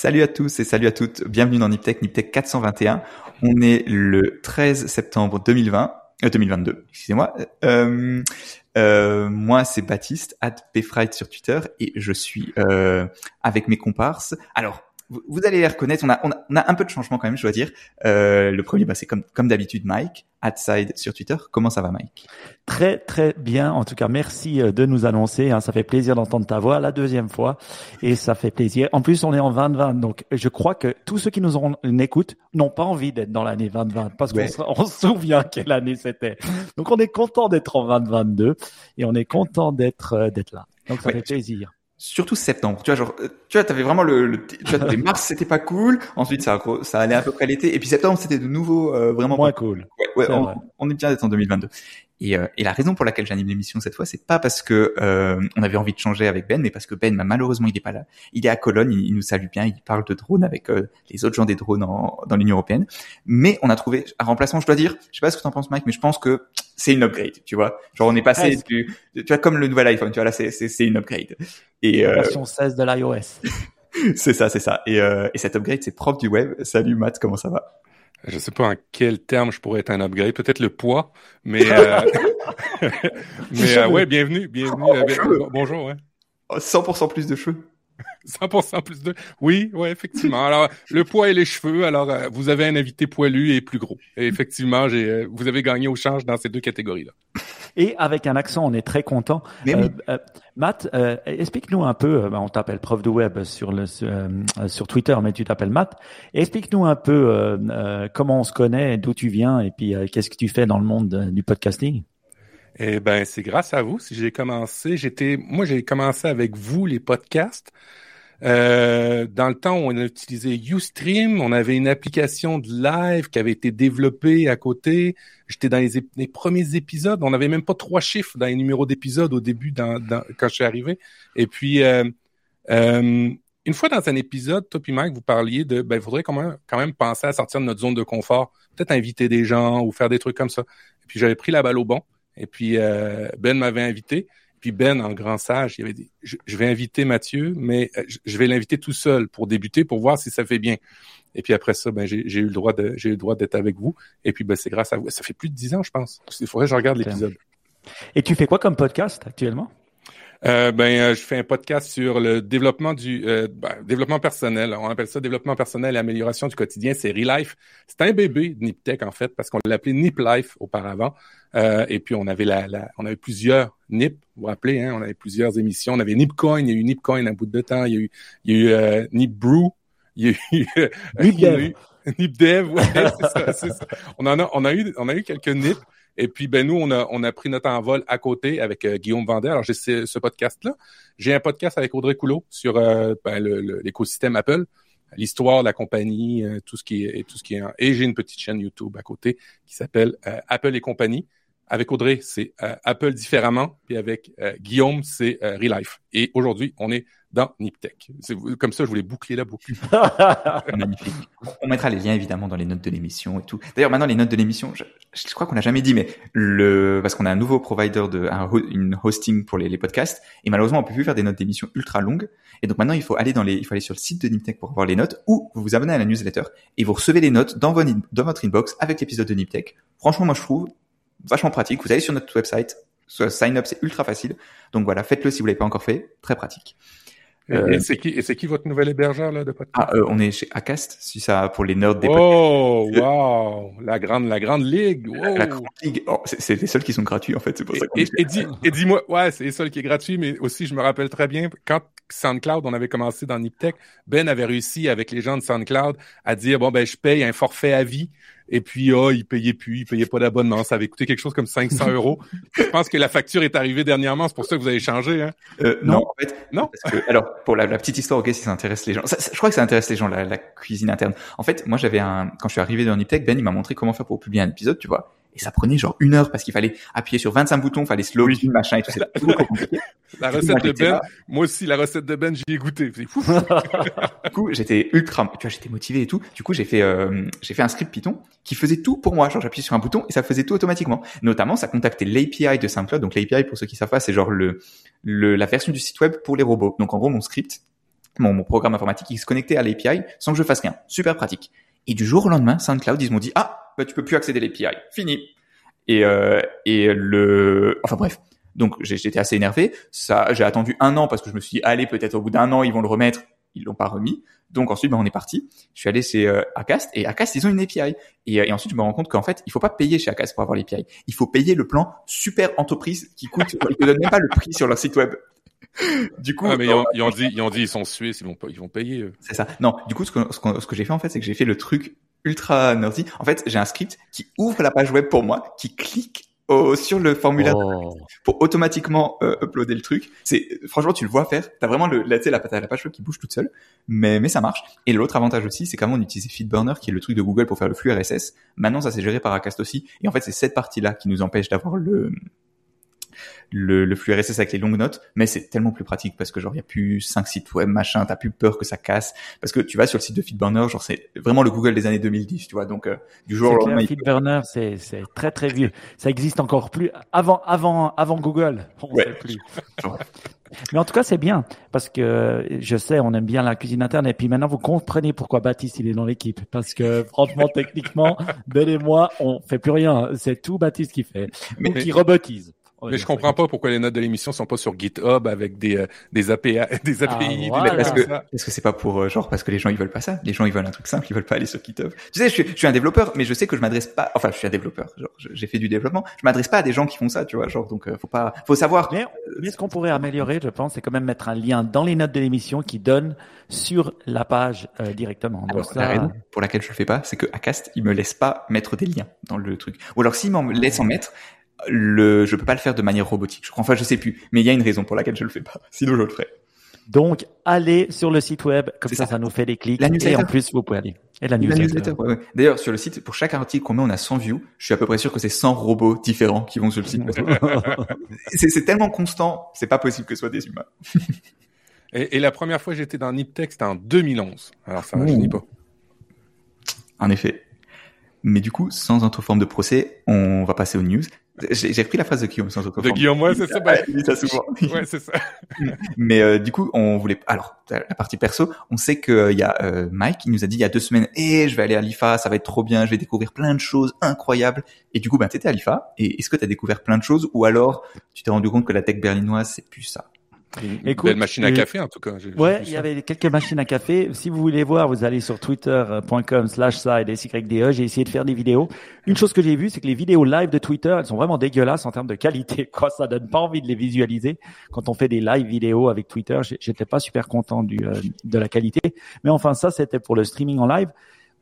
Salut à tous et salut à toutes. Bienvenue dans Niptech, Niptech 421. On est le 13 septembre 2020, euh, 2022, excusez-moi. Euh, euh, moi, c'est Baptiste, at sur Twitter, et je suis euh, avec mes comparses. Alors, vous, vous allez les reconnaître. On a, on a, on a un peu de changement quand même, je dois dire. Euh, le premier, bah, c'est comme, comme d'habitude, Mike, side sur Twitter. Comment ça va, Mike? Très très bien. En tout cas, merci euh, de nous annoncer. Hein. Ça fait plaisir d'entendre ta voix la deuxième fois, et ça fait plaisir. En plus, on est en 2020, donc je crois que tous ceux qui nous ont écoutent n'ont pas envie d'être dans l'année 2020 parce qu'on se, souvient quelle année c'était. Donc, on est content d'être en 2022 et on est content d'être euh, d'être là. Donc, ça Ouais. fait plaisir. Surtout septembre. Tu vois, genre, euh, tu vois, t'avais vraiment le, le tu vois, t'avais mars, c'était pas cool. Ensuite, ça, ça allait à peu près l'été. Et puis septembre, c'était de nouveau euh, vraiment Moins pas cool. Ouais, ouais, on est bien d'être en 2022. Et, euh, et la raison pour laquelle j'anime l'émission cette fois, c'est pas parce que euh, on avait envie de changer avec Ben, mais parce que Ben, bah, malheureusement, il est pas là. Il est à Cologne, il, il nous salue bien, il parle de drones avec euh, les autres gens des drones en- dans l'Union européenne. Mais on a trouvé un remplaçant. Je dois dire, je sais pas ce que t'en penses, Mike, mais je pense que c'est une upgrade. Tu vois, genre on est passé du, tu vois, comme le nouvel iPhone. Tu vois là, c'est une upgrade. Et euh, Version 16 de l'iOS. c'est ça, c'est ça. Et, euh, et cette upgrade, c'est propre du web. Salut Matt, comment ça va? Je sais pas en quel terme je pourrais être un upgrade, peut-être le poids, mais euh, mais euh, ouais, bienvenue, bienvenue. euh, bien- bonjour, ouais. Oh, 100% plus de cheveux. 100% plus de. Oui, ouais, effectivement. Alors le poids et les cheveux. Alors euh, vous avez un invité poilu et plus gros. Et effectivement, j'ai euh, vous avez gagné au change dans ces deux catégories-là. Et avec un accent, on est très content. Mais Euh, oui. euh, Matt, euh, explique-nous un peu. euh, bah, on t'appelle prof de web sur le sur, euh, sur Twitter, mais tu t'appelles Matt. Explique-nous un peu euh, euh, comment on se connaît, d'où tu viens, et puis euh, qu'est-ce que tu fais dans le monde euh, du podcasting? Eh ben, c'est grâce à vous si j'ai commencé. J'étais, moi, j'ai commencé avec vous les podcasts. Euh, dans le temps on a utilisé Ustream, on avait une application de live qui avait été développée à côté. J'étais dans les, premiers épisodes. On n'avait même pas trois chiffres dans les numéros d'épisodes au début quand je suis arrivé. Et puis, euh, euh, une fois dans un épisode, toi puis Mike, vous parliez de, ben, il faudrait quand même, quand même penser à sortir de notre zone de confort, peut-être inviter des gens ou faire des trucs comme ça. Et puis j'avais pris la balle au bon. Et puis euh, Ben m'avait invité. Puis Ben, en grand sage, il avait dit je, je vais inviter Mathieu, mais euh, je, je vais l'inviter tout seul pour débuter, pour voir si ça fait bien. Et puis après ça, ben j'ai j'ai eu le droit de j'ai eu le droit d'être avec vous. Et puis ben c'est grâce à vous. Ça fait plus de dix ans, je pense. Il faudrait que je regarde l'épisode. Et tu fais quoi comme podcast actuellement? Euh, ben, euh, je fais un podcast sur le développement du euh, ben, développement personnel. On appelle ça développement personnel et amélioration du quotidien. C'est Relife. C'est un bébé de Niptech en fait parce qu'on l'appelait Nip Life auparavant. Euh, et puis on avait la, la- on avait plusieurs Nip. Vous vous rappelez hein, On avait plusieurs émissions. On avait Nipcoin. Il y a eu Nipcoin un bout de temps. Il y a eu, il y a eu euh, Nip Brew. Il y a eu Nip Dev. Ouais, c'est ça, c'est ça. On en a, on a eu, on a eu quelques Nip. Et puis, ben nous, on a, on a pris notre envol à côté avec euh, Guillaume Vendée. Alors, j'ai ce, podcast-là. J'ai un podcast avec Audrey Coulot sur euh, ben, l'écosystème Apple, l'histoire de la compagnie, euh, tout ce qui est, tout ce qui est. Et j'ai une petite chaîne YouTube à côté qui s'appelle Apple et compagnie. Avec Audrey, c'est euh, Apple différemment. Puis avec euh, Guillaume, c'est euh, Relife. Et aujourd'hui, on est dans Niptech. C'est comme ça, je voulais boucler la boucle. Magnifique. On mettra les liens évidemment dans les notes de l'émission et tout. D'ailleurs, maintenant les notes de l'émission, je, je crois qu'on n'a jamais dit, mais le parce qu'on a un nouveau provider de un, une hosting pour les, les podcasts et malheureusement on peut plus faire des notes d'émission ultra longues. Et donc maintenant il faut aller dans les, il faut aller sur le site de Niptech pour voir les notes ou vous vous abonnez à la newsletter et vous recevez les notes dans votre in- dans votre inbox avec l'épisode de Niptech. Franchement, moi je trouve vachement pratique. Vous allez sur notre website, sign up c'est ultra facile. Donc voilà, faites-le si vous l'avez pas encore fait, très pratique. Et- Euh, Et c'est qui, et c'est qui votre nouvel hébergeur là, de podcast? Ah, euh, on est chez Acast, si ça pour les nerds des podcasts. Oh, wow! La grande, la grande ligue! Wow. La Grande Ligue, oh, c'est les seuls qui sont gratuits en fait, c'est pour ça qu'on Et, dit- dis-moi, ouais, c'est le seul qui est gratuit, mais aussi, je me rappelle très bien, quand SoundCloud, on avait commencé dans Niptech, Ben avait réussi avec les gens de SoundCloud à dire, bon, ben, je paye un forfait à vie, et puis, oh, il payait plus, il payait pas d'abonnement, ça avait coûté quelque chose comme 500 euros. Je pense que la facture est arrivée dernièrement, c'est pour ça que vous avez changé, hein? Euh, non, Non. en fait, Non? parce que, alors pour la, la petite histoire, ok, si ça intéresse les gens, ça- ça- je crois que ça intéresse les gens la, la cuisine interne. En fait, moi j'avais un, quand je suis arrivé dans Niptech, Ben il m'a montré comment faire pour publier un épisode, tu vois, et ça prenait genre une heure parce qu'il fallait appuyer sur 25 boutons, fallait slow, Oui. machin et tout, c'est beaucoup trop compliqué. La Moi, recette de Ben, là. moi aussi, la recette de Ben, j'y ai goûté. Du coup, j'étais ultra, tu vois, j'étais motivé et tout. Du coup, j'ai fait, euh, j'ai fait un script Python qui faisait tout pour moi. Genre, j'appuyais sur un bouton et ça faisait tout automatiquement. Notamment, ça contactait l'API de SoundCloud. Donc, l'API, pour ceux qui savent pas, c'est genre le, le, la version du site web pour les robots. Donc, en gros, mon script, mon, mon programme informatique, il se connectait à l'API sans que je fasse rien. Super pratique. Et du jour au lendemain, SoundCloud, ils m'ont dit, ah, bah, tu peux plus accéder à l'API. Fini. Et, euh, et le, enfin bref. Donc j'étais assez énervé. Ça, j'ai attendu un an parce que je me suis dit, allez, peut-être au bout d'un an, ils vont le remettre. Ils l'ont pas remis. Donc ensuite, ben, on est parti. Je suis allé chez euh, Acast et Acast, ils ont une API. Et, euh, et ensuite, je me rends compte qu'en fait, il faut pas payer chez Acast pour avoir l'API. Il faut payer le plan super entreprise qui coûte, ils te donnent même pas le prix sur leur site web. Du coup, ah, mais ils, ont, ils, ont, dit, ils ont dit, ils sont suisses, ils vont, ils vont payer. C'est ça. Non, du coup, ce que, ce que, ce que j'ai fait en fait, c'est que j'ai fait le truc ultra nerdy. En fait, j'ai un script qui ouvre la page web pour moi, qui clique au, sur le formulaire oh. pour automatiquement euh, uploader le truc. C'est franchement tu le vois faire. T'as vraiment le la, la, la page web qui bouge toute seule, mais mais ça marche. Et l'autre avantage aussi, c'est qu'avant on utilisait Feedburner, qui est le truc de Google pour faire le flux RSS. Maintenant ça c'est géré par Acast aussi. Et en fait c'est cette partie là qui nous empêche d'avoir le le, le, flux RSS avec les longues notes, mais c'est tellement plus pratique parce que genre il y a plus cinq sites web machin, t'as plus peur que ça casse parce que tu vas sur le site de Feedburner, genre c'est vraiment le Google des années 2010, tu vois. Donc euh, du jour au lendemain, Feedburner c'est c'est très très vieux. Ça existe encore plus avant avant avant Google. On ouais. sait plus. Mais en tout cas, c'est bien parce que je sais, on aime bien la cuisine interne et puis maintenant vous comprenez pourquoi Baptiste il est dans l'équipe parce que franchement, techniquement, Ben et moi, on fait plus rien. C'est tout Baptiste qui fait ou qui robotise mais je comprends pas pourquoi les notes de l'émission sont pas sur GitHub avec des euh, des API des API. Ah, parce que est-ce que c'est pas pour euh, genre parce que les gens ils veulent pas ça. Les gens ils veulent un truc simple, ils veulent pas aller sur GitHub. Tu sais, je suis, je suis un développeur, mais je sais que je m'adresse pas. Enfin, je suis un développeur. Genre, j'ai fait du développement. Je m'adresse pas à des gens qui font ça, tu vois. Genre, donc euh, faut pas, faut savoir. Mais, mais ce qu'on pourrait améliorer, je pense, c'est quand même mettre un lien dans les notes de l'émission qui donne sur la page directement. Alors, ça... la raison pour laquelle je le fais pas, c'est que Acast il me laisse pas mettre des liens dans le truc. Ou alors s'il m'en laisse en mettre, le, je peux pas le faire de manière robotique. Je crois, enfin, je sais plus, mais il y a une raison pour laquelle je le fais pas. Sinon, je le ferai. Donc, allez sur le site web, comme ça, ça, nous fait des clics. La et en plus, vous pouvez aller. Et la newsletter. ouais, D'ailleurs, sur le site, pour chaque article qu'on met, on a 100 views. Je suis à peu près sûr que c'est 100 robots différents qui vont sur le site. c'est tellement constant, c'est pas possible que ce soit des humains. et, et, la première fois que j'étais dans Niptech, c'était en 2011. Alors, ça rajeunit pas. En effet. Mais du coup, sans autre forme de procès, on va passer aux news. J'ai repris la phrase de Guillaume sans autre De Guillaume, ouais, c'est ça. Bah... Il dit ça souvent. ouais, c'est ça. Mais euh, du coup, on voulait. Alors, la partie perso, on sait qu'il euh, y a euh, Mike qui nous a dit il y a deux semaines, eh, je vais aller à l'IFA, ça va être trop bien, je vais découvrir plein de choses incroyables. Et du coup, ben, t'étais à l'IFA. Et est-ce que t'as découvert plein de choses, ou alors tu t'es rendu compte que la tech berlinoise, c'est plus ça? Une Écoute, belle machine à café en tout cas. Ouais, il y avait quelques machines à café. Si vous voulez voir, vous allez sur twitter.com slash side SYDE. J'ai essayé de faire des vidéos. Une chose que j'ai vue, c'est que les vidéos live de Twitter, elles sont vraiment dégueulasses en termes de qualité. Quoi, ça donne pas envie de les visualiser. Quand on fait des live vidéos avec Twitter, j'étais pas super content du, euh, de la qualité. Mais enfin, ça, c'était pour le streaming en live.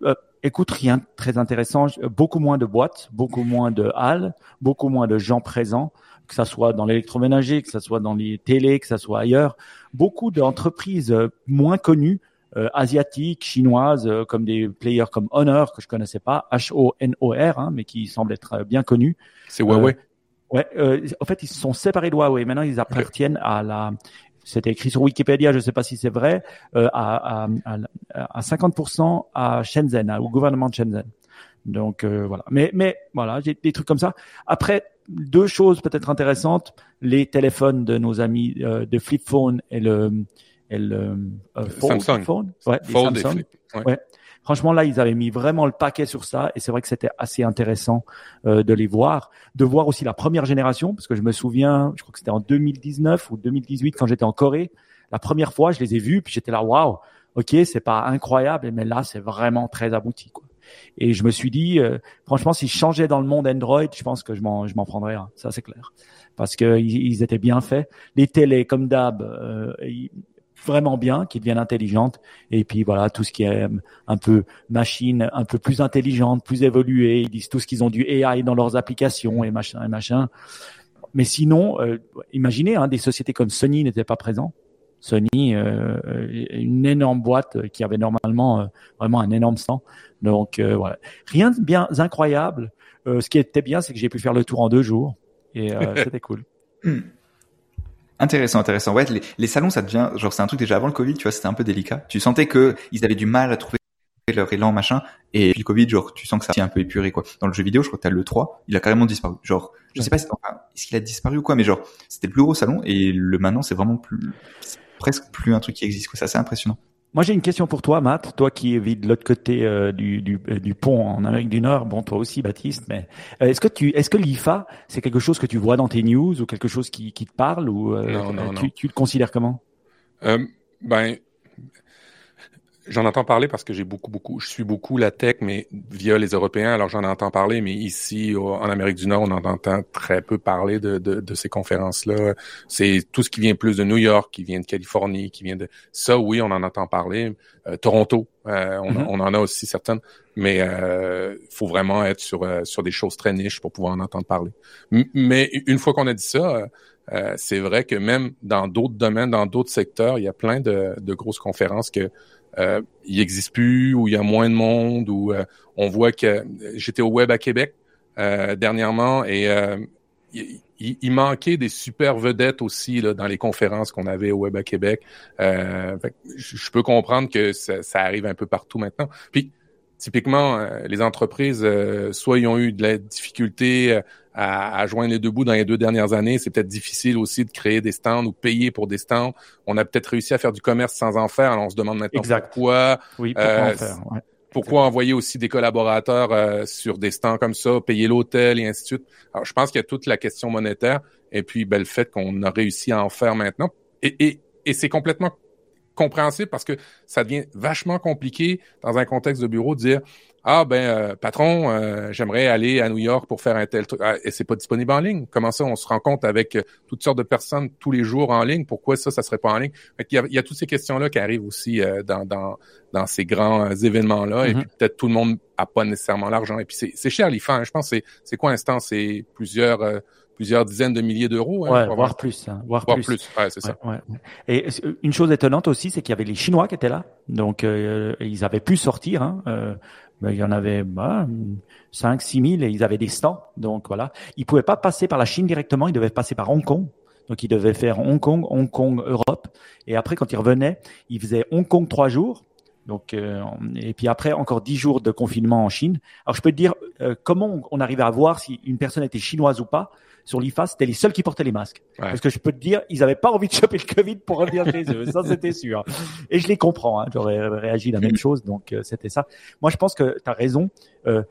Euh, écoute, rien de très intéressant. Beaucoup moins de boîtes, beaucoup moins de halles, beaucoup moins de gens présents que ça soit dans l'électroménager, que ça soit dans les télés, que ça soit ailleurs, beaucoup d'entreprises euh, moins connues, euh, asiatiques, chinoises, euh, comme des players comme Honor que je connaissais pas, H-O-N-O-R, hein, mais qui semblent être bien connus. C'est Huawei. ouais, en fait, ils se sont séparés de Huawei. Maintenant, ils appartiennent à la. C'était écrit sur Wikipédia, je ne sais pas si c'est vrai, à, à, à, 50% à Shenzhen, au gouvernement de Shenzhen. Donc voilà. Mais mais voilà, j'ai des trucs comme ça. Après, deux choses peut-être intéressantes les téléphones de nos amis euh, de Flip Phone et le, et le euh, Samsung. Phone. Ouais, Samsung. ouais. Franchement, là, ils avaient mis vraiment le paquet sur ça, et c'est vrai que c'était assez intéressant euh, de les voir, de voir aussi la première génération, parce que je me souviens, je crois que c'était en 2019 ou 2018 quand j'étais en Corée, la première fois, je les ai vus, puis j'étais là, waouh, ok, c'est pas incroyable, mais là, c'est vraiment très abouti, quoi. Et je me suis dit, euh, franchement, si je changeais dans le monde Android, je pense que je m'en, je m'en prendrais un. Ça, c'est clair. Parce que ils, étaient bien faits. Les télés, comme d'hab, euh, vraiment bien, qui deviennent intelligentes. Et puis voilà, tout ce qui est euh, un peu machine, un peu plus intelligente, plus évoluée. Ils disent tout ce qu'ils ont du AI dans leurs applications et machin et machin. Mais sinon, imaginez, hein, des sociétés comme Sony n'étaient pas présents. Sony, euh, une énorme boîte qui avait normalement euh, vraiment un énorme stand. Donc euh, voilà, rien de bien incroyable. ce qui était bien, c'est que j'ai pu faire le tour en deux jours et c'était cool. Hmm. Intéressant, intéressant. Ouais, les, salons, ça devient genre c'est un truc déjà avant le Covid, tu vois, c'était un peu délicat. Tu sentais que ils avaient du mal à trouver leur élan machin et puis le Covid genre tu sens que ça s'est un peu épuré quoi dans le jeu vidéo je crois que t'as le 3 il a carrément disparu genre je sais pas si, est-ce qu'il a disparu ou quoi mais genre c'était le plus gros salon et le maintenant c'est vraiment plus presque plus un truc qui existe. C'est assez impressionnant. Moi, j'ai une question pour toi, Matt. Toi qui vis de l'autre côté euh, du, du, euh, du, pont en Amérique du Nord. Bon, toi aussi, Baptiste. Mais euh, est-ce que tu, est-ce que l'IFA, c'est quelque chose que tu vois dans tes news ou quelque chose qui, qui te parle ou non, non, tu, non. tu, le considères comment? Ben, J'en entends parler parce que j'ai beaucoup, beaucoup, je suis beaucoup la tech, mais via les Européens, alors j'en entends parler, mais ici, en Amérique du Nord, on en entend très peu parler de, de, de ces conférences-là. C'est tout ce qui vient plus de New York, qui vient de Californie, qui vient de... Ça, oui, on en entend parler. Euh, Toronto, euh, on, mm-hmm. on, en a aussi certaines, mais euh, faut vraiment être sur, euh, sur des choses très niches pour pouvoir en entendre parler. M mais une fois qu'on a dit ça, euh, c'est vrai que même dans d'autres domaines, dans d'autres secteurs, il y a plein de, de grosses conférences que euh, il n'existe plus, ou il y a moins de monde, ou euh, on voit que j'étais au web à Québec euh, dernièrement et euh, il, il, manquait des super vedettes aussi là, dans les conférences qu'on avait au web à Québec. Euh, je peux comprendre que ça, ça, arrive un peu partout maintenant. Puis typiquement, les entreprises, soit ils ont eu de la difficulté à, à, joindre les deux bouts dans les deux dernières années. C'est peut-être difficile aussi de créer des stands ou payer pour des stands. On a peut-être réussi à faire du commerce sans en faire. Alors on se demande maintenant exact. pourquoi. Oui, pourquoi euh, en faire. Ouais. Pourquoi envoyer aussi des collaborateurs euh, sur des stands comme ça, payer l'hôtel et ainsi de suite. Alors je pense qu'il y a toute la question monétaire et puis ben, le fait qu'on a réussi à en faire maintenant. Et, et, et c'est complètement compréhensible parce que ça devient vachement compliqué dans un contexte de bureau de dire ah ben euh, patron, euh, j'aimerais aller à New York pour faire un tel truc. Ah, et c'est pas disponible en ligne. Comment ça, on se rend compte avec euh, toutes sortes de personnes tous les jours en ligne? Pourquoi ça, ça serait pas en ligne? Il y, a, il y a toutes ces questions-là qui arrivent aussi euh, dans, dans dans ces grands événements-là. Mm -hmm. Et Mm-hmm. puis peut-être tout le monde a pas nécessairement l'argent. Et puis c'est cher l'IFA. Hein. Je pense c'est c'est quoi instant? C'est plusieurs plusieurs dizaines de milliers d'euros. Hein, ouais, voire plus. Hein, voire, voire plus. plus. Ouais, c'est ça. Ouais, ouais. Et une chose étonnante aussi, c'est qu'il y avait les Chinois qui étaient là. Donc, euh, ils avaient pu sortir. Hein. Euh, ben, il y en avait bah, 5 6 000 et ils avaient des stands. Donc, voilà. Ils pouvaient pas passer par la Chine directement. Ils devaient passer par Hong Kong. Donc, ils devaient faire Hong Kong, Hong Kong, Europe. Et après, quand ils revenaient, ils faisaient Hong Kong trois jours. Donc, euh, et puis après, encore dix jours de confinement en Chine. Alors, je peux te dire euh, comment on arrivait à voir si une personne était chinoise ou pas sur l'IFA, c'était les seuls qui portaient les masques. Ouais. Parce que je peux te dire, ils n'avaient pas envie de choper le Covid pour revenir chez eux. Ça, c'était sûr. Et je les comprends. Hein. J'aurais réagi la même chose. Donc, euh, c'était ça. Moi, je pense que tu as raison. Euh,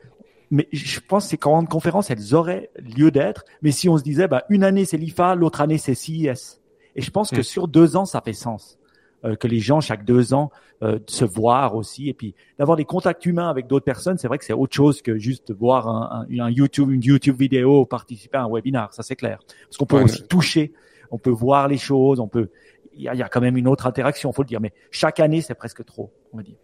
mais je pense que ces grandes conférences, elles auraient lieu d'être. Mais si on se disait, bah, une année, c'est l'IFA, l'autre année, c'est CIS. Et je pense que mmh. sur deux ans, ça fait sens. Euh, que les gens, chaque deux ans, euh, se voir aussi. Et puis, d'avoir des contacts humains avec d'autres personnes, c'est vrai que c'est autre chose que juste voir un, un, un, YouTube, une YouTube vidéo, participer à un webinar. Ça, c'est clair. Parce qu'on peut ouais, aussi toucher, on peut voir les choses, on peut. Il y, a, il y a quand même une autre interaction, faut le dire. Mais chaque année, c'est presque trop, on va dire.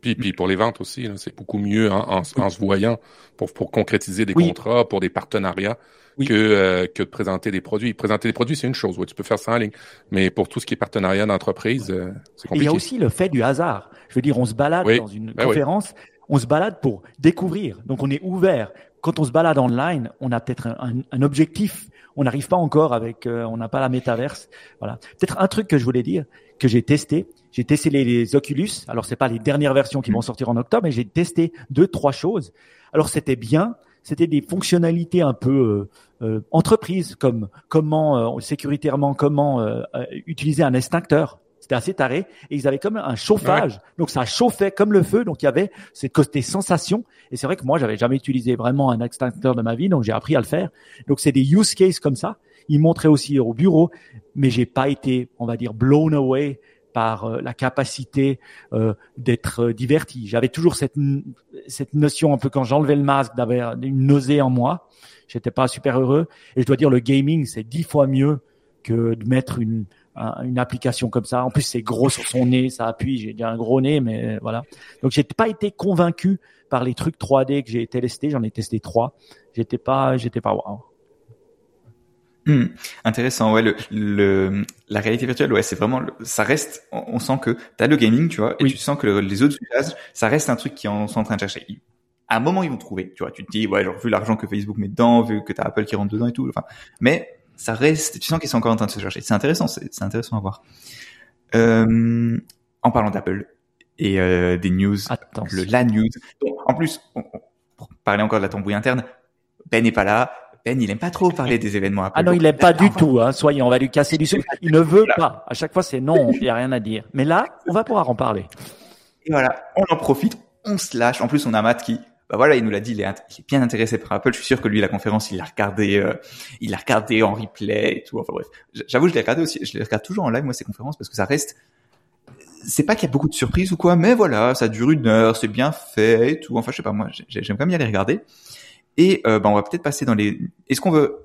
Puis, puis pour les ventes aussi, c'est beaucoup mieux en, en, en, se voyant pour, pour concrétiser des oui. contrats, pour des partenariats, oui. que, euh, que de présenter des produits. Présenter des produits, c'est une chose, ouais, tu peux faire ça en ligne. Mais pour tout ce qui est partenariat d'entreprise, euh, c'est compliqué. il y a aussi le fait du hasard. Je veux dire, on se balade oui. dans une ben conférence, on se balade pour découvrir. Donc on est ouvert. Quand on se balade online, on a peut-être un, un, un, objectif. On n'arrive pas encore avec, euh, on n'a pas la métaverse. Voilà. Peut-être un truc que je voulais dire, que j'ai testé. J'ai testé les, les, Oculus. Alors c'est pas les dernières versions qui vont sortir en octobre, mais j'ai testé deux trois choses. Alors c'était bien. C'était des fonctionnalités un peu euh, euh, entreprise, comme comment euh, sécuritairement comment euh, utiliser un extincteur. C'était assez taré et ils avaient comme un chauffage, ouais. donc ça chauffait comme le feu. Donc il y avait cette côté sensation. Et c'est vrai que moi j'avais jamais utilisé vraiment un extincteur de ma vie, donc j'ai appris à le faire. Donc c'est des use cases comme ça il montrait aussi au bureau, mais j'ai pas été, on va dire, blown away par euh, la capacité euh, d'être euh, diverti. J'avais toujours cette cette notion un peu quand j'enlevais le masque d'avoir une nausée en moi. J'étais pas super heureux et je dois dire le gaming c'est dix fois mieux que de mettre une une application comme ça. En plus, c'est gros sur son nez, ça appuie. J'ai un gros nez, mais voilà. Donc, j'ai pas été convaincu par les trucs 3D que j'ai testé. J'en ai testé trois. J'étais pas, j'étais pas wow. Mmh, intéressant, ouais. Le, le, la réalité virtuelle, ouais, c'est vraiment, ça reste. On, on sent que t'as le gaming, tu vois, et oui. tu sens que le, les autres usages, ça reste un truc qui en sont en train de chercher. À un moment, ils vont trouver, tu vois. Tu te dis, ouais, genre vu l'argent que Facebook met dedans, vu que t'as Apple qui rentre dedans et tout. Enfin, mais ça reste. Tu sens qu'ils sont encore en train de se chercher. C'est intéressant, c'est intéressant à voir. Euh, en parlant d'Apple et euh, des news, le la news. Donc, en plus, on, on, pour parler encore de la tambouille interne, Ben n'est pas là Ben, il aime pas trop parler des événements Apple. Ah non, il aime pas du tout. Hein. Soyez, on va lui casser du souffle. Il ne veut pas. À chaque fois, c'est non. Il y a rien à dire. Mais là, on va pouvoir en parler. Et voilà, on en profite, on se lâche. En plus, on a Matt qui, bah voilà, il nous l'a dit, il est, il est, bien intéressé par Apple. Je suis sûr que lui, la conférence, il l'a regardé, euh, il l'a regardé en replay et tout. Enfin bref, j'avoue, je l'ai regardé aussi. Je les regarde toujours en live moi ces conférences parce que ça reste. C'est pas qu'il y a beaucoup de surprises ou quoi, mais voilà, ça dure une heure, c'est bien fait et tout. Enfin, je sais pas, moi, j'aime quand même bien les regarder. Et euh, bah, on va peut-être passer dans les. Est-ce qu'on veut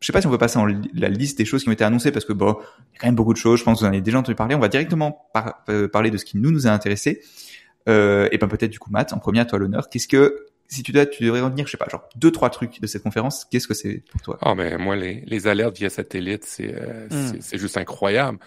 je sais pas si on veut passer en la liste des choses qui ont été annoncées parce que bon, il y a quand même beaucoup de choses. Je pense que vous en avez déjà entendu parler. On va directement par, euh, parler de ce qui nous nous a intéressé. Euh, et ben peut-être du coup Matt, en premier à toi l'honneur. Qu'est-ce que si tu dois, tu devrais retenir, je sais pas, genre deux trois trucs de cette conférence. Qu'est-ce que c'est pour toi? Ah mais moi les, les alertes via satellite, c'est euh, mm. c'est juste incroyable.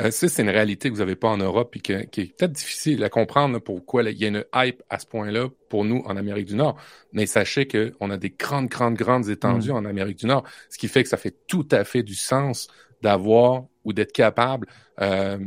Euh, ça c'est une réalité que vous avez pas en Europe et qui est peut-être difficile à comprendre pourquoi il y a une hype à ce point-là pour nous en Amérique du Nord. Mais sachez que on a des grandes grandes grandes étendues mm. en Amérique du Nord, ce qui fait que ça fait tout à fait du sens d'avoir ou d'être capable euh,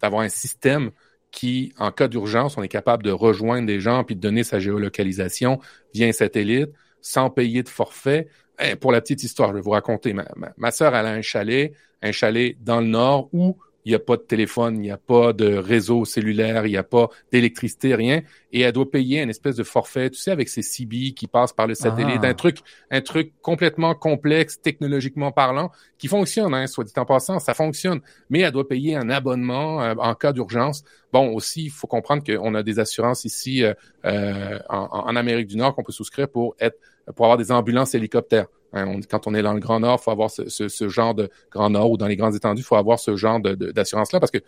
d'avoir un système qui, en cas d'urgence, on est capable de rejoindre des gens puis de donner sa géolocalisation via un satellite sans payer de forfait. Eh, pour la petite histoire, je vais vous raconter. Ma, sœur, elle a un chalet, un chalet dans le nord où il n'y a pas de téléphone, il n'y a pas de réseau cellulaire, il n'y a pas d'électricité, rien. Et elle doit payer une espèce de forfait, tu sais, avec ses CB qui passent par le satellite, ah. un truc, un truc complètement complexe, technologiquement parlant, qui fonctionne, hein, soit dit en passant, ça fonctionne. Mais elle doit payer un abonnement euh, en cas d'urgence. Bon, aussi, il faut comprendre qu'on a des assurances ici euh, euh, en, en Amérique du Nord qu'on peut souscrire pour être, pour avoir des ambulances hélicoptères. Hein, quand on est dans le Grand Nord, il faut avoir ce, genre de Grand Nord ou dans les grandes étendues, il faut avoir ce genre d'assurance-là parce que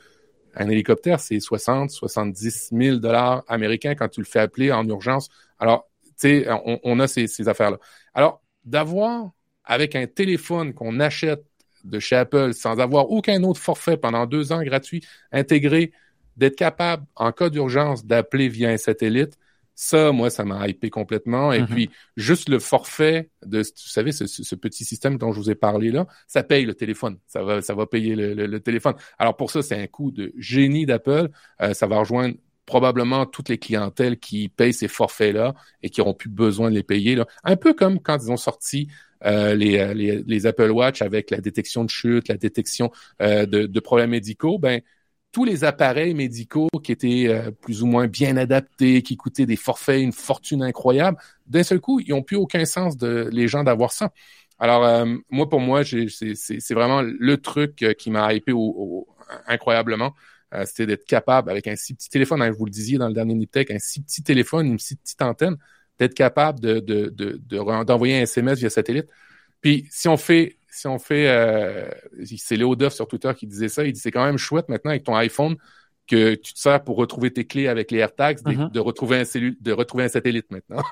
un hélicoptère, c'est 60, 70 000 dollars américains quand tu le fais appeler en urgence. Alors, tu sais, on, a ces, affaires-là. Alors, d'avoir avec un téléphone qu'on achète de chez Apple sans avoir aucun autre forfait pendant deux ans gratuit intégré, d'être capable, en cas d'urgence, d'appeler via un satellite, ça, moi, ça m'a hypé complètement. Et mm-hmm. puis, juste le forfait de, vous savez, ce, petit système dont je vous ai parlé là, ça paye le téléphone. Ça va, ça va payer le, téléphone. Alors pour ça, c'est un coup de génie d'Apple. Euh, ça va rejoindre probablement toutes les clientèles qui payent ces forfaits-là et qui auront plus besoin de les payer. Là. Un peu comme quand ils ont sorti euh, les, euh, les, les, Apple Watch avec la détection de chute, la détection de, de, problèmes médicaux. Ben, tous les appareils médicaux qui étaient euh, plus ou moins bien adaptés, qui coûtaient des forfaits, une fortune incroyable, d'un seul coup, ils n'ont plus aucun sens de les gens d'avoir ça. Alors, euh, moi, pour moi, c'est vraiment le truc euh, qui m'a hypé incroyablement. C'était d'être capable, avec un si petit téléphone, hein, je vous le disiez dans le dernier Niptech, un si petit téléphone, une si petite antenne, d'être capable de d'envoyer de, de, un SMS via satellite. Puis, si on fait si on fait, euh, c'est Léo Duff sur Twitter qui disait ça, il dit c'est quand même chouette maintenant avec ton iPhone que tu te sers pour retrouver tes clés avec les AirTags, mm-hmm. de, retrouver un de retrouver un satellite maintenant.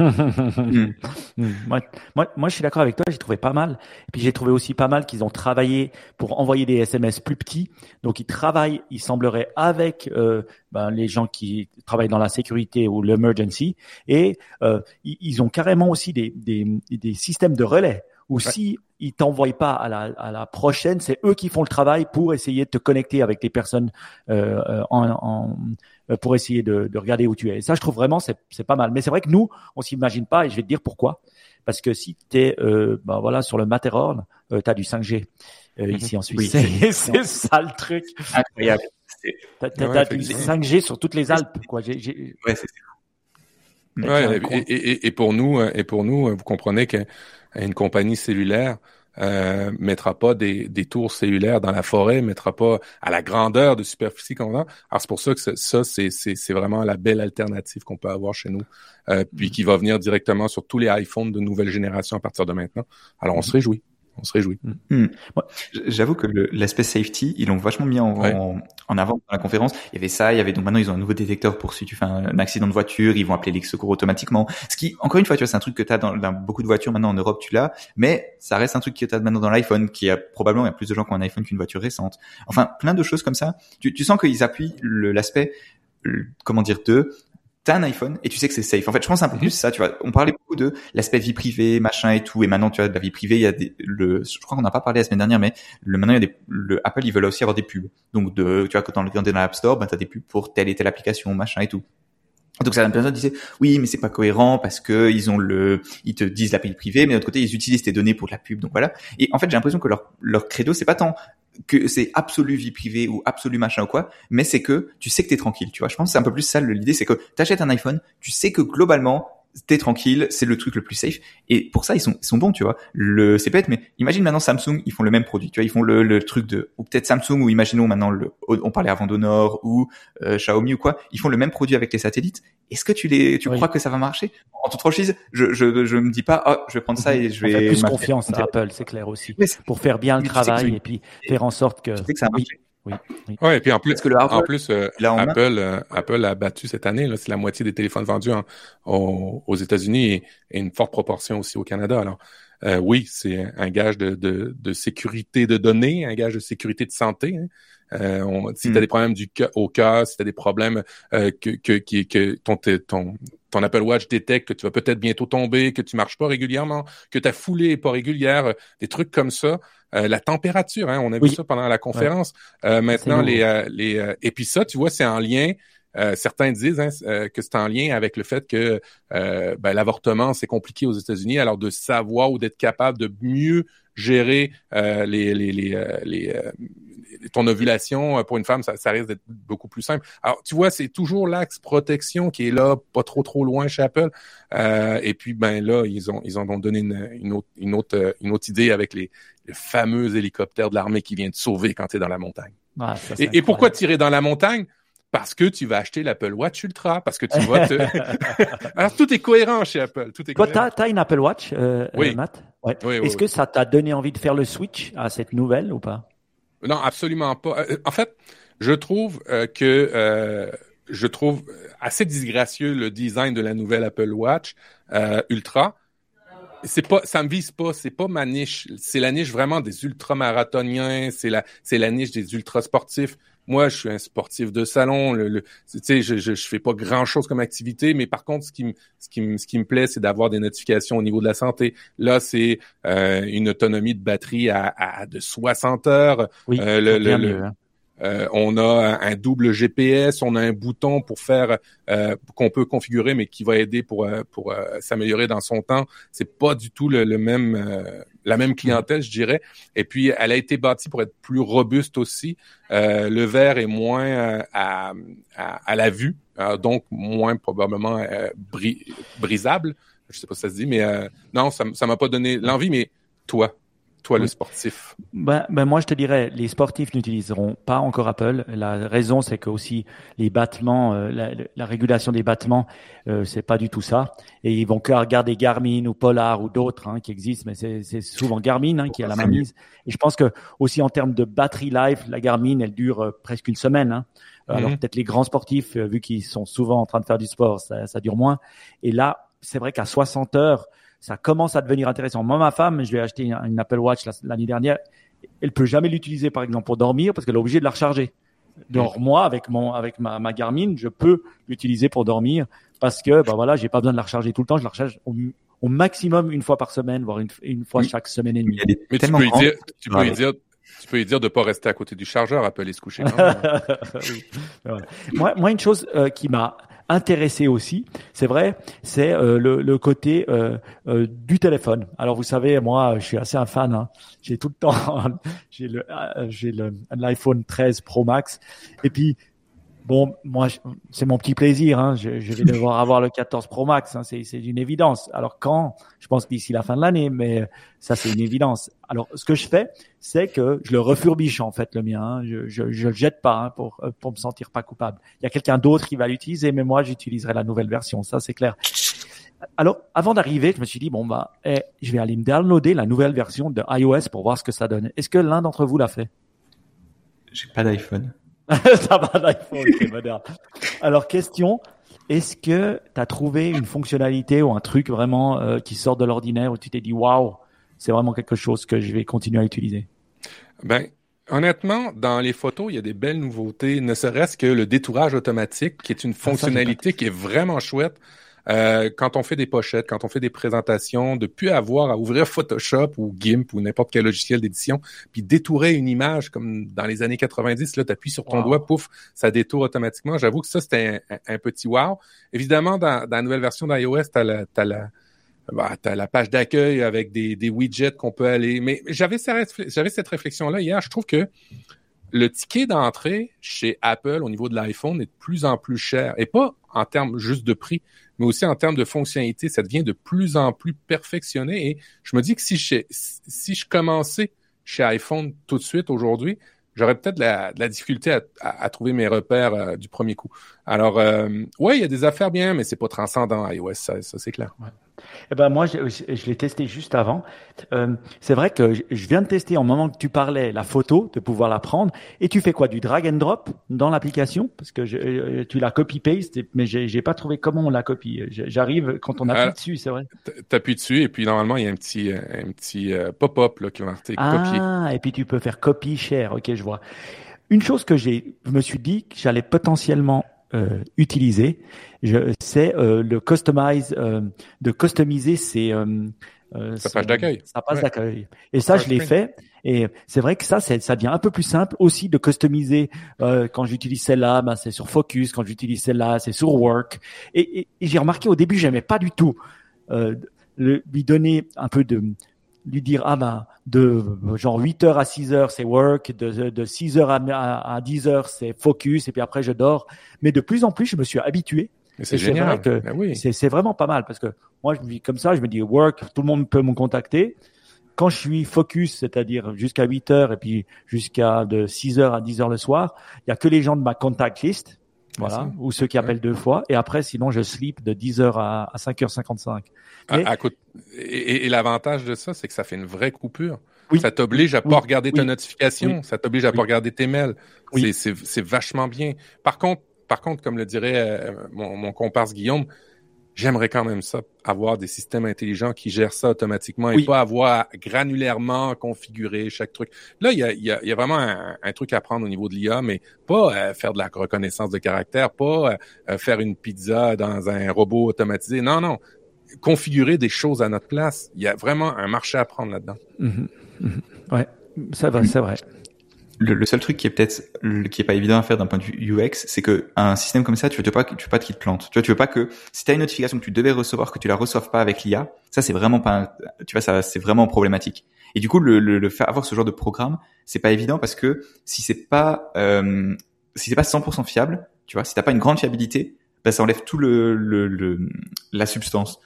Mm. moi, moi, moi, je suis d'accord avec toi, j'ai trouvé pas mal. Et puis j'ai trouvé aussi pas mal qu'ils ont travaillé pour envoyer des SMS plus petits. Donc ils travaillent, il semblerait, avec euh, ben, les gens qui travaillent dans la sécurité ou l'emergency. Et euh, ils, ont carrément aussi des, des, des systèmes de relais ou si ils t'envoient pas à la, à la prochaine, c'est eux qui font le travail pour essayer de te connecter avec des personnes euh, euh en, en, euh, pour essayer de, de, regarder où tu es. Et ça, je trouve vraiment c'est pas mal. Mais c'est vrai que nous, on s'imagine pas, et je vais te dire pourquoi. Parce que si tu es euh, ben voilà sur le Matterhorn, euh, tu as du 5G euh, mhm. ici en Suisse. Oui, c'est ça le truc. Incroyable. T'as as, du 5G sur toutes les Alpes, quoi. J'ai, j'ai... Ouais, c'est Ouais, et, et, et, pour nous, et pour nous, vous comprenez que une compagnie cellulaire euh, mettra pas des, des, tours cellulaires dans la forêt, mettra pas à la grandeur de superficie qu'on a. Alors c'est pour ça que ça, c'est, c'est, vraiment la belle alternative qu'on peut avoir chez nous, euh, puis mm-hmm. qui va venir directement sur tous les iPhones de nouvelle génération à partir de maintenant. Alors on se mm-hmm. réjouit on se réjouit. Hmm. Hmm. J'avoue que l'aspect safety, ils l'ont vachement mis en, en, avant dans la conférence. Il y avait ça, il y avait donc maintenant ils ont un nouveau détecteur pour si tu fais un, accident de voiture, ils vont appeler les secours automatiquement. Ce qui, encore une fois, tu vois, c'est un truc que tu as dans, dans, beaucoup de voitures maintenant en Europe, tu l'as, mais ça reste un truc que tu as maintenant dans l'iPhone, qui a probablement il y a plus de gens qui ont un iPhone qu'une voiture récente. Enfin, plein de choses comme ça. Tu, tu sens qu'ils appuient l'aspect comment dire de t'as un iPhone et tu sais que c'est safe. En fait, je pense un peu mhm. plus ça, tu vois. On parlait beaucoup de l'aspect vie privée, machin et tout, et maintenant, tu vois, de la vie privée, il y a des, le, je crois qu'on n'a pas parlé la semaine dernière, mais le, maintenant, il y a des, le Apple, ils veulent aussi avoir des pubs. Donc, de, tu vois, quand on est dans l'App Store, ben, t'as des pubs pour telle et telle application, machin et tout. Donc certaines personnes disaient oui mais c'est pas cohérent parce que ils ont le ils te disent la vie privée mais de l'autre côté ils utilisent tes données pour de la pub. Donc voilà. Et en fait j'ai l'impression que leur leur credo c'est pas tant que c'est absolu vie privée ou absolu machin ou quoi mais c'est que tu sais que t'es tranquille tu vois. Je pense que c'est un peu plus ça l'idée c'est que t'achètes un iPhone tu sais que globalement t'es tranquille, c'est le truc le plus safe. Et pour ça, ils sont, ils sont bons, tu vois. Le, c'est bête, mais imagine maintenant Samsung, ils font le même produit, tu vois, ils font le, le truc de, ou peut-être Samsung, ou imaginons maintenant le, on parlait avant d'Honor, ou euh, Xiaomi ou quoi, ils font le même produit avec les satellites. Est-ce que tu les, tu crois que ça va marcher? En toute franchise, je, je, je me dis pas, oh, je vais prendre ça et je vais. Faire plus confiance à Apple, c'est clair aussi, pour faire bien le travail et puis faire en sorte que. Tu sais que ça marche oui, oui. Ouais, et puis en plus, que le en plus euh, Apple, euh, Apple a battu cette année, c'est la moitié des téléphones vendus aux États-Unis et, une forte proportion aussi au Canada. Alors, euh, oui, c'est un gage de, de, de, sécurité de données, un gage de sécurité de santé. Hein. Euh, on, si tu as des problèmes du au cœur, si tu as des problèmes euh, que, que, que, que ton, ton, ton Apple Watch détecte que tu vas peut-être bientôt tomber, que tu marches pas régulièrement, que ta foulée est pas régulière, des trucs comme ça, euh, la température, hein, on a vu ça pendant la conférence. Euh, maintenant, les, euh, les et puis ça, tu vois, c'est en lien. Certains disent hein, que c'est en lien avec le fait que ben, l'avortement c'est compliqué aux États-Unis, alors de savoir ou d'être capable de mieux gérer les, les, les, les ton ovulation pour une femme, ça, ça risque d'être beaucoup plus simple. Alors, tu vois, c'est toujours l'axe protection qui est là, pas trop trop loin chez Apple. Euh, et puis, ben là, ils ont ils ont donné une, une, autre, une autre une autre idée avec les, le fameux hélicoptère de l'armée qui vient te sauver quand tu es dans la montagne. Ah, et, pourquoi tirer dans la montagne? Parce que tu vas acheter l'Apple Watch Ultra, parce que tu vas te... Alors, tout est cohérent chez Apple. Tout est Toi, tu as, une Apple Watch, euh, oui. Matt ouais. oui, Est-ce que ça t'a donné envie de faire le switch à cette nouvelle ou pas? Non, absolument pas. Euh, en fait, je trouve euh, que je trouve assez disgracieux le design de la nouvelle Apple Watch Ultra c'est pas, ça me vise pas, c'est pas ma niche. C'est la niche vraiment des ultramarathoniens, c'est la, c'est la niche des ultra sportifs. Moi, je suis un sportif de salon. Le, tu sais, je, je, je, fais pas grand chose comme activité, mais par contre, ce qui me, ce qui me, ce qui me plaît, c'est d'avoir des notifications au niveau de la santé. Là, c'est euh, une autonomie de batterie à, à de 60 heures. Oui, euh, le, le, hein. Euh, on a un double GPS, on a un bouton pour faire euh, qu'on peut configurer, mais qui va aider pour euh, pour s'améliorer dans son temps. C'est pas du tout le, même la même clientèle, je dirais. Et puis, elle a été bâtie pour être plus robuste aussi. le verre est moins à, à, la vue, donc moins probablement brisable. Je sais pas si ça se dit, mais non, ça ça m'a pas donné l'envie. Mais toi, toi, le sportif ben, ben, Moi, je te dirais, les sportifs n'utiliseront pas encore Apple. La raison, c'est que aussi les battements, euh, la, la, régulation des battements, euh, c'est pas du tout ça. Et ils vont que regarder Garmin ou Polar ou d'autres hein, qui existent, mais c'est souvent Garmin hein, qui a la main mise. Et je pense que aussi en termes de batterie life, la Garmin, elle dure euh, presque une semaine. Hein. Alors mhm. peut-être les grands sportifs, euh, vu qu'ils sont souvent en train de faire du sport, ça, ça dure moins. Et là, c'est vrai qu'à 60 heures, ça commence à devenir intéressant. Moi, ma femme, je lui ai acheté une Apple Watch l'année dernière. Elle peut jamais l'utiliser, par exemple, pour dormir parce qu'elle est obligée de la recharger. Donc moi, avec mon, avec ma, ma Garmin, je peux l'utiliser pour dormir parce que, bah voilà, j'ai pas besoin de la recharger tout le temps. Je la recharge au, maximum une fois par semaine, voire une, une fois chaque semaine et demie. Mais tu peux, lui dire, tu peux lui dire, tu peux lui dire de pas rester à côté du chargeur, appeler se coucher. moi, moi, une chose euh, qui m'a intéressé aussi, c'est vrai, c'est euh, le, côté euh, euh, du téléphone. Alors vous savez, moi, je suis assez un fan. Hein. J'ai tout le temps, j'ai le, j'ai l'iPhone 13 Pro Max, et puis Bon, moi, c'est mon petit plaisir. Hein. Je, je, vais devoir avoir le 14 Pro Max. Hein. C'est, une évidence. Alors quand? Je pense d'ici la fin de l'année, mais ça, c'est une évidence. Alors, ce que je fais, c'est que je le refurbiche en fait le mien. Hein. Je, je, je le jette pas hein, pour euh, pour me sentir pas coupable. Il y a quelqu'un d'autre qui va l'utiliser, mais moi, j'utiliserai la nouvelle version. Ça, c'est clair. Alors, avant d'arriver, je me suis dit bon bah, eh, je vais aller me downloader la nouvelle version de iOS pour voir ce que ça donne. Est-ce que l'un d'entre vous l'a fait? J'ai pas d'iPhone. Alors, question, est-ce que tu as trouvé une fonctionnalité ou un truc vraiment euh, qui sort de l'ordinaire où tu t'es dit, waouh, c'est vraiment quelque chose que je vais continuer à utiliser? Ben, honnêtement, dans les photos, il y a des belles nouveautés, ne serait-ce que le détourage automatique, qui est une ah, fonctionnalité qui est vraiment chouette. Euh, quand on fait des pochettes, quand on fait des présentations, de plus avoir à ouvrir Photoshop ou GIMP ou n'importe quel logiciel d'édition, puis détourer une image comme dans les années 90, là, tu appuies sur ton doigt, pouf, ça détourne automatiquement. J'avoue que ça, c'était un, petit wow. Évidemment, dans, la nouvelle version d'iOS, tu as la, as la bah, as la page d'accueil avec des, des widgets qu'on peut aller. Mais j'avais j'avais cette réflexion-là hier. Je trouve que le ticket d'entrée chez Apple au niveau de l'iPhone est de plus en plus cher. Et pas en termes juste de prix, mais aussi en termes de fonctionnalité. Ça devient de plus en plus perfectionné. Et je me dis que si je, si je commençais chez iPhone tout de suite aujourd'hui, j'aurais peut-être la, la difficulté à, trouver mes repères euh, du premier coup. Alors, euh, ouais, il y a des affaires bien, mais c'est pas transcendant iOS, ça, ça c'est clair. Eh ben moi, je, je l'ai testé juste avant. Euh, c'est vrai que je viens de tester en moment que tu parlais la photo, de pouvoir la prendre. Et tu fais quoi Du drag and drop dans l'application? Parce que je, euh, tu la copy paste, mais j'ai, pas trouvé comment on la copie. J'arrive quand on appuie dessus, c'est vrai. T'appuies dessus et puis normalement il y a un petit un petit euh, pop-up là qui va marquer copier. Ah, et puis tu peux faire copy share. Ok, je vois. Une chose que j'ai, je me suis dit que j'allais potentiellement euh, utiliser, c'est euh, le customize, euh, de customiser ses sa page d'accueil. Sa page d'accueil. Et ça, je l'ai fait. Et c'est vrai que ça, ça devient un peu plus simple aussi de customiser. quand j'utilise celle-là, ben, c'est sur Focus. Quand j'utilise celle-là, c'est sur Work. Et, et, et j'ai remarqué au début, j'aimais pas du tout le, lui donner un peu de lui dire ah ben de genre 8 heures à 6 heures c'est work, de, de 6 heures à, à 10 heures c'est focus et puis après je dors. Mais de plus en plus je me suis habitué. C'est génial. Que ben oui. C'est vraiment pas mal parce que moi je me dis comme ça, je me dis work, tout le monde peut me contacter. Quand je suis focus, c'est-à-dire jusqu'à 8 heures et puis jusqu'à de 6 heures à 10 heures le soir, il y a que les gens de ma contact list voilà, ou ceux qui appellent deux fois. Et après, sinon, je sleep de 10h à, à 5h55. Mais... Ah, et, l'avantage de ça, c'est que ça fait une vraie coupure. Oui. Ça t'oblige à pas regarder ta notification, ça t'oblige à pas regarder tes mails. C'est vachement bien. Par contre, par contre, comme le dirait euh, mon, mon comparse Guillaume, j'aimerais quand même ça, avoir des systèmes intelligents qui gèrent ça automatiquement et pas avoir granulairement configuré chaque truc. Là, il y a, y a, y a vraiment un, truc à prendre au niveau de l'IA, mais pas euh, faire de la reconnaissance de caractère, pas euh, euh, faire une pizza dans un robot automatisé. Non, non. Configurer des choses à notre place. Il y a vraiment un marché à prendre là-dedans. Mm-hmm. Ouais, ça va, c'est vrai le, seul truc qui est peut-être qui est pas évident à faire d'un point de vue UX, c'est que un système comme ça, tu veux pas, tu veux pas qu'il te plante. Tu vois, tu veux pas que si tu as une notification que tu devais recevoir, que tu la reçoives pas avec l'IA, ça c'est vraiment pas, tu vois, ça c'est vraiment problématique. Et du coup, le, le, faire avoir ce genre de programme, c'est pas évident parce que si c'est pas euh, si c'est pas 100% fiable, tu vois, si t'as pas une grande fiabilité, bah, ça enlève tout le, le, la substance.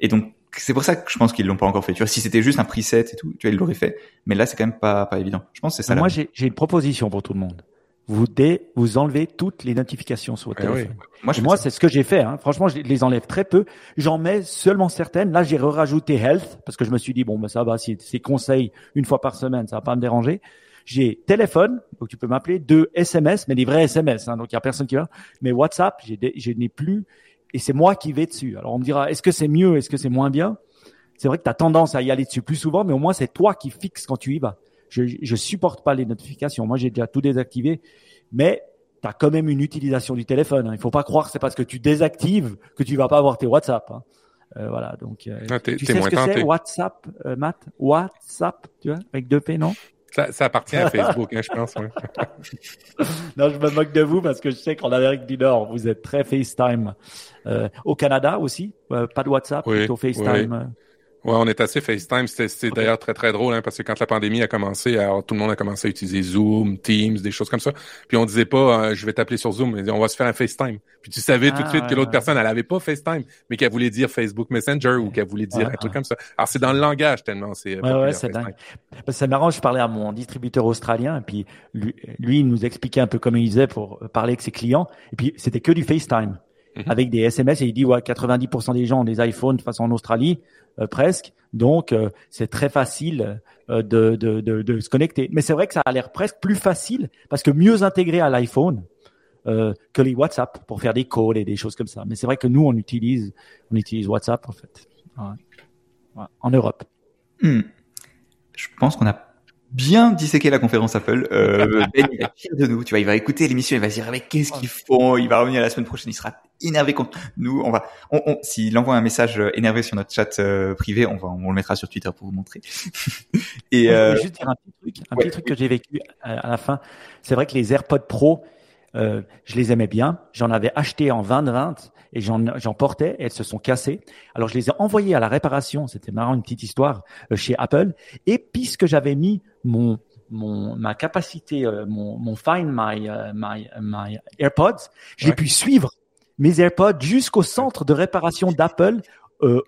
Et donc c'est pour ça que je pense qu'ils l'ont pas encore fait. Tu vois, si c'était juste un preset et tout, tu vois, ils l'auraient fait. Mais là, c'est quand même pas, pas évident. Je pense que c'est ça. Moi, j'ai une proposition pour tout le monde. Vous dé, vous enlevez toutes les notifications sur votre eh téléphone. Moi, c'est ce que j'ai fait. Hein. Franchement, je les enlève très peu. J'en mets seulement certaines. Là, j'ai rajouté health parce que je me suis dit bon, ben ça va. Si c'est conseils une fois par semaine, ça va pas me déranger. J'ai téléphone, donc tu peux m'appeler. Deux SMS, mais des vrais SMS. Hein, donc il y a personne qui va. Mais WhatsApp, je n'ai plus et c'est moi qui vais dessus. Alors on me dira, est-ce que c'est mieux, est-ce que c'est moins bien? C'est vrai que tu as tendance à y aller dessus plus souvent, mais au moins c'est toi qui fixes quand tu y vas. Je, je supporte pas les notifications. Moi, j'ai déjà tout désactivé, mais tu as quand même une utilisation du téléphone. Hein. Il faut pas croire que c'est parce que tu désactives que tu vas pas avoir tes WhatsApp. Hein. Euh, voilà, donc euh, ah, tu sais ce que c'est WhatsApp, euh, Matt? WhatsApp, tu vois, avec deux P, non? Ça, appartient à Facebook, hein, je pense. non, je me moque de vous parce que je sais qu'en Amérique du Nord, vous êtes très FaceTime. Euh, au Canada aussi, euh, pas de WhatsApp, plutôt FaceTime. Ouais, on est assez FaceTime. C'était d'ailleurs très, très drôle, hein, parce que quand la pandémie a commencé, alors tout le monde a commencé à utiliser Zoom, Teams, des choses comme ça. Puis on disait pas, euh, je vais t'appeler sur Zoom, mais on va se faire un FaceTime. Puis tu savais tout de suite que l'autre personne, elle avait pas FaceTime, mais qu'elle voulait dire Facebook Messenger ou qu'elle voulait dire un truc comme ça. Alors c'est dans le langage tellement c'est. Ouais, ouais, c'est dingue. C'est marrant, je parlais à mon distributeur australien, et puis lui, lui, il nous expliquait un peu comment il faisait pour parler avec ses clients, et puis c'était que du FaceTime. Mhm. avec des SMS et il dit ouais 90% des gens ont des iPhones de façon en Australie euh, presque. Donc euh, c'est très facile euh, de, de, de, de, se connecter. Mais c'est vrai que ça a l'air presque plus facile parce que mieux intégré à l'iPhone que les WhatsApp pour faire des calls et des choses comme ça. Mais c'est vrai que nous on utilise on utilise WhatsApp en fait. En Europe. Hmm. je pense qu'on a bien disséqué la conférence Apple. Euh, ben, il va de nous. Tu vois, il va écouter l'émission, il va se dire, mais qu'est-ce qu'ils font? Il va revenir la semaine prochaine, il sera énervé contre nous. On va, on, on, s'il envoie un message euh, énervé sur notre chat euh, privé, on va, on le mettra sur Twitter pour vous montrer. Et euh, juste dire un petit truc, un petit truc que j'ai vécu à, la fin. C'est vrai que les AirPods Pro, euh, je les aimais bien. J'en avais acheté en 2020 et j'en portais elles se sont cassées. Alors je les ai envoyées à la réparation, c'était marrant une petite histoire euh, chez Apple et puisque j'avais mis mon mon ma capacité euh, mon, mon Find My euh, my my AirPods, j'ai pu suivre mes AirPods jusqu'au centre de réparation d'Apple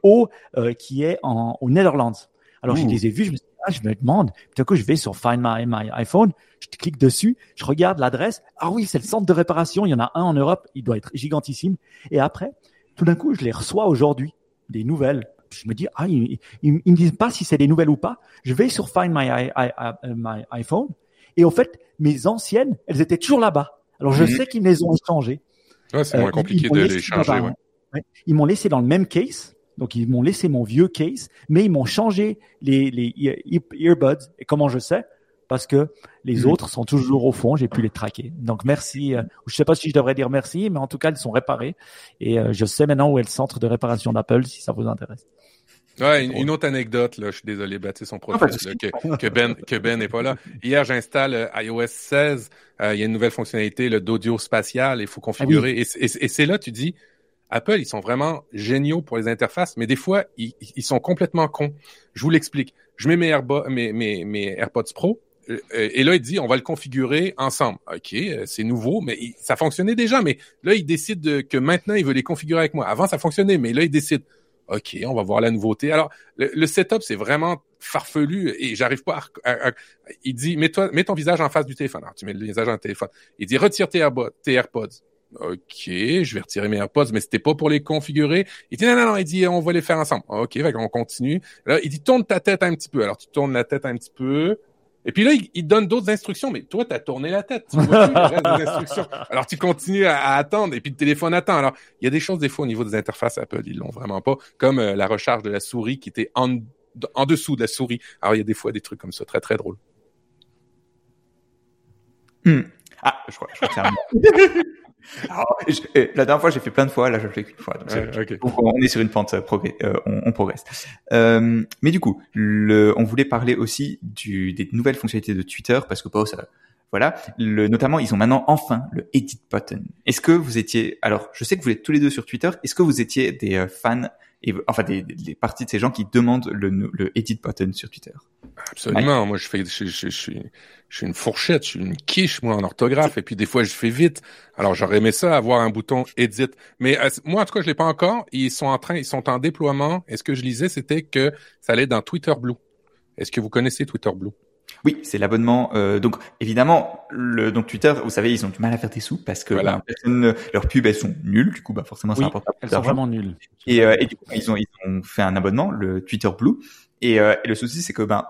au qui est en aux Netherlands. Alors je les ai vus, je me, ah, je me demande, tout à coup je vais sur Find My, my iPhone, je clique dessus, je regarde l'adresse. Ah oui, c'est le centre de réparation. Il y en a un en Europe. Il doit être gigantissime. Et après, tout d'un coup, je les reçois aujourd'hui, des nouvelles. Je me dis, ah, ils, ils, me disent pas si c'est des nouvelles ou pas. Je vais sur Find My, my iPhone. Et en fait, mes anciennes, elles étaient toujours là-bas. Alors, je mhm. sais qu'ils les ont échangées. Ouais, c'est moins euh, compliqué de les changer. Ouais. Ils m'ont laissé dans le même case. Donc, ils m'ont laissé mon vieux case, mais ils m'ont changé les, les earbuds. Et comment je sais? Parce que les mhm. autres sont toujours au fond, j'ai pu les traquer. Donc merci. Euh, je sais pas si je devrais dire merci, mais en tout cas ils sont réparés et euh, je sais maintenant où est le centre de réparation d'Apple si ça vous intéresse. Ouais, une, autre anecdote, là, je suis désolé, Baptiste, son profil, que, que, Ben que Ben n'est pas là. Hier, j'installe euh, iOS 16, il y a une nouvelle fonctionnalité, le d'audio spatial, il faut configurer. Ah et, et, et c'est là, tu dis, Apple, ils sont vraiment géniaux pour les interfaces, mais des fois, ils, sont complètement cons. Je vous l'explique. Je mets mes, AirPods Pro, euh, et là, il dit, on va le configurer ensemble. OK, euh, c'est nouveau, mais ça fonctionnait déjà. Mais là, il décide que maintenant, il veut les configurer avec moi. Avant, ça fonctionnait, mais là, il décide, OK, on va voir la nouveauté. Alors, le, setup, c'est vraiment farfelu et j'arrive pas à, Il dit, mets-toi, mets ton visage en face du téléphone. Alors, tu mets le visage le téléphone. Il dit, retire tes AirPods. OK, je vais retirer mes AirPods, mais c'était pas pour les configurer. Il dit non, non, non, il dit on va les faire ensemble. OK, on continue. Là, il dit tourne ta tête un petit peu. Alors tu tournes la tête un petit peu. Et puis là, il, donne d'autres instructions, mais toi, tu as tourné la tête. Tu vois le reste des instructions. Alors, tu continues à, attendre, et puis le téléphone attend. Alors, il y a des choses, des fois, au niveau des interfaces Apple, ils l'ont vraiment pas, comme euh, la recharge de la souris qui était en, en dessous de la souris. Alors, il y a des fois des trucs comme ça, très, très drôles. Hmm. Ah, je crois, je crois que euh, la dernière fois, j'ai fait plein de fois. Là, je le fais qu'une fois. Donc, on est sur une pente euh, euh, on, progresse. Euh, mais du coup, le, on voulait parler aussi du, des nouvelles fonctionnalités de Twitter parce que pas ça. Voilà, le, notamment ils ont maintenant enfin le edit button. Est-ce que vous étiez alors je sais que vous êtes tous les deux sur Twitter. Est-ce que vous étiez des fans et enfin des, des, parties de ces gens qui demandent le, le edit button sur Twitter Absolument. Moi, je fais, je, je, je, suis, je suis une fourchette, je suis une quiche, moi, en orthographe. Et puis, des fois, je fais vite. Alors, j'aurais aimé ça, avoir un bouton edit. Mais euh, moi, en tout cas, je l'ai pas encore. Ils sont en train, ils sont en déploiement. Et ce que je lisais, c'était que ça allait dans Twitter Blue. Est-ce que vous connaissez Twitter Blue? Oui, c'est l'abonnement. Euh, donc évidemment, le donc Twitter, vous savez, ils ont du mal à faire des sous parce que voilà. ben, leurs pubs elles sont nulles. Du coup, bah forcément, c'est important. Elles sont vraiment nulles. Et, euh, et, du coup, ils ont ils ont fait un abonnement, le Twitter Blue. Et, euh, et le souci, c'est que ben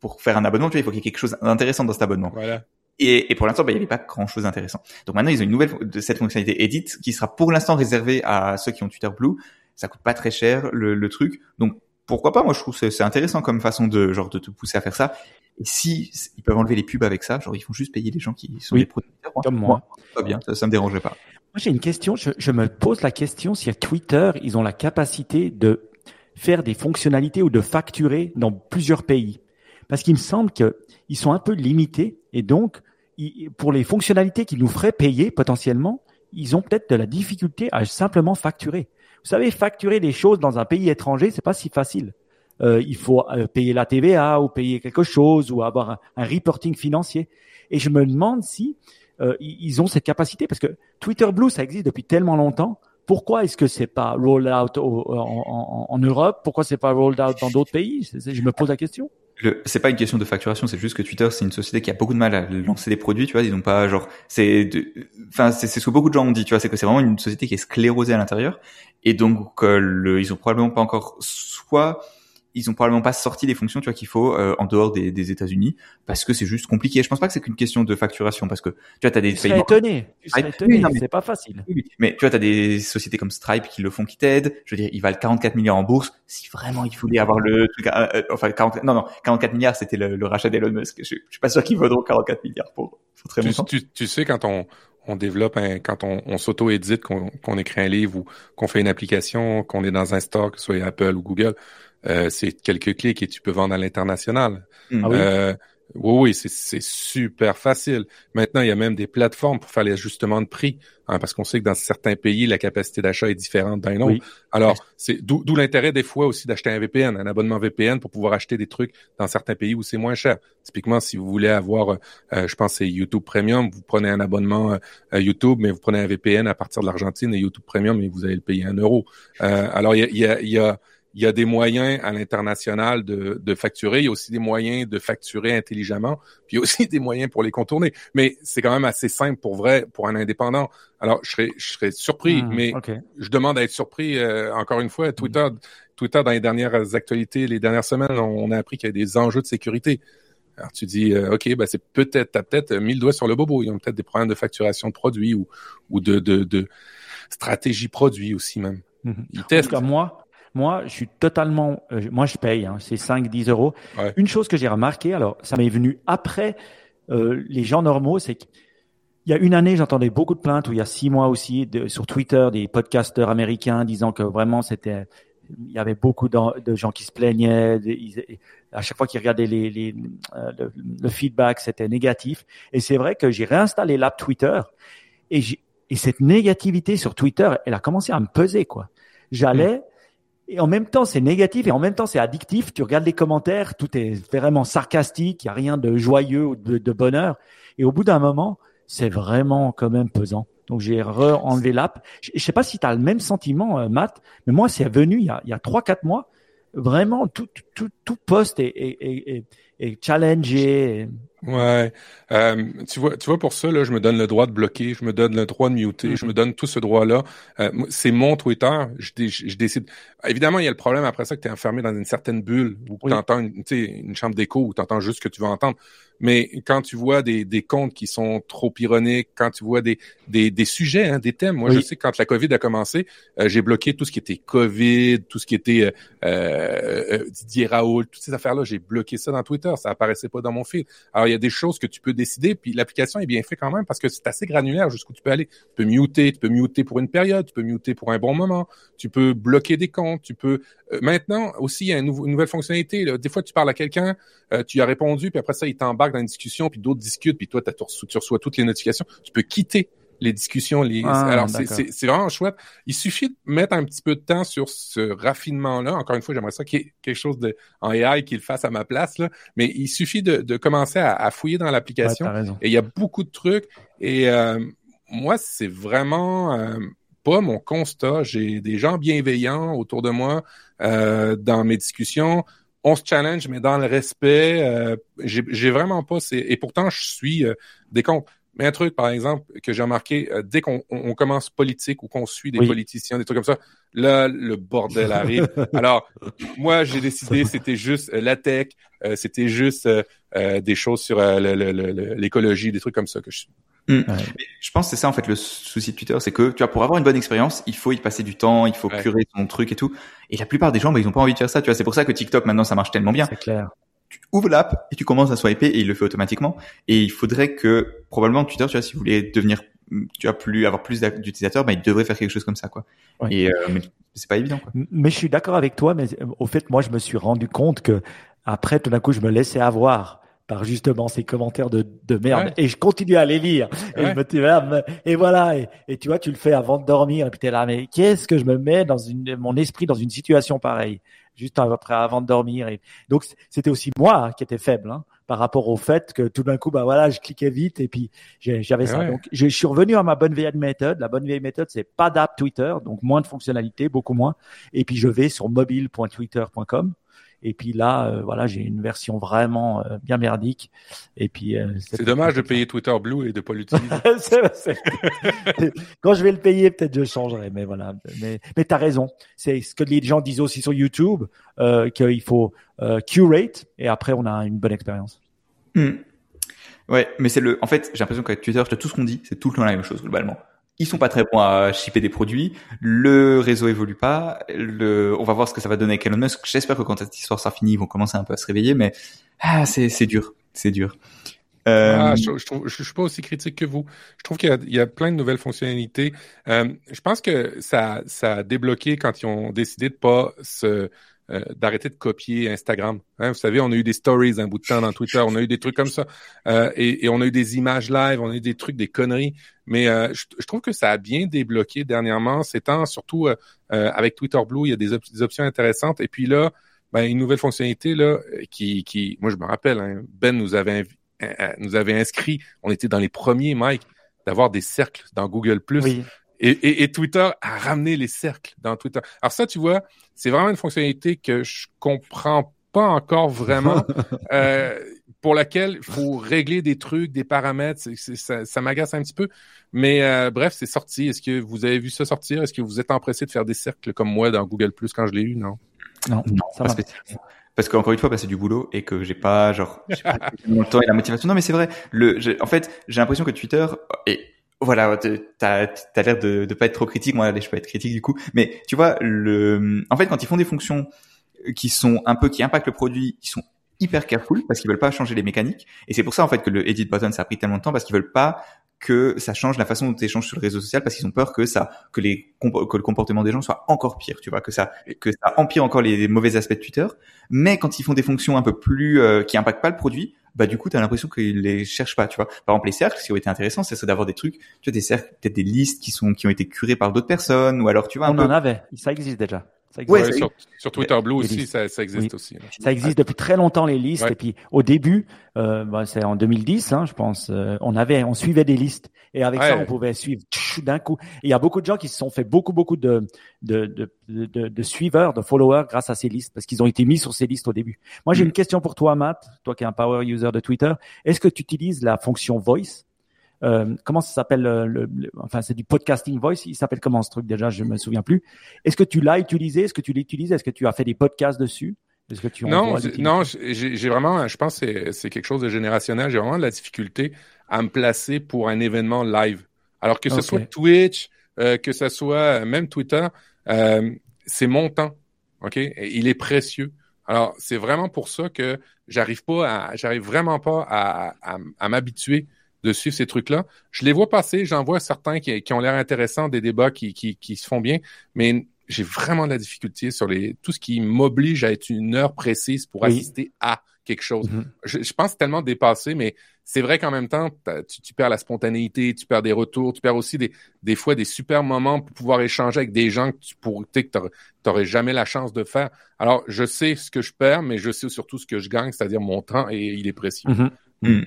pour faire un abonnement, tu vois, il faut qu'il y ait quelque chose d'intéressant dans cet abonnement. Voilà. Et, et pour l'instant, bah, il n'y avait pas grand chose d'intéressant. Donc maintenant, ils ont une nouvelle de cette fonctionnalité Edit qui sera pour l'instant réservée à ceux qui ont Twitter Blue. Ça coûte pas très cher le, le truc. Donc pourquoi pas Moi, je trouve que c'est intéressant comme façon de genre de te pousser à faire ça. Et si ils peuvent enlever les pubs avec ça, genre ils font juste payer les gens qui sont des producteurs. Comme moi. Pas bien, ça, ça me dérangerait pas. Moi, j'ai une question. Je, je me pose la question si à Twitter, ils ont la capacité de faire des fonctionnalités ou de facturer dans plusieurs pays parce qu'il me semble qu'ils sont un peu limités et donc pour les fonctionnalités qu'ils nous feraient payer potentiellement, ils ont peut-être de la difficulté à simplement facturer. Vous savez, facturer des choses dans un pays étranger, c'est pas si facile. Euh, il faut euh, payer la TVA ou payer quelque chose ou avoir un, reporting financier. Et je me demande si euh, ils ont cette capacité parce que Twitter Blue, ça existe depuis tellement longtemps. Pourquoi est-ce que c'est pas rolled out en, en, Europe? Pourquoi c'est pas rolled out dans d'autres pays? Je me pose la question c'est pas une question de facturation, c'est juste que Twitter c'est une société qui a beaucoup de mal à lancer des produits, tu vois, ils ont pas genre c'est enfin c'est ce que beaucoup de gens ont dit, tu vois, c'est que c'est vraiment une société qui est sclérosée à l'intérieur et donc euh, le, ils ont probablement pas encore soit ils ont probablement pas sorti les fonctions, tu vois, qu'il faut euh, en dehors des, des États-Unis, parce que c'est juste compliqué. Je pense pas que c'est qu'une question de facturation, parce que tu vois, t'as des tu serais étonné, tu serais étonné, c'est pas facile. Mais tu vois, t'as des sociétés comme Stripe qui le font, qui t'aident. Je veux dire, ils valent 44 milliards en bourse. Si vraiment il voulait avoir le truc, euh, euh, enfin 40, non non, 44 milliards, c'était le, le, rachat d'Elon Musk. Je, je, suis pas sûr qu'ils vaudront 44 milliards pour, pour très longtemps. Tu, tu, sais quand on on développe un, quand on, on s'auto-édite, qu'on qu'on écrit un livre ou qu'on fait une application, qu'on est dans un store, que ce soit Apple ou Google, euh, c'est quelques clics et tu peux vendre à l'international. Mm. Ah oui? Euh, oui, oui, c'est super facile. Maintenant, il y a même des plateformes pour faire les ajustements de prix, hein, parce qu'on sait que dans certains pays, la capacité d'achat est différente d'un autre. Oui. Alors, c'est d'où l'intérêt des fois aussi d'acheter un VPN, un abonnement VPN pour pouvoir acheter des trucs dans certains pays où c'est moins cher. Typiquement, si vous voulez avoir, euh, je pense c'est YouTube Premium, vous prenez un abonnement euh, YouTube, mais vous prenez un VPN à partir de l'Argentine et YouTube Premium, et vous allez le payer un euro. Euh, alors, il y a, il y a, il y a il y a des moyens à l'international de, de, facturer. Il y a aussi des moyens de facturer intelligemment. Puis il y a aussi des moyens pour les contourner. Mais c'est quand même assez simple pour vrai, pour un indépendant. Alors, je serais, je serais surpris, Mmh, mais je demande à être surpris. euh, encore une fois, Twitter, Twitter, dans les dernières actualités, les dernières semaines, on a appris qu'il y a des enjeux de sécurité. Alors tu dis, euh, ok, ben c'est peut-être, t'as peut-être mis le doigt sur le bobo. Ils ont peut-être des problèmes de facturation de produits ou, ou de, de, de stratégie produit aussi même. Mhm. Ils En tout testent. cas, moi, moi, je suis totalement, euh, moi, je paye, hein, c'est 5, 10 euros. Ouais. Une chose que j'ai remarqué, alors, ça m'est venu après euh, les gens normaux, c'est qu'il y a une année, j'entendais beaucoup de plaintes, ou il y a six mois aussi, de, sur Twitter, des podcasteurs américains disant que vraiment c'était, il y avait beaucoup de, gens qui se plaignaient, ils- à chaque fois qu'ils regardaient les, les, euh, le, le feedback, c'était négatif. Et c'est vrai que j'ai réinstallé l'app Twitter et, j'ai- et cette négativité sur Twitter, elle a commencé à me peser, quoi. J'allais, et en même temps, c'est négatif et en même temps, c'est addictif. Tu regardes les commentaires, tout est vraiment sarcastique, il n'y a rien de joyeux ou de, de bonheur. Et au bout d'un moment, c'est vraiment quand même pesant. Donc, j'ai re-enlevé l'app. Je ne sais pas si tu as le même sentiment, euh, Matt, mais moi, c'est venu il y a, il y a 3-4 mois. Vraiment, tout, tout, tout poste est, est, est, est, challengé. Ouais. Euh, tu vois, tu vois, pour ça, là, je me donne le droit de bloquer, je me donne le droit de muter, je Mhm. me donne tout ce droit-là. Euh, c'est mon Twitter. Je, je, je décide. Évidemment, il y a le problème après ça que tu es enfermé dans une certaine bulle où Oui. tu entends une, chambre d'écho où tu entends juste ce que tu veux entendre. Mais quand tu vois des, des comptes qui sont trop ironiques, quand tu vois des, des, des sujets, hein, des thèmes, moi Oui. je sais que quand la COVID a commencé, euh, j'ai bloqué tout ce qui était COVID, tout ce qui était euh, Raoult, toutes ces affaires-là, j'ai bloqué ça dans Twitter, ça apparaissait pas dans mon fil. Alors il y a des choses que tu peux décider, puis l'application est bien faite quand même parce que c'est assez granulaire jusqu'où tu peux aller. Tu peux muter, tu peux muter pour une période, tu peux muter pour un bon moment, tu peux bloquer des comptes, tu peux. euh, maintenant aussi il y a une nouvelle fonctionnalité. Là. Des fois tu parles à quelqu'un, euh, tu as répondu, puis après ça il t'embarque dans une discussion, puis d'autres discutent, puis toi tu reçois toutes les notifications. Tu peux quitter les discussions. Les... Ah, Alors c'est vraiment chouette. Il suffit de mettre un petit peu de temps sur ce raffinement-là. Encore une fois, j'aimerais ça qu'il y ait quelque chose de en AI qui le fasse à ma place, là. mais il suffit de, de commencer à, à fouiller dans l'application. Et il y a beaucoup de trucs. Et euh, moi, c'est vraiment euh, pas mon constat. J'ai des gens bienveillants autour de moi euh, dans mes discussions. On se challenge, mais dans le respect. Euh, j'ai vraiment pas. Et pourtant, je suis euh, des comptes. Mais un truc, par exemple, que j'ai remarqué, euh, dès qu'on on- on commence politique ou qu'on suit des Oui. politiciens, des trucs comme ça, là, le bordel arrive. Alors, moi, j'ai décidé, c'était juste euh, la tech, euh, c'était juste euh, euh, des choses sur euh, l'écologie, des trucs comme ça que je suis. Hmm. Je pense que c'est ça en fait le souci de Twitter, c'est que tu vois pour avoir une bonne expérience, il faut y passer du temps, il faut Ouais. curer son truc et tout. Et la plupart des gens, bah, ils ont pas envie de faire ça. Tu vois, c'est pour ça que TikTok maintenant ça marche tellement bien. C'est clair. Tu ouvres l'app et tu commences à swiper et il le fait automatiquement. Et il faudrait que probablement Twitter, tu vois, si vous voulez devenir, tu vois, plus avoir plus d'utilisateurs, bah, il devrait faire quelque chose comme ça, quoi. Ouais. Et euh, mais c'est pas évident, quoi. Mais je suis d'accord avec toi, mais euh, au fait, moi, je me suis rendu compte que après, tout d'un coup, je me laissais avoir par justement ces commentaires de, de merde Ouais. et je continue à les lire et je me dis ah, et voilà et, et tu vois tu le fais avant de dormir et puis t'es là mais qu'est-ce que je me mets dans une mon esprit dans une situation pareille? Juste après avant de dormir et donc c'était aussi moi qui était faible hein, par rapport au fait que tout d'un coup bah voilà je cliquais vite et puis j'avais ça. Ouais. donc je, je suis revenu à ma bonne vieille méthode. La bonne vieille méthode c'est pas d'app Twitter donc moins de fonctionnalités beaucoup moins. Et puis je vais sur mobile.twitter.com Et puis là, euh, voilà, j'ai une version vraiment euh, bien merdique. Et puis euh, c'est dommage de payer Twitter Blue et de pas l'utiliser. Quand je vais le payer, peut-être je changerai. Mais voilà. Mais mais t'as raison. C'est ce que les gens disent aussi sur YouTube qu'il faut curate et après on a une bonne expérience. Hmm. Ouais, mais c'est le. En fait, j'ai l'impression qu'avec Twitter, tout ce qu'on dit, c'est tout le temps la même chose globalement ils sont pas très bons à shipper des produits. Le réseau évolue pas. Le, on va voir ce que ça va donner avec Elon Musk. J'espère que quand cette histoire sera finie, ils vont commencer un peu à se réveiller, mais ah, c'est c'est dur, c'est dur. Euh... Ah, je, je, je, suis pas aussi critique que vous. Je trouve qu'il y, y, a plein de nouvelles fonctionnalités. Euh, je pense que ça, ça a débloqué quand ils ont décidé de pas se euh, d'arrêter de copier Instagram. Hein, vous savez, on a eu des stories un bout de temps dans Twitter, on a eu des trucs comme ça, euh, et, on a eu des images live, on a eu des trucs, des conneries. Mais euh, je, trouve que ça a bien débloqué dernièrement, c'est temps surtout avec Twitter Blue, il y a des, options intéressantes. Et puis là, ben, une nouvelle fonctionnalité là qui, moi je me rappelle, hein, Ben nous avait nous avait inscrit, on était dans les premiers, Mike, d'avoir des cercles dans Google. Et, et, et, Twitter a ramené les cercles dans Twitter. Alors ça, tu vois, c'est vraiment une fonctionnalité que je comprends pas encore vraiment, euh, pour laquelle il faut régler des trucs, des paramètres. ça, ça m'agace un petit peu. Mais euh, bref, c'est sorti. Est-ce que vous avez vu ça sortir? Est-ce que vous êtes empressé de faire des cercles comme moi dans Google Plus quand je l'ai eu? Non. Non, non ça pas parce qu'encore une fois, bah, c'est du boulot et que j'ai pas genre pas le temps et la motivation. Non, mais c'est vrai. Le, en fait, j'ai l'impression que Twitter et voilà, t'as as, l'air de, de pas être trop critique. Moi, je peux être critique du coup. Mais tu vois, le, en fait, quand ils font des fonctions qui sont un peu qui impactent le produit, ils sont hyper careful parce qu'ils veulent pas changer les mécaniques. Et c'est pour ça en fait que le edit button ça a pris tellement de temps parce qu'ils veulent pas que ça change la façon dont tu échanges sur le réseau social parce qu'ils ont peur que ça que les que le comportement des gens soit encore pire tu vois que ça que ça empire encore les, mauvais aspects de Twitter mais quand ils font des fonctions un peu plus euh, qui impactent pas le produit bah du coup tu as l'impression qu'ils les cherchent pas tu vois. Par exemple les cercles ce qui aurait été intéressant c'est d'avoir des trucs tu vois des cercles peut-être des listes qui sont qui ont été curées par d'autres personnes ou alors tu vois on en avait. Ça existe déjà Ouais, sur, Twitter Blue aussi, ça, ça, existe aussi. Ça existe depuis très longtemps les listes. Et puis au début, euh, bah, c'est en 2010, hein, je pense, euh, on avait, on suivait des listes et avec ça, on pouvait suivre d'un coup. il y a beaucoup de gens qui se sont fait beaucoup, beaucoup de de, de, de, de suiveurs, de followers grâce à ces listes parce qu'ils ont été mis sur ces listes au début. Moi, j'ai mm. une question pour toi, Matt, toi qui es un power user de Twitter. Est-ce que tu utilises la fonction Voice euh, comment ça s'appelle euh, le, Enfin, c'est du podcasting voice. Il s'appelle comment ce truc déjà Je me souviens plus. Est-ce que tu l'as utilisé? Est-ce que tu l'utilises? Est-ce que tu as fait des podcasts dessus? Est-ce que tu non, non, j'ai vraiment. Je pense que c'est quelque chose de générationnel. J'ai vraiment de la difficulté à me placer pour un événement live. Alors que ce soit Twitch, euh, que ce soit même Twitter, euh, c'est mon temps. Ok, il est précieux. Alors c'est vraiment pour ça que j'arrive pas à, j'arrive vraiment pas à, à, à m'habituer de suivre ces trucs-là. Je les vois passer, j'en vois certains qui, qui ont l'air intéressants, des débats qui, qui, qui se font bien, mais j'ai vraiment de la difficulté sur les tout ce qui m'oblige à être une heure précise pour assister à quelque chose. Mm-hmm. je, je, pense tellement dépassé, mais c'est vrai qu'en même temps, tu, tu, perds la spontanéité, tu perds des retours, tu perds aussi des, des fois des super moments pour pouvoir échanger avec des gens que tu pourrais que t'aurais jamais la chance de faire. Alors, je sais ce que je perds, mais je sais surtout ce que je gagne, c'est-à-dire mon temps et il est précieux. Mm-hmm. Mm.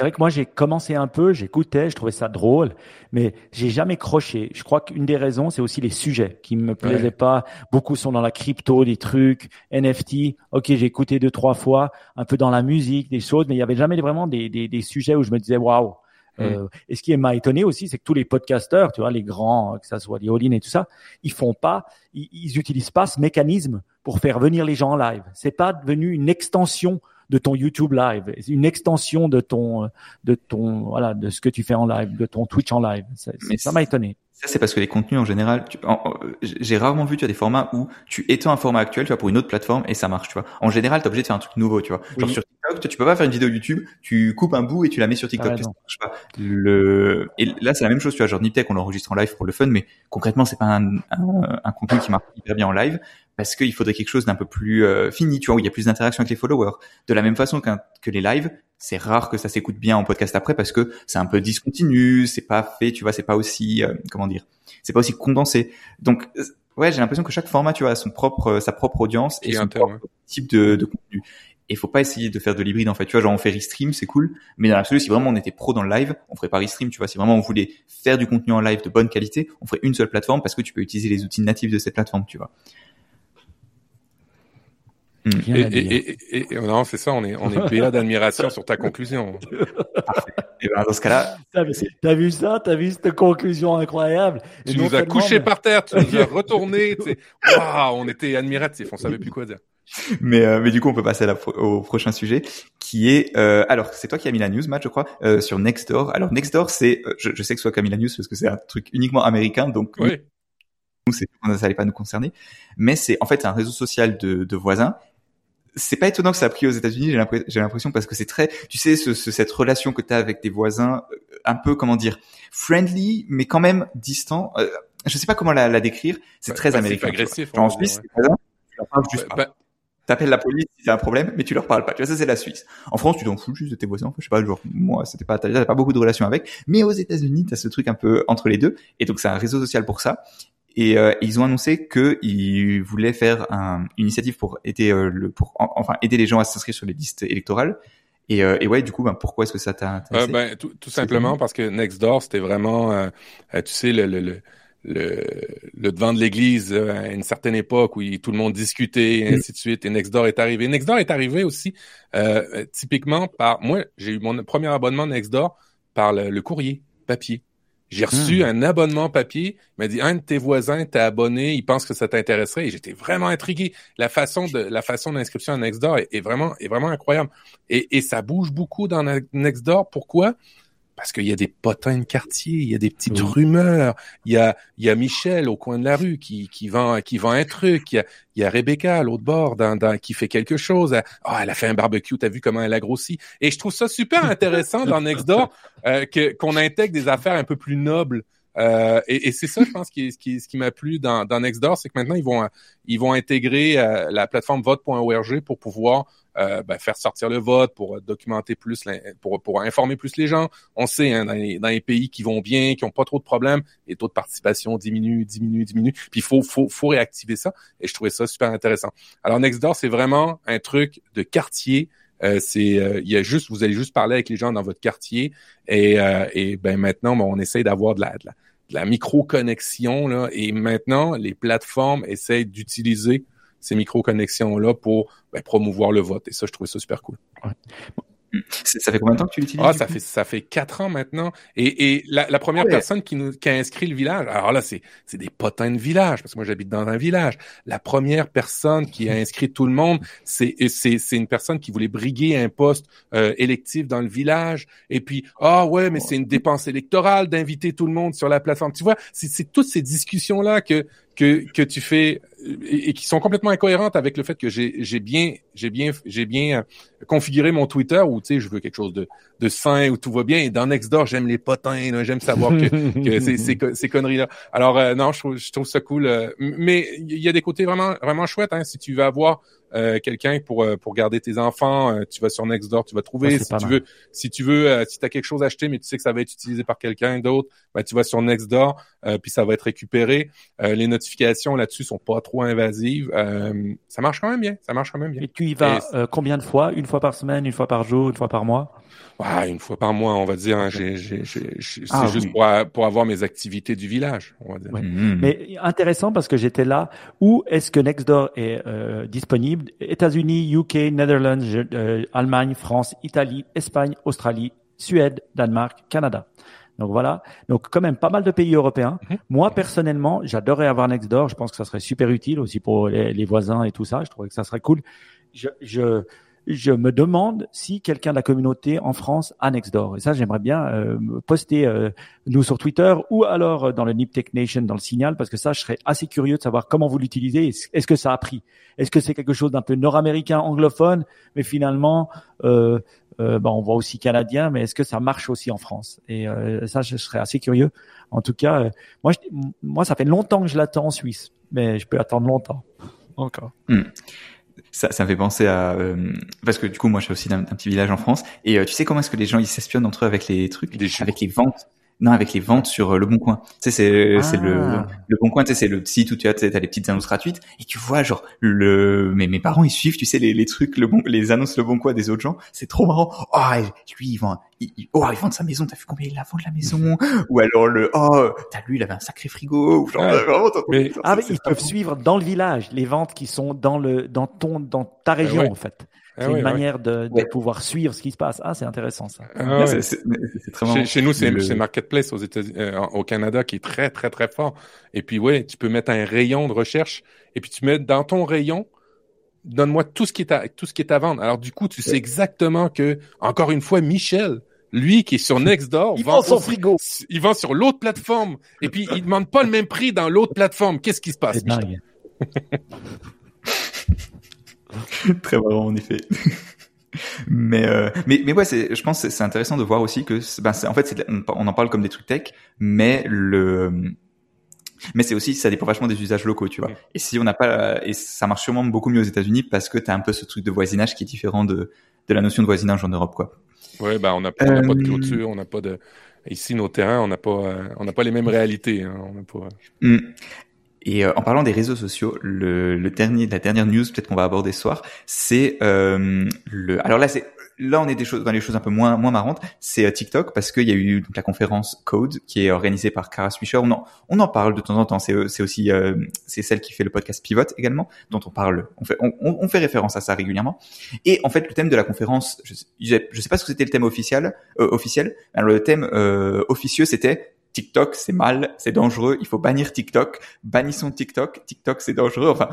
C'est vrai que moi, j'ai commencé un peu, j'écoutais, je trouvais ça drôle, mais j'ai jamais croché. Je crois qu'une des raisons, c'est aussi les sujets qui me plaisaient pas. Beaucoup sont dans la crypto, des trucs, NFT. Ok, j'ai écouté deux, trois fois, un peu dans la musique, des choses, mais il y avait jamais vraiment des, des, des sujets où je me disais, waouh. Mm. Euh, et ce qui m'a étonné aussi, c'est que tous les podcasteurs, tu vois, les grands, que ça soit Lioline et tout ça, ils font pas, ils, ils utilisent pas ce mécanisme pour faire venir les gens en live. C'est pas devenu une extension de ton YouTube live, une extension de ton, de ton, voilà, de ce que tu fais en live, de ton Twitch en live. Ça, ça m'a étonné. Ça, c'est parce que les contenus en général, j'ai rarement vu tu as des formats où tu étends un format actuel, tu vois, pour une autre plateforme et ça marche, tu vois. En général, t'es obligé de faire un truc nouveau, tu vois. Genre sur TikTok, tu peux pas faire une vidéo YouTube, tu coupes un bout et tu la mets sur TikTok. Ça marche pas. Le et là, c'est la même chose, tu vois. Genre Niptech, on l'enregistre en live pour le fun, mais concrètement, c'est pas un, un, un contenu qui marche hyper bien en live parce qu'il faudrait quelque chose d'un peu plus euh, fini, tu vois, où il y a plus d'interaction avec les followers. De la même façon que les lives, c'est rare que ça s'écoute bien en podcast après parce que c'est un peu discontinu, c'est pas fait, tu vois, c'est pas aussi, euh, comment dire, c'est pas aussi condensé. Donc, euh, ouais, j'ai l'impression que chaque format, tu vois, a son propre, sa propre audience et, son propre type de, de contenu. Et faut pas essayer de faire de l'hybride en fait. Tu vois, genre on fait restream, c'est cool, mais dans l'absolu, si vraiment on était pro dans le live, on ferait pas restream. Tu vois, si vraiment on voulait faire du contenu en live de bonne qualité, on ferait une seule plateforme parce que tu peux utiliser les outils natifs de cette plateforme. Tu vois. Hmm. Et, et, et, non, c'est ça, on est, on est béat d'admiration sur ta conclusion. et ben, dans ce cas-là. T'as vu ça? T'as vu cette conclusion incroyable? Tu nous as couché par terre, tu nous as retourné, sais. on était admiratifs, on savait plus quoi dire. Mais, euh, mais du coup, on peut passer au prochain sujet, qui est, euh, alors, c'est toi qui as mis la news, Matt, je crois, euh, sur Nextdoor. Alors, Nextdoor, c'est, euh, je, je, sais que soit mis la news parce que c'est un truc uniquement américain, donc oui. nous, ça n'allait pas nous concerner. Mais c'est en fait un réseau social de, de voisins c'est pas étonnant que ça a pris aux États-Unis, j'ai l'impression, parce que c'est très, tu sais, ce, cette relation que tu as avec tes voisins, euh, un peu, comment dire, friendly, mais quand même distant. Euh, je sais pas comment la, la décrire. C'est très américain. agressif. Genre, en Suisse, pas. T'appelles la police si c'est un problème, mais tu leur parles pas. Tu vois, ça c'est la Suisse. En France, tu t'en fous juste de tes voisins. je sais pas, genre moi, c'était pas, t'as pas beaucoup de relations avec. Mais aux États-Unis, t'as ce truc un peu entre les deux. Et donc c'est un réseau social pour ça. Et euh, ils ont annoncé qu'ils voulaient faire un, une initiative pour aider euh, le, pour enfin aider les gens à s'inscrire sur les listes électorales. Et, euh, et ouais, du coup, ben, pourquoi est-ce que ça t'a euh, ben, tout, tout simplement parce que Nextdoor, c'était vraiment, tu sais, le, le, le le, le devant de l'église à une certaine époque où tout le monde discutait et ainsi de suite. Et Nextdoor est arrivé. Nextdoor est arrivé aussi euh, typiquement par moi. J'ai eu mon premier abonnement Nextdoor par le, le courrier papier. J'ai reçu hmm. un abonnement papier. Il m'a dit un de tes voisins t'es abonné, il pense que ça t'intéresserait. Et j'étais vraiment intrigué. La façon de la façon d'inscription à Nextdoor est, est, vraiment est vraiment incroyable. Et, et ça bouge beaucoup dans Nextdoor. Pourquoi? Parce qu'il y a des potins de quartier, il y a des petites rumeurs, il y a, il y a Michel au coin de la rue qui, qui vend, qui vend un truc, il y a, il y a Rebecca à l'autre bord dans, dans, qui fait quelque chose. Ah, oh, elle a fait un barbecue, t'as vu comment elle a grossi? Et je trouve ça super intéressant dans Nextdoor euh, que, qu'on intègre des affaires un peu plus nobles. Euh, et, et c'est ça, je pense, qui, qui, ce qui m'a plu dans, dans Nextdoor, c'est que maintenant ils vont, ils vont intégrer euh, la plateforme vote.org pour pouvoir euh, ben, faire sortir le vote, pour documenter plus, pour, pour informer plus les gens. On sait, hein, dans, les, dans, les, pays qui vont bien, qui ont pas trop de problèmes, les taux de participation diminuent, diminuent, diminuent. Puis il faut, faut, faut réactiver ça. Et je trouvais ça super intéressant. Alors Nextdoor, c'est vraiment un truc de quartier. Euh, c'est, euh, il y a juste, vous allez juste parler avec les gens dans votre quartier. Et, euh, et ben maintenant, ben, on essaye d'avoir de la, de la, micro-connexion. Là, et maintenant, les plateformes essayent d'utiliser ces micro-connexions-là pour ben, promouvoir le vote. Et ça, je trouvais ça super cool. Ça fait combien de temps que tu l'utilises Ah, ça fait ça fait quatre ans maintenant. Et, et la, la première ah personne qui nous qui a inscrit le village. Alors là, c'est c'est des potins de village parce que moi j'habite dans un village. La première personne qui a inscrit tout le monde, c'est c'est c'est une personne qui voulait briguer un poste euh, électif dans le village. Et puis ah ouais, mais c'est une dépense électorale d'inviter tout le monde sur la plateforme. Tu vois, c'est c'est toutes ces discussions là que que, que tu fais et, qui sont complètement incohérentes avec le fait que j'ai bien j'ai bien j'ai bien euh, configuré mon Twitter où tu sais je veux quelque chose de de sain où tout va bien. Et dans Nextdoor j'aime les potins j'aime savoir que, que ces, ces, ces, conneries là alors euh, non je trouve, je trouve ça cool euh, mais il y a des côtés vraiment vraiment chouettes hein, si tu veux avoir quelqu'un pour euh, pour garder tes enfants, euh, tu vas sur Nextdoor, tu vas trouver. si, tu veux, si tu veux, si tu as quelque chose à acheter, mais tu sais que ça va être utilisé par quelqu'un d'autre, ben, tu vas sur Nextdoor, puis ça va être récupéré. les notifications là-dessus sont pas trop invasives. ça marche quand même bien. Ça marche quand même bien. Et tu y vas combien de fois? Une fois par semaine, une fois par jour, une fois par mois? Une fois par mois, on va dire. Hein, c'est ah juste pour, pour, avoir mes activités du village. On va dire. Mmh. Mais intéressant parce que j'étais là. Où est-ce que Nextdoor est euh, disponible? États-Unis, UK, Netherlands, euh, Allemagne, France, Italie, Espagne, Australie, Suède, Danemark, Canada. Donc voilà. Donc quand même pas mal de pays européens. Mmh. Moi personnellement, j'adorerais avoir Nextdoor. Je pense que ça serait super utile aussi pour les, les voisins et tout ça. Je trouvais que ça serait cool. Je, je je me demande si quelqu'un de la communauté en France a Nextdoor. Et ça, j'aimerais bien euh, poster euh, nous sur Twitter ou alors euh, dans le Nip Tech Nation, dans le signal, parce que ça, je serais assez curieux de savoir comment vous l'utilisez. Est-ce que ça a pris Est-ce que c'est quelque chose d'un peu nord-américain, anglophone, mais finalement, euh, euh, bah, on voit aussi canadien, mais est-ce que ça marche aussi en France? Et ça, je serais assez curieux. En tout cas, moi, moi, ça fait longtemps que je l'attends en Suisse, mais je peux attendre longtemps encore. Hmm ça, ça me fait penser à euh, parce que du coup moi je suis aussi d'un petit village en France. Et euh, tu sais comment est-ce que les gens ils s'espionnent entre eux avec les trucs? Avec les ventes? Non avec les ventes sur euh, le bon coin. Tu sais c'est c'est le, ah. le bon coin tu sais c'est le site où tu as as les petites annonces gratuites et tu vois genre le mais mes parents ils suivent tu sais les, les trucs le bon les annonces le bon coin des autres gens. C'est trop marrant. Oh lui il vend il, oh, il vend sa maison, t'as vu combien il la vend la maison? Ou alors le, oh, t'as lu, il avait un sacré frigo. Ou genre, vraiment, mais, ah, mais ils peuvent suivre dans le village les ventes qui sont dans le, dans ton, dans ta région en fait. Ah c'est une manière de, de pouvoir suivre ce qui se passe. Ah, c'est intéressant ça. Ah très chez, nous, c'est le... marketplace aux États euh, au Canada qui est très très très fort. Et puis ouais, tu peux mettre un rayon de recherche et puis tu mets dans ton rayon donne-moi tout ce qui est à tout ce qui est à vendre. Alors du coup, tu sais exactement que encore une fois Michel lui qui est sur Nextdoor, il vend son frigo. Il vend sur l'autre plateforme et puis il demande pas le même prix dans l'autre plateforme. Qu'est-ce qui se passe Très marrant en effet. mais, euh, mais mais ouais, c'est, je pense que c'est intéressant de voir aussi que ben, en fait on en parle comme des trucs tech, mais le mais c'est aussi ça dépend vachement des usages locaux, tu vois. Et si on n'a pas et ça marche sûrement beaucoup mieux aux États-Unis parce que tu as un peu ce truc de voisinage qui est différent de de la notion de voisinage en Europe, quoi. Ouais, ben on n'a pas, pas, de euh, clôture, on n'a pas de ici nos terrains, on n'a pas euh, on n'a pas les mêmes réalités. Hein, on pas... Hmm. Et euh, en parlant des réseaux sociaux, le, le dernier, la dernière news peut-être qu'on va aborder ce soir, c'est euh, le. Alors là, c'est là on est des choses dans les choses un peu moins moins marrantes. C'est euh, TikTok parce qu'il y a eu donc, la conférence Code qui est organisée par Kara Swisher. On en, on en parle de temps en temps. C'est euh, c'est aussi c'est celle qui fait le podcast Pivot également, dont on parle. On fait on, on, fait référence à ça régulièrement. Et en fait, le thème de la conférence, je, je sais pas ce que c'était le thème officiel officiel. Alors, le thème officieux c'était TikTok, c'est mal, c'est dangereux, il faut bannir TikTok, bannissons TikTok, TikTok, c'est dangereux. Enfin,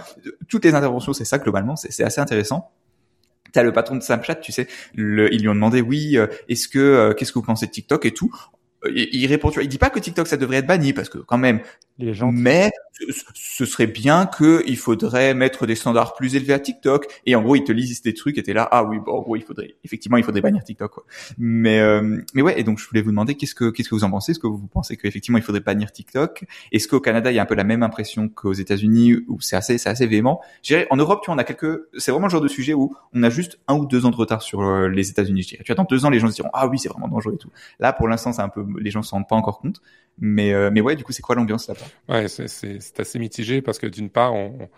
toutes les interventions, c'est ça globalement, c'est assez intéressant. T'as le patron de Snapchat, tu sais, ils lui ont demandé, oui, euh, est-ce que, euh, qu'est-ce que vous pensez de TikTok et tout il répond, tu vois, il dit pas que TikTok ça devrait être banni parce que quand même. Les gens. Mais ce serait bien que il faudrait mettre des standards plus élevés à TikTok. Et en gros, il te lisent des trucs et t'es là, ah oui, bon, en gros, il faudrait, effectivement, il faudrait bannir TikTok. Quoi. Mais euh, mais ouais, et donc je voulais vous demander qu'est-ce que qu'est-ce que vous en pensez? Est-ce que vous pensez qu'effectivement il faudrait bannir TikTok? Est-ce qu'au Canada il y a un peu la même impression qu'aux États-Unis où c'est assez c'est assez véhément? Je dirais en Europe, tu vois, on a quelques, c'est vraiment le genre de sujet où on a juste un ou deux ans de retard sur euh, les États-Unis. Je dirais, tu attends deux ans, les gens se diront, ah oui, c'est vraiment dangereux et tout. Là, pour l'instant, c'est un peu, les gens s'en rendent pas encore compte. Mais, euh, mais ouais, du coup, c'est quoi l'ambiance là-bas? Ouais, c'est assez mitigé parce que d'une part, on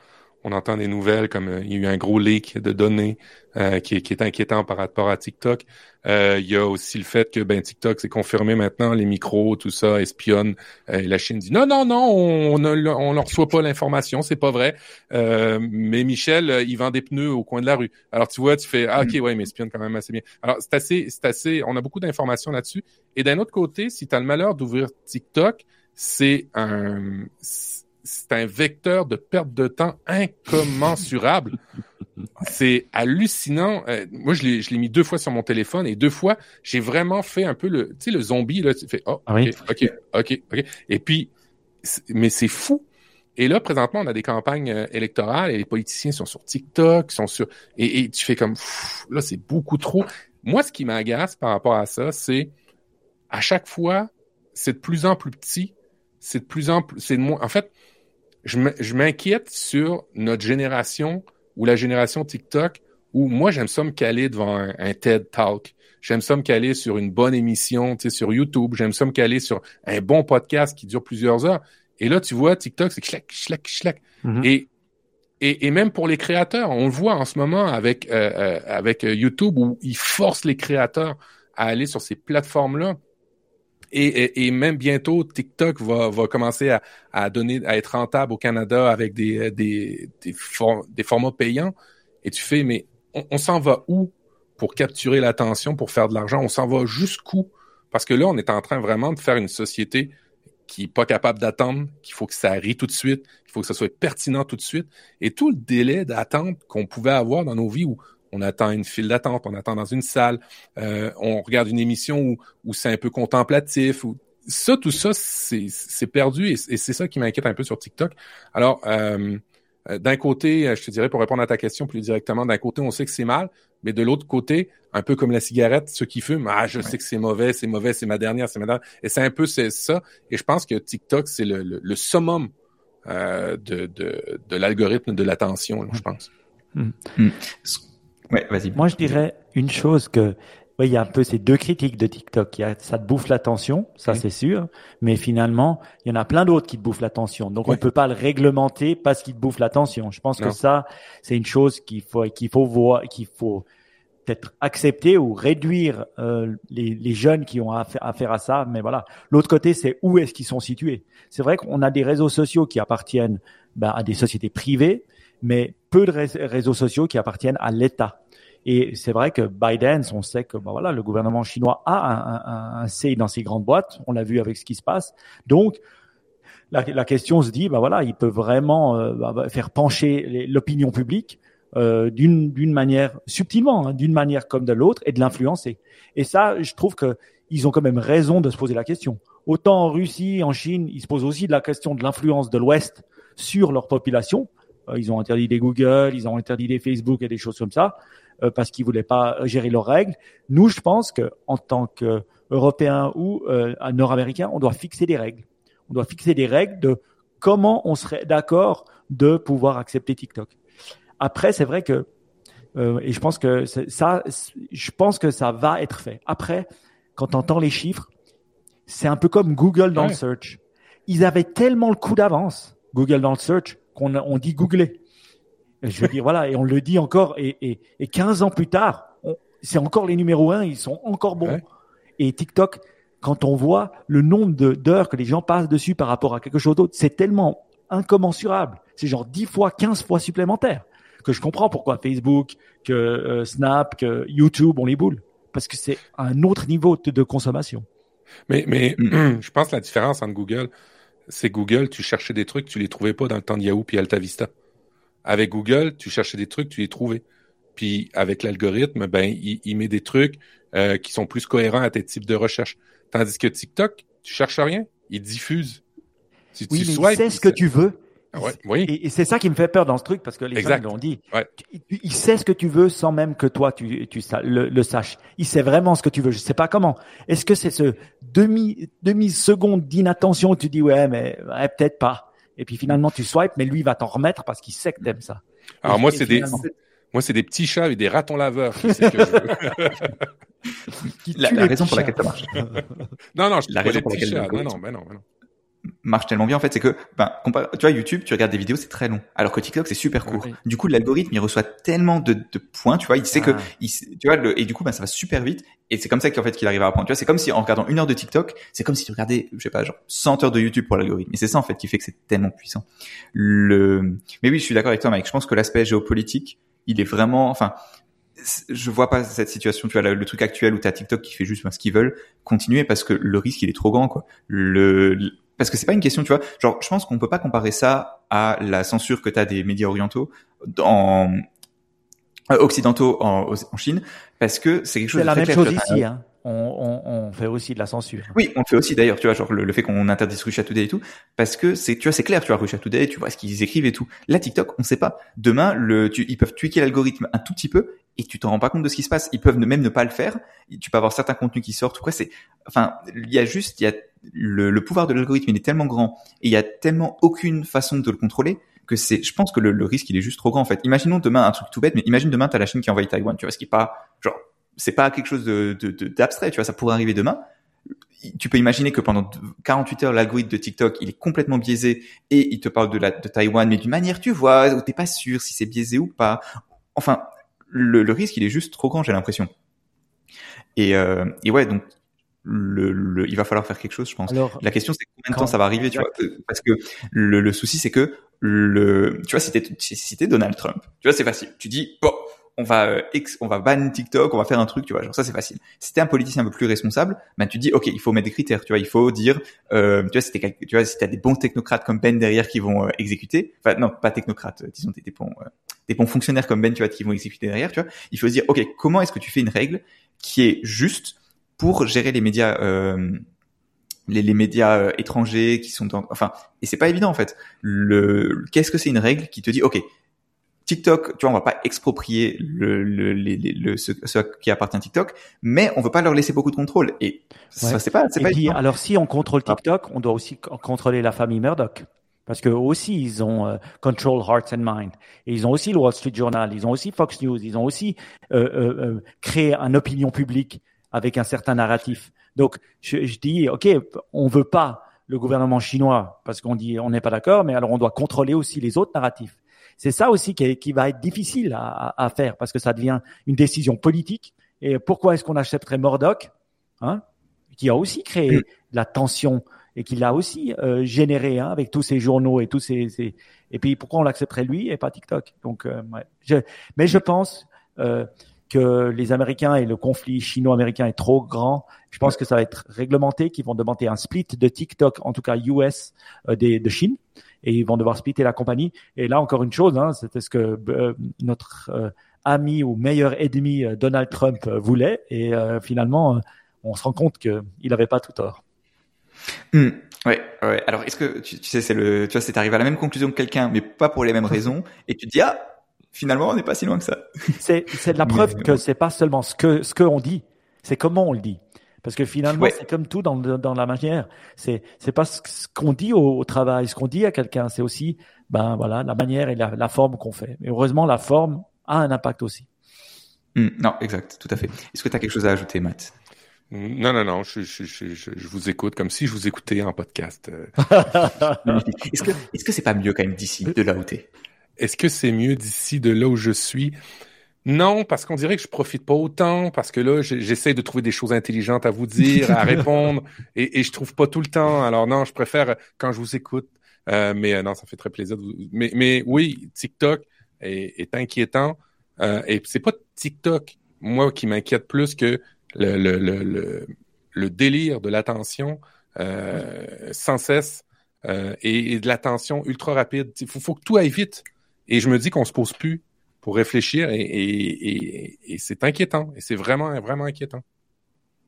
entend des nouvelles comme euh, il y a eu un gros leak de données euh, qui, est, inquiétant par rapport à TikTok. Euh, il y a aussi le fait que ben TikTok c'est confirmé maintenant, les micros, tout ça espionne. la Chine dit non, non, non, on ne on leur reçoit pas l'information, c'est pas vrai. mais Michel, il vend des pneus au coin de la rue. Alors tu vois, tu fais ah, ok, mm. ouais, mais espionne quand même assez bien. Alors c'est assez, c'est assez, on a beaucoup d'informations là-dessus. Et d'un autre côté, si tu as le malheur d'ouvrir TikTok, c'est un c'est un vecteur de perte de temps incommensurable. c'est hallucinant. Euh, moi, je l'ai, je l'ai mis deux fois sur mon téléphone et deux fois, j'ai vraiment fait un peu le, tu sais, le zombie, là, tu fais, oh, ah ok, ok, ok, ok. Et puis, mais c'est fou. Et là, présentement, on a des campagnes euh, électorales et les politiciens sont sur TikTok, sont sur, et, et tu fais comme, là, c'est beaucoup trop. Moi, ce qui m'agace par rapport à ça, c'est, à chaque fois, c'est de plus en plus petit, c'est de plus en plus, c'est de moins, en fait, je m'inquiète sur notre génération ou la génération TikTok où moi, j'aime ça me caler devant un, TED Talk. J'aime ça me caler sur une bonne émission, tu sais, sur YouTube. J'aime ça me caler sur un bon podcast qui dure plusieurs heures. Et là, tu vois, TikTok, c'est chlac, chlac, chlac. Mm-hmm. Et, et, et, même pour les créateurs, on le voit en ce moment avec, euh, euh, avec euh, YouTube où ils forcent les créateurs à aller sur ces plateformes-là. Et, même bientôt, TikTok va, commencer à, donner, à être rentable au Canada avec des, des, des, des formats payants. Et tu fais, mais on, s'en va où pour capturer l'attention, pour faire de l'argent? On s'en va jusqu'où? Parce que là, on est en train vraiment de faire une société qui est pas capable d'attendre, qu'il faut que ça rit tout de suite, qu'il faut que ça soit pertinent tout de suite. Et tout le délai d'attente qu'on pouvait avoir dans nos vies où on attend une file d'attente, on attend dans une salle, euh, on regarde une émission où, où c'est un peu contemplatif. Ou... Ça, tout ça, c'est perdu et, c'est ça qui m'inquiète un peu sur TikTok. Alors, euh, euh, d'un côté, je te dirais, pour répondre à ta question plus directement, d'un côté, on sait que c'est mal, mais de l'autre côté, un peu comme la cigarette, ceux qui fument, ah, je sais que c'est mauvais, c'est mauvais, c'est ma dernière, c'est ma dernière. Et c'est un peu ça. Et je pense que TikTok, c'est le, le, summum de, de, de l'algorithme de l'attention, je pense. Mm. Mm. Ouais, vas-y. Moi, je dirais une chose que, oui, il y a un peu ces deux critiques de TikTok. Il y a, ça te bouffe l'attention, ça c'est sûr. Mais finalement, il y en a plein d'autres qui te bouffent l'attention. Donc, on ne peut pas le réglementer parce qu'il te bouffe l'attention. Je pense que ça, c'est une chose qu'il faut, qu'il faut voir, qu'il faut peut-être accepter ou réduire euh, les, les, jeunes qui ont affaire, à ça. Mais voilà, l'autre côté, c'est où est-ce qu'ils sont situés. C'est vrai qu'on a des réseaux sociaux qui appartiennent bah, à des sociétés privées, mais peu de réseaux sociaux qui appartiennent à l'État. Et c'est vrai que Biden, on sait que bah le gouvernement chinois a un, un, C dans ses grandes boîtes. On l'a vu avec ce qui se passe. Donc, la, question se dit, bah voilà, il peut vraiment euh, bah, faire pencher l'opinion publique euh, d'une manière subtilement, hein, d'une manière comme de l'autre, et de l'influencer. Et ça, je trouve que ils ont quand même raison de se poser la question. Autant en Russie, en Chine, ils se posent aussi la question de l'influence de l'Ouest sur leur population. Euh, ils ont interdit des Google, ils ont interdit des Facebook et des choses comme ça euh, parce qu'ils voulaient pas gérer leurs règles. Nous, je pense que en tant qu'Européens ou euh, Nord-Américains, on doit fixer des règles. On doit fixer des règles de comment on serait d'accord de pouvoir accepter TikTok. Après, c'est vrai que euh, et je pense que ça, je pense que ça va être fait. Après, quand on entend les chiffres, c'est un peu comme Google dans le search. Ils avaient tellement le coup d'avance, Google dans le search, qu'on on dit googler. Je veux dire, voilà, et on le dit encore, et, et, et 15 ans plus tard, c'est encore les numéros 1, ils sont encore bons. Et TikTok, quand on voit le nombre d'heures que les gens passent dessus par rapport à quelque chose d'autre, c'est tellement incommensurable. C'est genre 10 fois, 15 fois supplémentaire que je comprends pourquoi Facebook, que euh, Snap, que YouTube ont les boules. Parce que c'est un autre niveau de, consommation. Mais, mais je pense que la différence entre Google, c'est Google, tu cherchais des trucs, tu les trouvais pas dans le temps de Yahoo puis AltaVista. Avec Google, tu cherchais des trucs, tu les trouvais. Puis avec l'algorithme, ben il, met des trucs euh, qui sont plus cohérents à tes types de recherche. Tandis que TikTok, tu cherches rien, il diffuse. Si oui, tu mais il ce que tu veux. Ah oui. Et, c'est ça qui me fait peur dans ce truc parce que les gens l'ont dit. Il sait ce que tu veux sans même que toi tu, tu le, saches. Il sait vraiment ce que tu veux. Je sais pas comment. Est-ce que c'est ce demi demi seconde d'inattention où tu dis ouais mais peut-être pas. Et puis finalement tu swipes mais lui il va t'en remettre parce qu'il sait que t'aimes ça. Alors moi c'est des moi c'est des petits chats et des ratons laveurs. la, la raison pour laquelle ça marche. non non je la raison pour laquelle non non ben non ben non marche tellement bien en fait, c'est que ben tu vois YouTube, tu regardes des vidéos, c'est très long, alors que TikTok c'est super court. Du coup l'algorithme il reçoit tellement de, de, points, tu vois, il sait que ah. il, tu vois le, et du coup ben ça va super vite et c'est comme ça qu'en fait qu'il arrive à apprendre. Tu vois, c'est comme si en regardant une heure de TikTok, c'est comme si tu regardais je sais pas genre 100 heures de YouTube pour l'algorithme. Et c'est ça en fait qui fait que c'est tellement puissant. Le mais oui, je suis d'accord avec toi Mike, je pense que l'aspect géopolitique, il est vraiment enfin je vois pas cette situation, tu vois, le, truc actuel où t'as TikTok qui fait juste ben, ce qu'ils veulent, continuer parce que le risque il est trop grand, quoi. Le, parce que c'est pas une question, tu vois. Genre, je pense qu'on peut pas comparer ça à la censure que tu as des médias orientaux en euh, occidentaux en, en, Chine, parce que c'est quelque chose. C'est la même chose ici. Hein. On, on, on, fait aussi de la censure. Oui, on le fait aussi d'ailleurs, tu vois, genre le, fait qu'on interdise Russia Today et tout, parce que c'est, tu vois, c'est clair, tu vois, Russia Today, tu vois ce qu'ils écrivent et tout. La TikTok, on sait pas. Demain, le, tu, ils peuvent tweaker l'algorithme un tout petit peu et tu t'en rends pas compte de ce qui se passe. Ils peuvent même ne pas le faire. Tu peux avoir certains contenus qui sortent ou quoi. C'est, enfin, il y a juste, il y a le, pouvoir de l'algorithme, il est tellement grand et il y a tellement aucune façon de le contrôler que c'est, je pense que le, le, risque, il est juste trop grand en fait. Imaginons demain un truc tout bête, mais imagine demain t'as la Chine qui envahit Taïwan, tu vois, ce qui est pas, genre, c'est pas quelque chose de, d'abstrait, tu vois, ça pourrait arriver demain. Tu peux imaginer que pendant 48 heures, l'algorithme de TikTok, il est complètement biaisé et il te parle de la de Taïwan, mais d'une manière, tu vois, où t'es pas sûr si c'est biaisé ou pas. Enfin, le, le risque, il est juste trop grand, j'ai l'impression. Et, euh, et ouais, donc le, le, il va falloir faire quelque chose, je pense. Alors, la question, c'est combien de temps ça va arriver, tu vois Parce que le, le souci, c'est que le, tu vois, si t'es si t'es Donald Trump, tu vois, c'est facile. Tu dis bon, on va euh, on va ban TikTok, on va faire un truc, tu vois, genre ça c'est facile. Si t'es un politicien un peu plus responsable, ben tu dis ok, il faut mettre des critères, tu vois, il faut dire, euh, tu vois, si t'es, tu vois, si t'as des bons technocrates comme Ben derrière qui vont euh, exécuter, enfin non, pas technocrates, disons des, des bons euh, des bons fonctionnaires comme Ben, tu vois, qui vont exécuter derrière, tu vois, il faut se dire ok, comment est-ce que tu fais une règle qui est juste pour gérer les médias euh, les, les, médias euh, étrangers qui sont dans, enfin et c'est pas évident en fait le qu'est-ce que c'est une règle qui te dit ok TikTok, tu vois, on va pas exproprier le, le, le, le ce, ce, qui appartient à TikTok, mais on veut pas leur laisser beaucoup de contrôle. Et ça, c'est pas, c'est pas. Puis, alors, si on contrôle TikTok, on doit aussi contrôler la famille Murdoch. Parce que aussi, ils ont euh, Control Hearts and Mind. Et ils ont aussi le Wall Street Journal, ils ont aussi Fox News, ils ont aussi euh, euh, créé une opinion publique avec un certain narratif. Donc, je, je dis, OK, on veut pas le gouvernement chinois parce qu'on dit on n'est pas d'accord, mais alors on doit contrôler aussi les autres narratifs. c'est ça aussi qui, qui, va être difficile à, à, faire parce que ça devient une décision politique. Et pourquoi est-ce qu'on accepterait Murdoch, hein, qui a aussi créé mm. la tension et qui l'a aussi euh, généré hein, avec tous ces journaux et tous ces, ces... et puis pourquoi on l'accepterait lui et pas TikTok? Donc, euh, ouais. je... mais je pense euh, que les Américains et le conflit chino-américain est trop grand. Je pense que ça va être réglementé, qu'ils vont demander un split de TikTok, en tout cas US, euh, des, de Chine, et ils vont devoir splitter la compagnie. Et là, encore une chose, hein, c'était ce que euh, notre euh, ami ou meilleur ennemi Donald Trump voulait, et finalement, on se rend compte qu'il n'avait pas tout tort. Hmm. Ouais, ouais. Alors, est-ce que tu, tu sais, c'est le, tu vois, c'est arrivé à la même conclusion que quelqu'un, mais pas pour les mêmes raisons, et tu te dis ah, finalement, on n'est pas si loin que ça. C'est, c'est la preuve que c'est pas seulement ce que ce qu'on dit, c'est comment on le dit. Parce que finalement, ouais. c'est comme tout dans, dans la manière. C'est c'est pas ce qu'on dit au, au, travail, ce qu'on dit à quelqu'un. C'est aussi ben voilà la manière et la, la forme qu'on fait. Mais heureusement, la forme a un impact aussi. Mmh, non, exact, tout à fait. Est-ce que tu as quelque chose à ajouter, Matt? Non, non, non, je, je, je, je, vous écoute comme si je vous écoutais en podcast. est-ce que est-ce que c'est pas mieux quand même d'ici, de là où t'es est-ce que c'est mieux d'ici, de là où je suis? Non, parce qu'on dirait que je profite pas autant, parce que là, j'essaie de trouver des choses intelligentes à vous dire, à répondre, et, et je trouve pas tout le temps. Alors non, je préfère quand je vous écoute. Euh, mais euh, non, ça fait très plaisir. De vous... mais, mais oui, TikTok est, est inquiétant. Euh, et c'est pas TikTok, moi, qui m'inquiète plus que le, le, le, le délire de l'attention euh, sans cesse euh, et, et, de l'attention ultra rapide. Il faut, faut que tout aille vite. Et je me dis qu'on se pose plus pour réfléchir et, c'est inquiétant. Et c'est vraiment, vraiment inquiétant.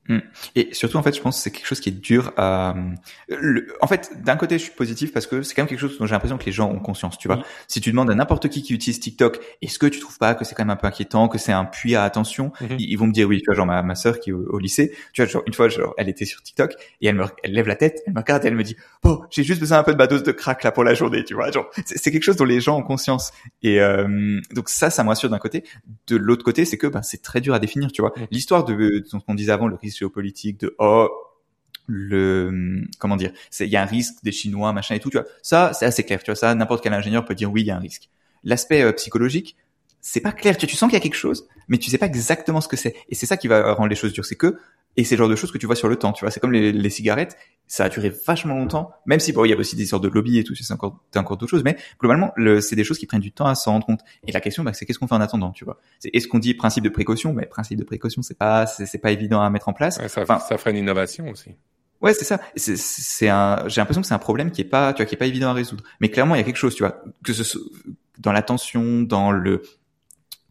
Mmh. Et surtout, en fait, je pense que c'est quelque chose qui est dur à. Le... En fait, d'un côté, je suis positif parce que c'est quand même quelque chose dont j'ai l'impression que les gens ont conscience. Tu vois, si tu demandes à n'importe qui qui utilise TikTok, est-ce que tu trouves pas que c'est quand même un peu inquiétant, que c'est un puits à attention mmh. ils, vont me dire oui. Tu vois, genre ma, ma sœur qui est au, au, lycée, tu vois, genre une fois, genre elle était sur TikTok et elle me, elle lève la tête, elle me regarde, et elle me dit, oh, j'ai juste besoin un peu de ma dose de crack là pour la journée. Tu vois, genre c'est quelque chose dont les gens ont conscience. Et euh, donc ça, ça me rassure d'un côté. De l'autre côté, c'est que ben, c'est très dur à définir. Tu vois, l'histoire de, de ce qu'on disait avant, le risque géopolitique de oh le comment dire il y a un risque des chinois machin et tout tu vois. Ça c'est assez clair tu vois. Ça n'importe quel ingénieur peut dire oui il y a un risque. L'aspect euh, psychologique c'est pas clair. Tu, tu sens qu'il y a quelque chose mais tu sais pas exactement ce que c'est. Et c'est ça qui va rendre les choses dures c'est que et c'est le genre de choses que tu vois sur le temps tu vois. C'est comme les, les, cigarettes ça a duré vachement longtemps même si bon il y a aussi des sortes de lobby et tout c'est encore c'est encore d'autres choses mais globalement c'est des choses qui prennent du temps à s'en rendre compte. Et la question bah, c'est qu'est-ce qu'on fait en attendant tu vois. C'est est-ce qu'on dit principe de précaution? Mais principe de précaution c'est pas c'est pas évident à mettre en place. Ouais, ça, enfin, ça ferait une innovation aussi. Ouais, c'est ça. C'est un. J'ai l'impression que c'est un problème qui est pas, tu vois, qui est pas évident à résoudre. Mais clairement, il y a quelque chose, tu vois, que ce soit dans l'attention, dans le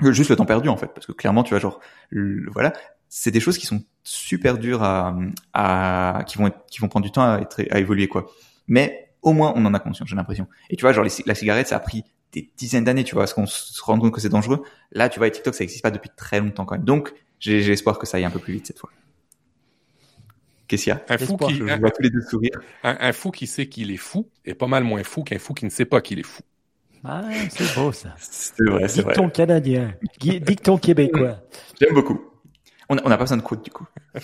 juste le temps perdu en fait, parce que clairement, tu vois, genre, le, voilà, c'est des choses qui sont super dures à, à qui vont être, qui vont prendre du temps à, être, à évoluer quoi. Mais au moins on en a conscience, j'ai l'impression. Et tu vois, genre les, la cigarette, ça a pris des dizaines d'années, tu vois, parce qu'on se rend compte que c'est dangereux. Là, tu vois, et TikTok, ça n'existe pas depuis très longtemps quand même. Donc, j'ai espoir que ça aille un peu plus vite cette fois. Qu'est-ce qu'il y a? Un fou qui, je un, vois tous les deux sourire. Un, un fou qui sait qu'il est fou est pas mal moins fou qu'un fou qui ne sait pas qu'il est fou. Ah, c'est beau ça. C'est vrai, c'est vrai. Dicton canadien, dicton québécois. J'aime beaucoup. On n'a pas besoin de quote du coup.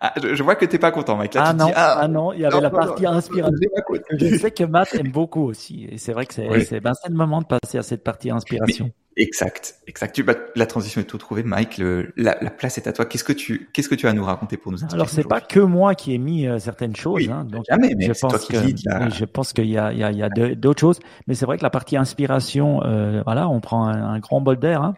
ah, je, je, vois que t'es pas content, Mike. Là, ah, non, dis, ah, ah, non, il y avait non, la partie inspiration. Je sais que Matt aime beaucoup aussi. Et c'est vrai que c'est oui. ben, le moment de passer à cette partie inspiration. Exact, exact. Tu, bah, la transition est tout trouvée. Mike, le, la, la, place est à toi. Qu'est-ce que tu, qu'est-ce que tu as à nous raconter pour nous inspirer Alors, c'est pas que moi qui ai mis euh, certaines choses. Oui, hein, donc, jamais, mais je pense toi qui que, lead, là. oui, je pense qu'il y a, il y a, il y a d'autres choses. Mais c'est vrai que la partie inspiration, euh, voilà, on prend un, un grand bol d'air. Hein.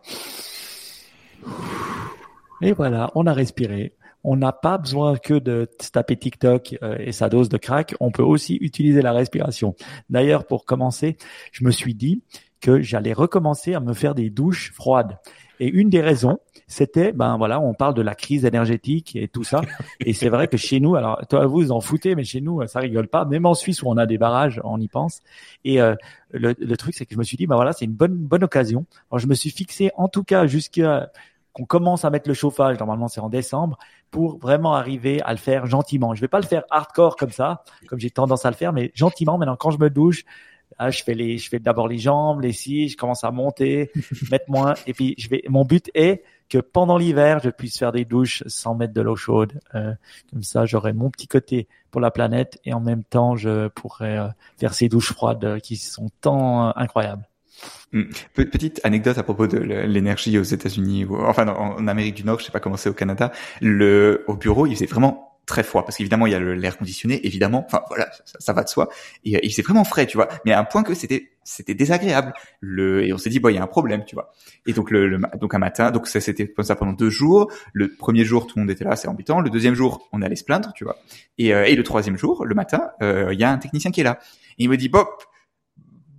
Et voilà, on a respiré. On n'a pas besoin que de taper TikTok euh, et sa dose de crack. On peut aussi utiliser la respiration. D'ailleurs, pour commencer, je me suis dit que j'allais recommencer à me faire des douches froides. Et une des raisons, c'était, ben voilà, on parle de la crise énergétique et tout ça. Et c'est vrai que chez nous, alors toi vous vous en foutez, mais chez nous ça rigole pas. Même en Suisse où on a des barrages, on y pense. Et euh, le, le, truc c'est que je me suis dit, ben voilà, c'est une bonne bonne occasion. Alors je me suis fixé en tout cas jusqu'à qu'on commence à mettre le chauffage, normalement c'est en décembre, pour vraiment arriver à le faire gentiment. Je vais pas le faire hardcore comme ça, comme j'ai tendance à le faire, mais gentiment. Maintenant, quand je me douche, ah, je fais les, je fais d'abord les jambes, les scies, je commence à monter, mettre moins, et puis je vais. Mon but est que pendant l'hiver, je puisse faire des douches sans mettre de l'eau chaude. Euh, comme ça, j'aurai mon petit côté pour la planète et en même temps, je pourrais euh, faire ces douches froides qui sont tant euh, incroyables. Hmm. Petite anecdote à propos de l'énergie aux États-Unis enfin en Amérique du Nord, je sais pas comment c'est au Canada. Le au bureau, il faisait vraiment très froid parce qu'évidemment il y a l'air conditionné évidemment enfin voilà ça, va de soi et, il c'est vraiment frais tu vois mais à un point que c'était c'était désagréable le et on s'est dit bon il y a un problème tu vois. Et donc le, donc un matin donc ça c'était comme ça pendant deux jours le premier jour tout le monde était là c'est embêtant le deuxième jour on allait se plaindre tu vois. Et, euh, et le troisième jour le matin euh, il y a un technicien qui est là. Et il me dit Bob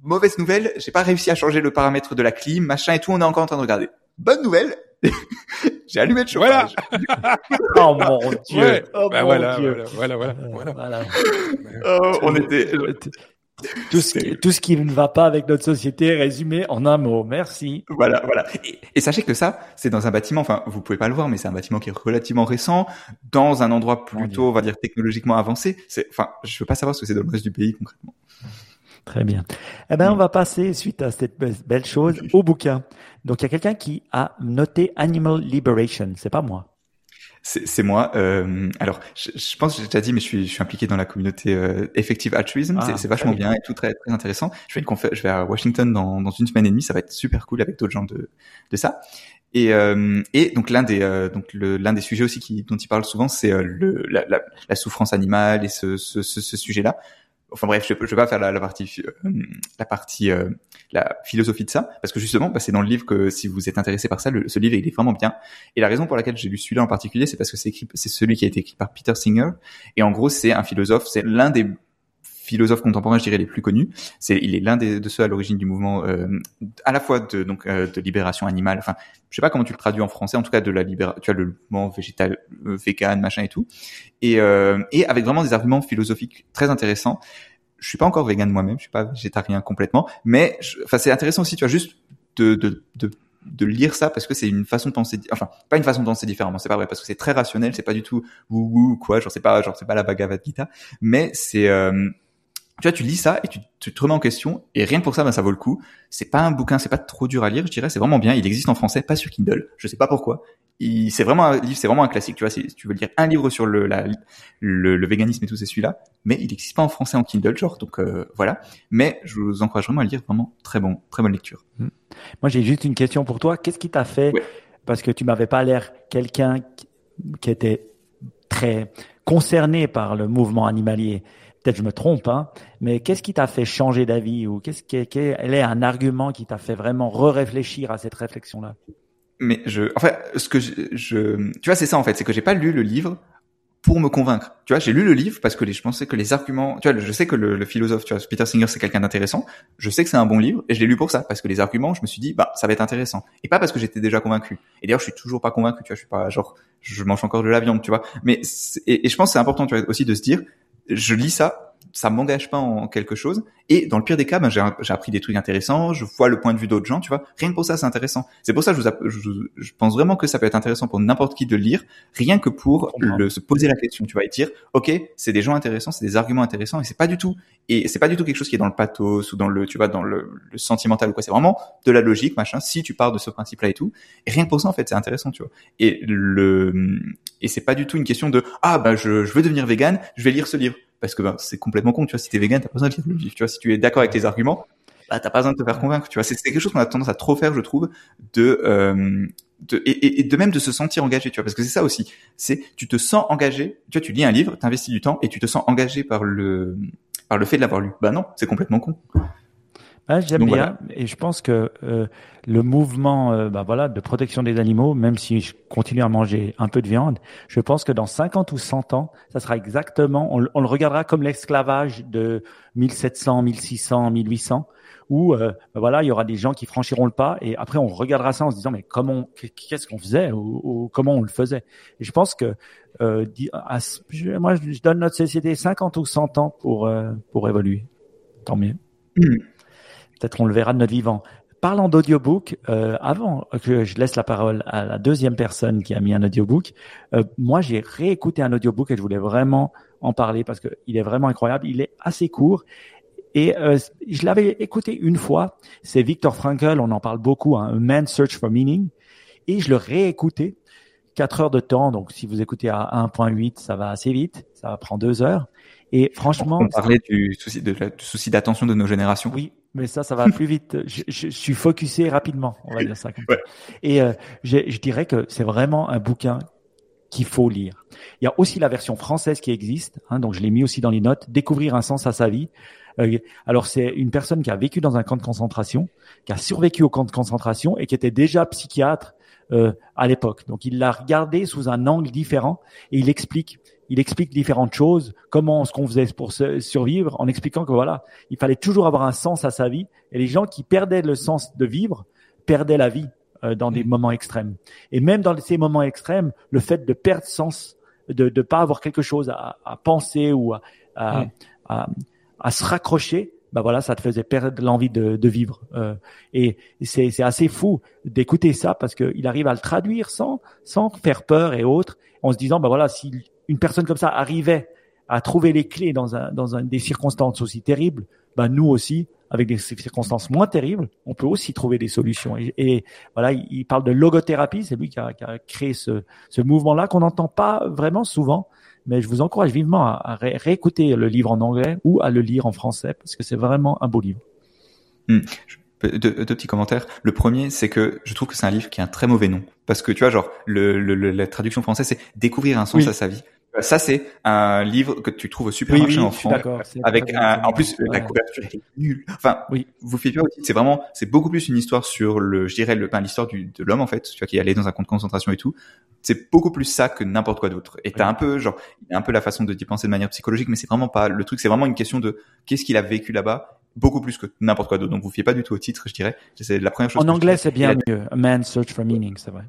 mauvaise nouvelle j'ai pas réussi à changer le paramètre de la clim machin et tout on est encore en train de regarder. Bonne nouvelle j'ai allumé le chauffage. oh mon dieu. Oh bah mon voilà, dieu. voilà, voilà, voilà, voilà. Oh, on était. Tout ce, qui, tout ce qui ne va pas avec notre société résumé en un mot. Merci. Voilà, voilà. Et, et sachez que ça, c'est dans un bâtiment. Enfin, vous pouvez pas le voir, mais c'est un bâtiment qui est relativement récent, dans un endroit plutôt, on va dire, technologiquement avancé. C'est, enfin, je veux pas savoir ce que c'est dans le reste du pays concrètement. Très bien. Eh ben, on va passer, suite à cette belle chose, au bouquin. Donc, il y a quelqu'un qui a noté Animal Liberation. C'est pas moi. C'est moi. Euh, alors, je, je, pense que j'ai déjà dit, mais je suis, je suis impliqué dans la communauté euh, Effective Altruism. Ah, c'est vachement bien et tout très, très intéressant. Je vais, une je vais à Washington dans, dans une semaine et demie. Ça va être super cool avec d'autres gens de, de ça. Et, euh, et donc l'un des euh, donc l'un des sujets aussi qui, dont il parle souvent, c'est euh, le la, la, la, souffrance animale et ce, ce, ce, ce sujet-là enfin bref, je, je vais pas faire la, la partie, euh, la partie, euh, la philosophie de ça, parce que justement, bah, c'est dans le livre que si vous êtes intéressé par ça, le, ce livre il est vraiment bien. Et la raison pour laquelle j'ai lu celui-là en particulier, c'est parce que c'est écrit, c'est celui qui a été écrit par Peter Singer, et en gros, c'est un philosophe, c'est l'un des philosophes contemporains, je dirais, les plus connus. C'est, il est l'un de ceux à l'origine du mouvement, euh, à la fois de donc euh, de libération animale. Enfin, je sais pas comment tu le traduis en français, en tout cas de la libération. Tu as le mouvement végétal, euh, vegan, machin et tout, et euh, et avec vraiment des arguments philosophiques très intéressants je suis pas encore vegan moi-même, je suis pas végétarien complètement, mais enfin c'est intéressant aussi, tu vois, juste de, de, de, lire ça parce que c'est une façon de penser, enfin pas une façon de penser différemment, c'est pas vrai parce que c'est très rationnel, c'est pas du tout wou wou quoi, genre c'est pas genre c'est pas la Bhagavad Gita, mais c'est tu vois, tu lis ça et tu, tu, te remets en question et rien que pour ça, ben, ça vaut le coup. C'est pas un bouquin, c'est pas trop dur à lire, je dirais, c'est vraiment bien. Il existe en français, pas sur Kindle. Je sais pas pourquoi. C'est vraiment un livre, c'est vraiment un classique. Tu vois, si tu veux lire un livre sur le, la, le, le véganisme et tout, c'est celui-là. Mais il n'existe pas en français en Kindle, genre. Donc euh, voilà. Mais je vous encourage vraiment à le lire, vraiment très bon, très bonne lecture. Mmh. Moi, j'ai juste une question pour toi. Qu'est-ce qui t'a fait Parce que tu m'avais pas l'air quelqu'un qui était très concerné par le mouvement animalier peut-être je me trompe, hein, mais qu'est-ce qui t'a fait changer d'avis ou qu'est-ce qui quel est un argument qui t'a fait vraiment re-réfléchir à cette réflexion-là? Mais je, en fait, ce que je, tu vois, c'est ça en fait, c'est que j'ai pas lu le livre pour me convaincre. Tu vois, j'ai lu le livre parce que je pensais que les arguments, tu vois, je sais que le, philosophe, tu vois, Peter Singer, c'est quelqu'un d'intéressant. Je sais que c'est un bon livre et je l'ai lu pour ça parce que les arguments, je me suis dit, bah, ça va être intéressant. Et pas parce que j'étais déjà convaincu. Et d'ailleurs, je suis toujours pas convaincu. Tu vois, je suis pas genre, je mange encore de la viande, tu vois. Mais et, et je pense c'est important, tu vois, aussi de se dire, je lis ça, ça m'engage pas en quelque chose. Et dans le pire des cas, ben, j'ai appris des trucs intéressants, je vois le point de vue d'autres gens, tu vois. Rien que pour ça, c'est intéressant. C'est pour ça que je, vous je, pense vraiment que ça peut être intéressant pour n'importe qui de le lire, rien que pour le, se poser la question, tu vois, et dire, ok, c'est des gens intéressants, c'est des arguments intéressants, et c'est pas du tout, et c'est pas du tout quelque chose qui est dans le pathos ou dans le, tu vois, dans le, le sentimental ou quoi. C'est vraiment de la logique, machin. Si tu pars de ce principe-là et tout, et rien que pour ça, en fait, c'est intéressant, tu vois. Et le, et c'est pas du tout une question de, ah, bah, je, je veux devenir vegan, je vais lire ce livre parce que ben, c'est complètement con, tu vois, si t'es vegan, t'as pas besoin de lire le livre, tu vois, si tu es d'accord avec les arguments, bah t'as pas besoin de te faire convaincre, tu vois, c'est quelque chose qu'on a tendance à trop faire, je trouve, de, euh, et, et, de même de se sentir engagé, tu vois, parce que c'est ça aussi, c'est tu te sens engagé, tu vois, tu lis un livre, t'investis du temps et tu te sens engagé par le par le fait de l'avoir lu. Bah non, c'est complètement con. Ah, J'aime bien et je pense que euh, le mouvement euh, bah, voilà, de protection des animaux, même si je continue à manger un peu de viande, je pense que dans 50 ou 100 ans, ça sera exactement, on, on le regardera comme l'esclavage de 1700, 1600, 1800, où euh, bah, voilà, il y aura des gens qui franchiront le pas et après on regardera ça en se disant mais comment, qu'est-ce qu'on faisait ou, ou, comment on le faisait? Et je pense que moi je donne notre société 50 ou 100 ans pour pour évoluer. Tant mieux. Peut-être on le verra de notre vivant. Parlant d'audiobook, euh, avant que je laisse la parole à la deuxième personne qui a mis un audiobook, euh, moi j'ai réécouté un audiobook et je voulais vraiment en parler parce qu'il est vraiment incroyable. Il est assez court Et euh, je l'avais écouté une fois. C'est Victor Frankl, on en parle beaucoup, hein, A Man's Search for Meaning. Et je le réécoutais. Quatre heures de temps, donc si vous écoutez à 1.8, ça va assez vite, ça prendre deux heures. Et franchement, on parlait du souci de du souci d'attention de nos générations. Oui, mais ça, ça va plus vite. Je, je, suis focusé rapidement, on va dire ça. Comme ouais. Et euh, je, je dirais que c'est vraiment un bouquin qu'il faut lire. Il y a aussi la version française qui existe, hein, donc je l'ai mis aussi dans les notes. Découvrir un sens à sa vie. Euh, alors c'est une personne qui a vécu dans un camp de concentration, qui a survécu au camp de concentration et qui était déjà psychiatre euh, à l'époque. Donc il l'a regardé sous un angle différent et il explique, il explique différentes choses, comment ce qu'on faisait pour survivre, en expliquant que voilà, il fallait toujours avoir un sens à sa vie. Et les gens qui perdaient le sens de vivre perdaient la vie euh, dans des mmh. moments extrêmes. Et même dans ces moments extrêmes, le fait de perdre sens, de ne pas avoir quelque chose à, à penser ou à, à, à, à se raccrocher, bah voilà, ça te faisait perdre l'envie de, de, vivre. Euh, et c'est assez fou d'écouter ça parce qu'il arrive à le traduire sans sans faire peur et autres, en se disant bah voilà, si une personne comme ça arrivait à trouver les clés dans un dans un, des circonstances aussi terribles, bah nous aussi, avec des circonstances moins terribles, on peut aussi trouver des solutions. Et, et voilà, il, parle de logothérapie, c'est lui qui a, qui a, créé ce, ce mouvement-là qu'on n'entend pas vraiment souvent mais je vous encourage vivement à, réécouter le livre en anglais ou à le lire en français parce que c'est vraiment un beau livre. Hmm. Deux, deux, petits commentaires. Le premier, c'est que je trouve que c'est un livre qui a un très mauvais nom parce que tu vois, genre le, le, la traduction française, c'est découvrir un sens à sa vie. Ça, c'est un livre que tu trouves au supermarché en France. Avec un, en plus, la couverture est nulle. Enfin, oui. vous faites pas aussi. C'est vraiment, c'est beaucoup plus une histoire sur le, je dirais, le, enfin, l'histoire du, de l'homme, en fait, tu vois, qui allait dans un camp de concentration et tout. C'est beaucoup plus ça que n'importe quoi d'autre. Et t'as un peu, genre, y un peu la façon de d'y penser de manière psychologique, mais c'est vraiment pas, le truc, c'est vraiment une question de qu'est-ce qu'il a vécu là-bas beaucoup plus que n'importe quoi d'autre. Donc vous fiez pas du tout au titre, je dirais. C'est la première chose. En anglais, c'est bien mieux. A Man's Search for Meaning, c'est vrai.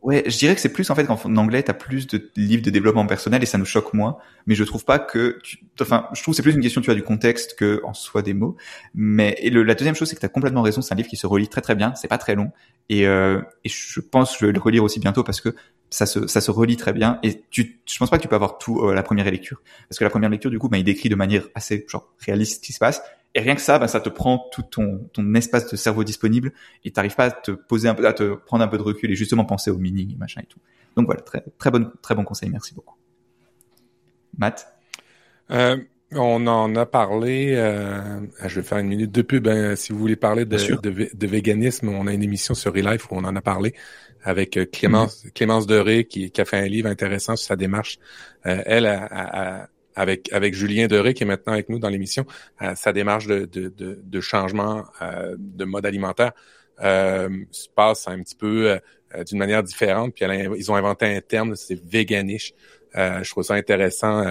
Ouais, je dirais que c'est plus en fait qu'en anglais, t'as plus de livres de développement personnel et ça nous choque moins. Mais je trouve pas que, tu... enfin, je trouve c'est plus une question tu as du contexte que en soi des mots. Mais et le, la deuxième chose, c'est que t'as complètement raison. C'est un livre qui se relit très très bien. C'est pas très long et, euh, et je pense que je vais le relire aussi bientôt parce que ça se ça se relit très bien et tu je pense pas que tu peux avoir tout euh, la première lecture parce que la première lecture du coup bah, il décrit de manière assez genre réaliste ce qui se passe et rien que ça, bah, ça te prend tout ton, ton espace de cerveau disponible et t'arrives pas à te poser un peu, à te prendre un peu de recul et justement penser au meaning et machin et tout. Donc voilà, très, très bon, très bon conseil. Merci beaucoup. Matt? Euh, on en a parlé. Euh, je vais faire une minute de pub. Hein, si vous voulez parler de, de, de, véganisme, on a une émission sur Relife où on en a parlé avec euh, Clémence, mm-hmm. Clémence Doré qui, qui, a fait un livre intéressant sur sa démarche. Euh, elle a, a, avec, avec Julien Deré, qui est maintenant avec nous dans l'émission, euh, sa démarche de, de, de, de changement euh, de mode alimentaire euh, se passe un petit peu euh, d'une manière différente. Puis ils ont inventé un terme, c'est veganish. je trouve ça intéressant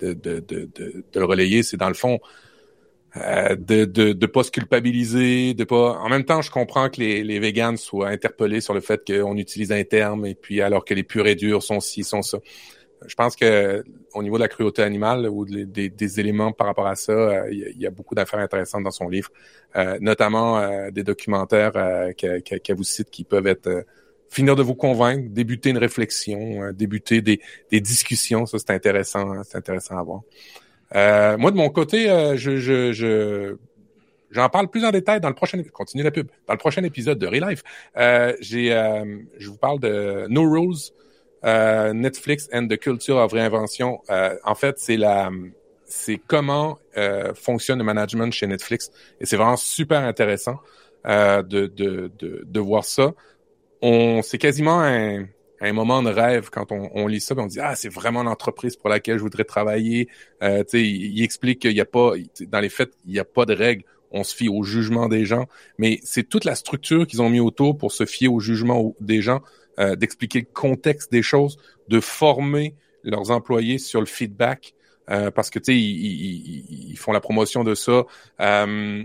de, de, de, de, le relayer. C'est dans le fond de, de de pas se culpabiliser, de pas. En même temps, je comprends que les les véganes soient interpellés sur le fait qu'on utilise un terme et puis alors que les purs et durs sont ci, sont ça je pense que au niveau de la cruauté animale ou des, des, éléments par rapport à ça, euh, il y, a beaucoup d'affaires intéressantes dans son livre, euh, notamment euh, des documentaires qu'elle vous cite qui peuvent être finir de vous convaincre, débuter une réflexion, débuter des, des, discussions. Ça, c'est intéressant, c'est intéressant à voir. moi, de mon côté, je, je, je J'en parle plus en détail dans le prochain continue la pub. Dans le prochain épisode de Relife, euh, j'ai je vous parle de No Rules euh, Netflix and the Culture of Réinvention. Euh, en fait, c'est la, c'est comment euh, fonctionne le management chez Netflix, et c'est vraiment super intéressant de, de, de, de, voir ça. On, c'est quasiment un, un moment de rêve quand on, on lit ça, on dit ah c'est vraiment l'entreprise pour laquelle je voudrais travailler. Euh, il, il explique qu'il n'y a pas, dans les faits, il n'y a pas de règles. On se fie au jugement des gens, mais c'est toute la structure qu'ils ont mis autour pour se fier au jugement des gens. Euh, d'expliquer le contexte des choses, de former leurs employés sur le feedback, euh, parce que tu sais, ils, ils, font la promotion de ça. Euh,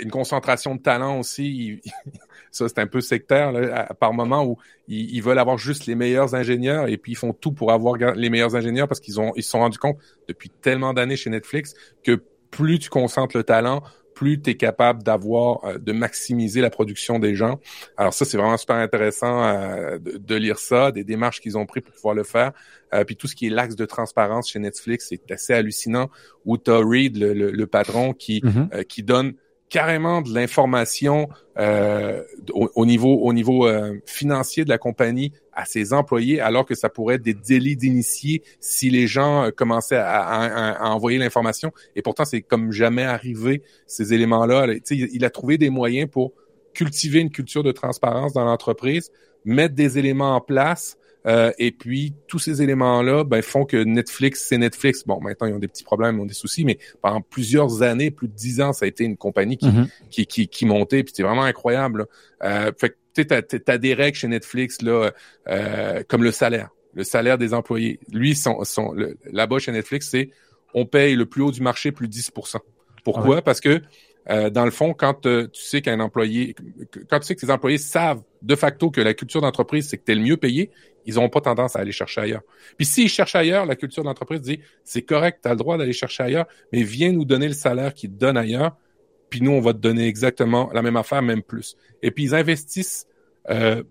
une concentration de talent aussi, ça c'est un peu sectaire là, par moment où ils, veulent avoir juste les meilleurs ingénieurs et puis ils font tout pour avoir les meilleurs ingénieurs parce qu'ils ont ils se sont rendus compte depuis tellement d'années chez Netflix que plus tu concentres le talent, plus tu es capable d'avoir, euh, de maximiser la production des gens. Alors ça, c'est vraiment super intéressant euh, de, lire ça, des démarches qu'ils ont pris pour pouvoir le faire. Euh, puis tout ce qui est l'axe de transparence chez Netflix, c'est assez hallucinant. Où tu Reed, le, patron, qui, mm-hmm. qui donne carrément de l'information euh, au, niveau au niveau euh, financier de la compagnie à ses employés, alors que ça pourrait être des délits d'initiés si les gens euh, commençaient à, envoyer l'information. Et pourtant, c'est comme jamais arrivé ces éléments-là. Il a trouvé des moyens pour cultiver une culture de transparence dans l'entreprise, mettre des éléments en place euh, et puis, tous ces éléments-là ben, font que Netflix, c'est Netflix. Bon, maintenant, ils ont des petits problèmes, ils ont des soucis, mais pendant plusieurs années, plus de dix ans, ça a été une compagnie qui, mm-hmm. qui, qui, qui, montait, puis c'était vraiment incroyable. Euh, fait que tu as, des règles chez Netflix, là, euh, comme le salaire, le salaire des employés. Lui, son, son, là-bas chez Netflix, c'est on paye le plus haut du marché, plus 10% Pourquoi? Parce que euh, dans le fond, quand tu sais qu'un employé, quand tu sais que tes employés savent de facto que la culture d'entreprise, c'est que tu es le mieux payé, ils n'auront pas tendance à aller chercher ailleurs. Puis s'ils cherchent ailleurs, la culture d'entreprise dit c'est correct, tu as le droit d'aller chercher ailleurs, mais viens nous donner le salaire qu'ils te donnent ailleurs, puis nous, on va te donner exactement la même affaire, même plus. Et puis ils investissent euh,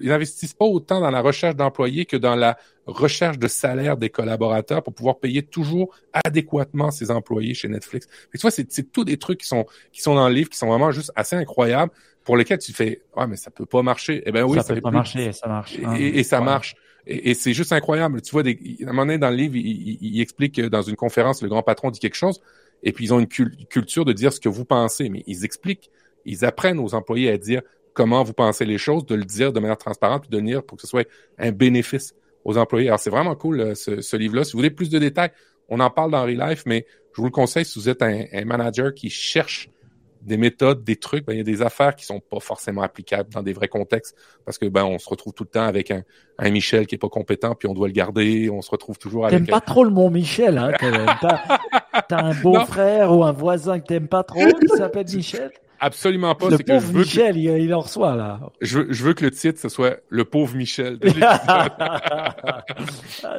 ils investissent pas autant dans la recherche d'employés que dans la recherche de salaire des collaborateurs pour pouvoir payer toujours adéquatement ses employés chez Netflix. tu vois, c'est, tous des trucs qui sont qui sont dans le livre, qui sont vraiment juste assez incroyables pour lesquels tu fais ouais mais ça peut pas marcher. Eh ben oui, ça, peut pas marcher, ça marche. Et, ça marche. Et, c'est juste incroyable. Tu vois, des, à un moment donné dans le livre, il, explique que dans une conférence, le grand patron dit quelque chose, et puis ils ont une culture de dire ce que vous pensez, mais ils expliquent, ils apprennent aux employés à dire comment vous pensez les choses, de le dire de manière transparente, puis de le dire pour que ce soit un bénéfice aux employés. Alors c'est vraiment cool euh, ce, ce livre-là. Si vous voulez plus de détails, on en parle dans Relife, mais je vous le conseille si vous êtes un, un manager qui cherche des méthodes, des trucs, ben, il y a des affaires qui sont pas forcément applicables dans des vrais contextes parce que ben on se retrouve tout le temps avec un, un Michel qui est pas compétent puis on doit le garder, on se retrouve toujours avec. T'aimes pas trop le mot Michel, hein T'as un beau-frère ou un voisin que t'aimes pas trop qui s'appelle Michel? Absolument pas. Le pauvre que je veux Michel, il, il, en reçoit là. Je veux, je veux que le titre ce soit le pauvre Michel. ah,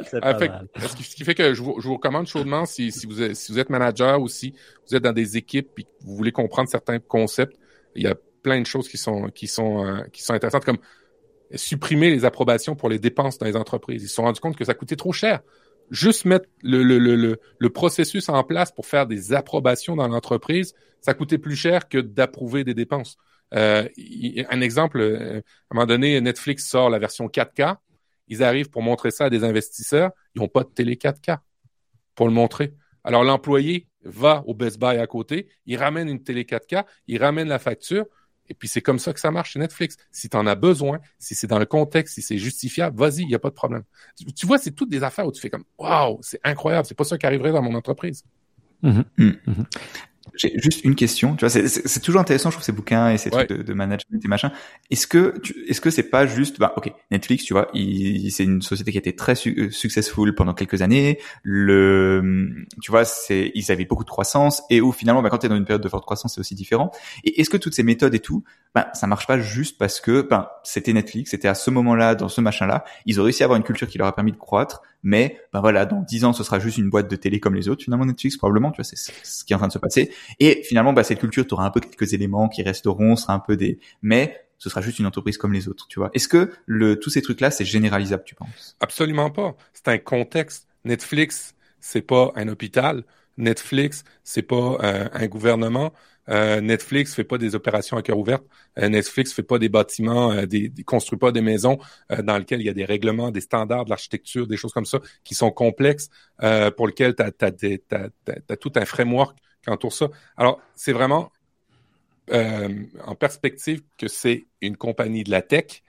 fait, ce, qui, fait que je vous, je vous recommande chaudement si, si, vous êtes, si vous êtes manager ou si vous êtes dans des équipes et que vous voulez comprendre certains concepts, il y a plein de choses qui sont qui sont euh, qui sont intéressantes comme supprimer les approbations pour les dépenses dans les entreprises. Ils se sont rendus compte que ça coûtait trop cher juste mettre le, le, le, le, processus en place pour faire des approbations dans l'entreprise, ça coûtait plus cher que d'approuver des dépenses. Euh, un exemple, euh, à un moment donné, Netflix sort la version 4K. Ils arrivent pour montrer ça à des investisseurs. Ils n'ont pas de télé 4K pour le montrer. Alors l'employé va au Best Buy à côté, il ramène une télé 4K, il ramène la facture, et puis c'est comme ça que ça marche chez Netflix. Si tu en as besoin, si c'est dans le contexte, si c'est justifiable, vas-y, il n'y a pas de problème. Tu, vois, c'est toutes des affaires où tu fais comme Waouh, c'est incroyable, c'est pas ça qui arriverait dans mon entreprise. Mm-hmm. Mm-hmm. J'ai juste une question. Tu vois, c'est toujours intéressant, je trouve, ces bouquins et ces trucs de, de, management et machin. Est-ce que, est-ce que c'est pas juste, bah, ok, Netflix, tu vois, c'est une société qui a été très su successful pendant quelques années. Le, tu vois, c'est, ils avaient beaucoup de croissance et où finalement, bah, quand tu es dans une période de forte croissance, c'est aussi différent. Et est-ce que toutes ces méthodes et tout, bah, ça marche pas juste parce que, ben, c'était Netflix, c'était à ce moment-là, dans ce machin-là, ils ont réussi à avoir une culture qui leur a permis de croître, mais, ben voilà, dans dix ans, ce sera juste une boîte de télé comme les autres, finalement, Netflix, probablement, tu vois, c'est ce qui est en train de se passer. Et finalement, bah, cette culture, tu auras un peu quelques éléments qui resteront, sera un peu des, mais ce sera juste une entreprise comme les autres, tu vois. Est-ce que le, tous ces trucs-là, c'est généralisable, tu penses? Absolument pas. C'est un contexte. Netflix, c'est pas un hôpital. Netflix, c'est pas euh, un gouvernement. Euh, Netflix fait pas des opérations à cœur ouvert. Euh, Netflix fait pas des bâtiments, euh, des, construit pas des maisons euh, dans lesquelles il y a des règlements, des standards de l'architecture, des choses comme ça qui sont complexes, pour lesquels tu as, tout un framework qui entoure ça. Alors, c'est vraiment en perspective que c'est une compagnie de la tech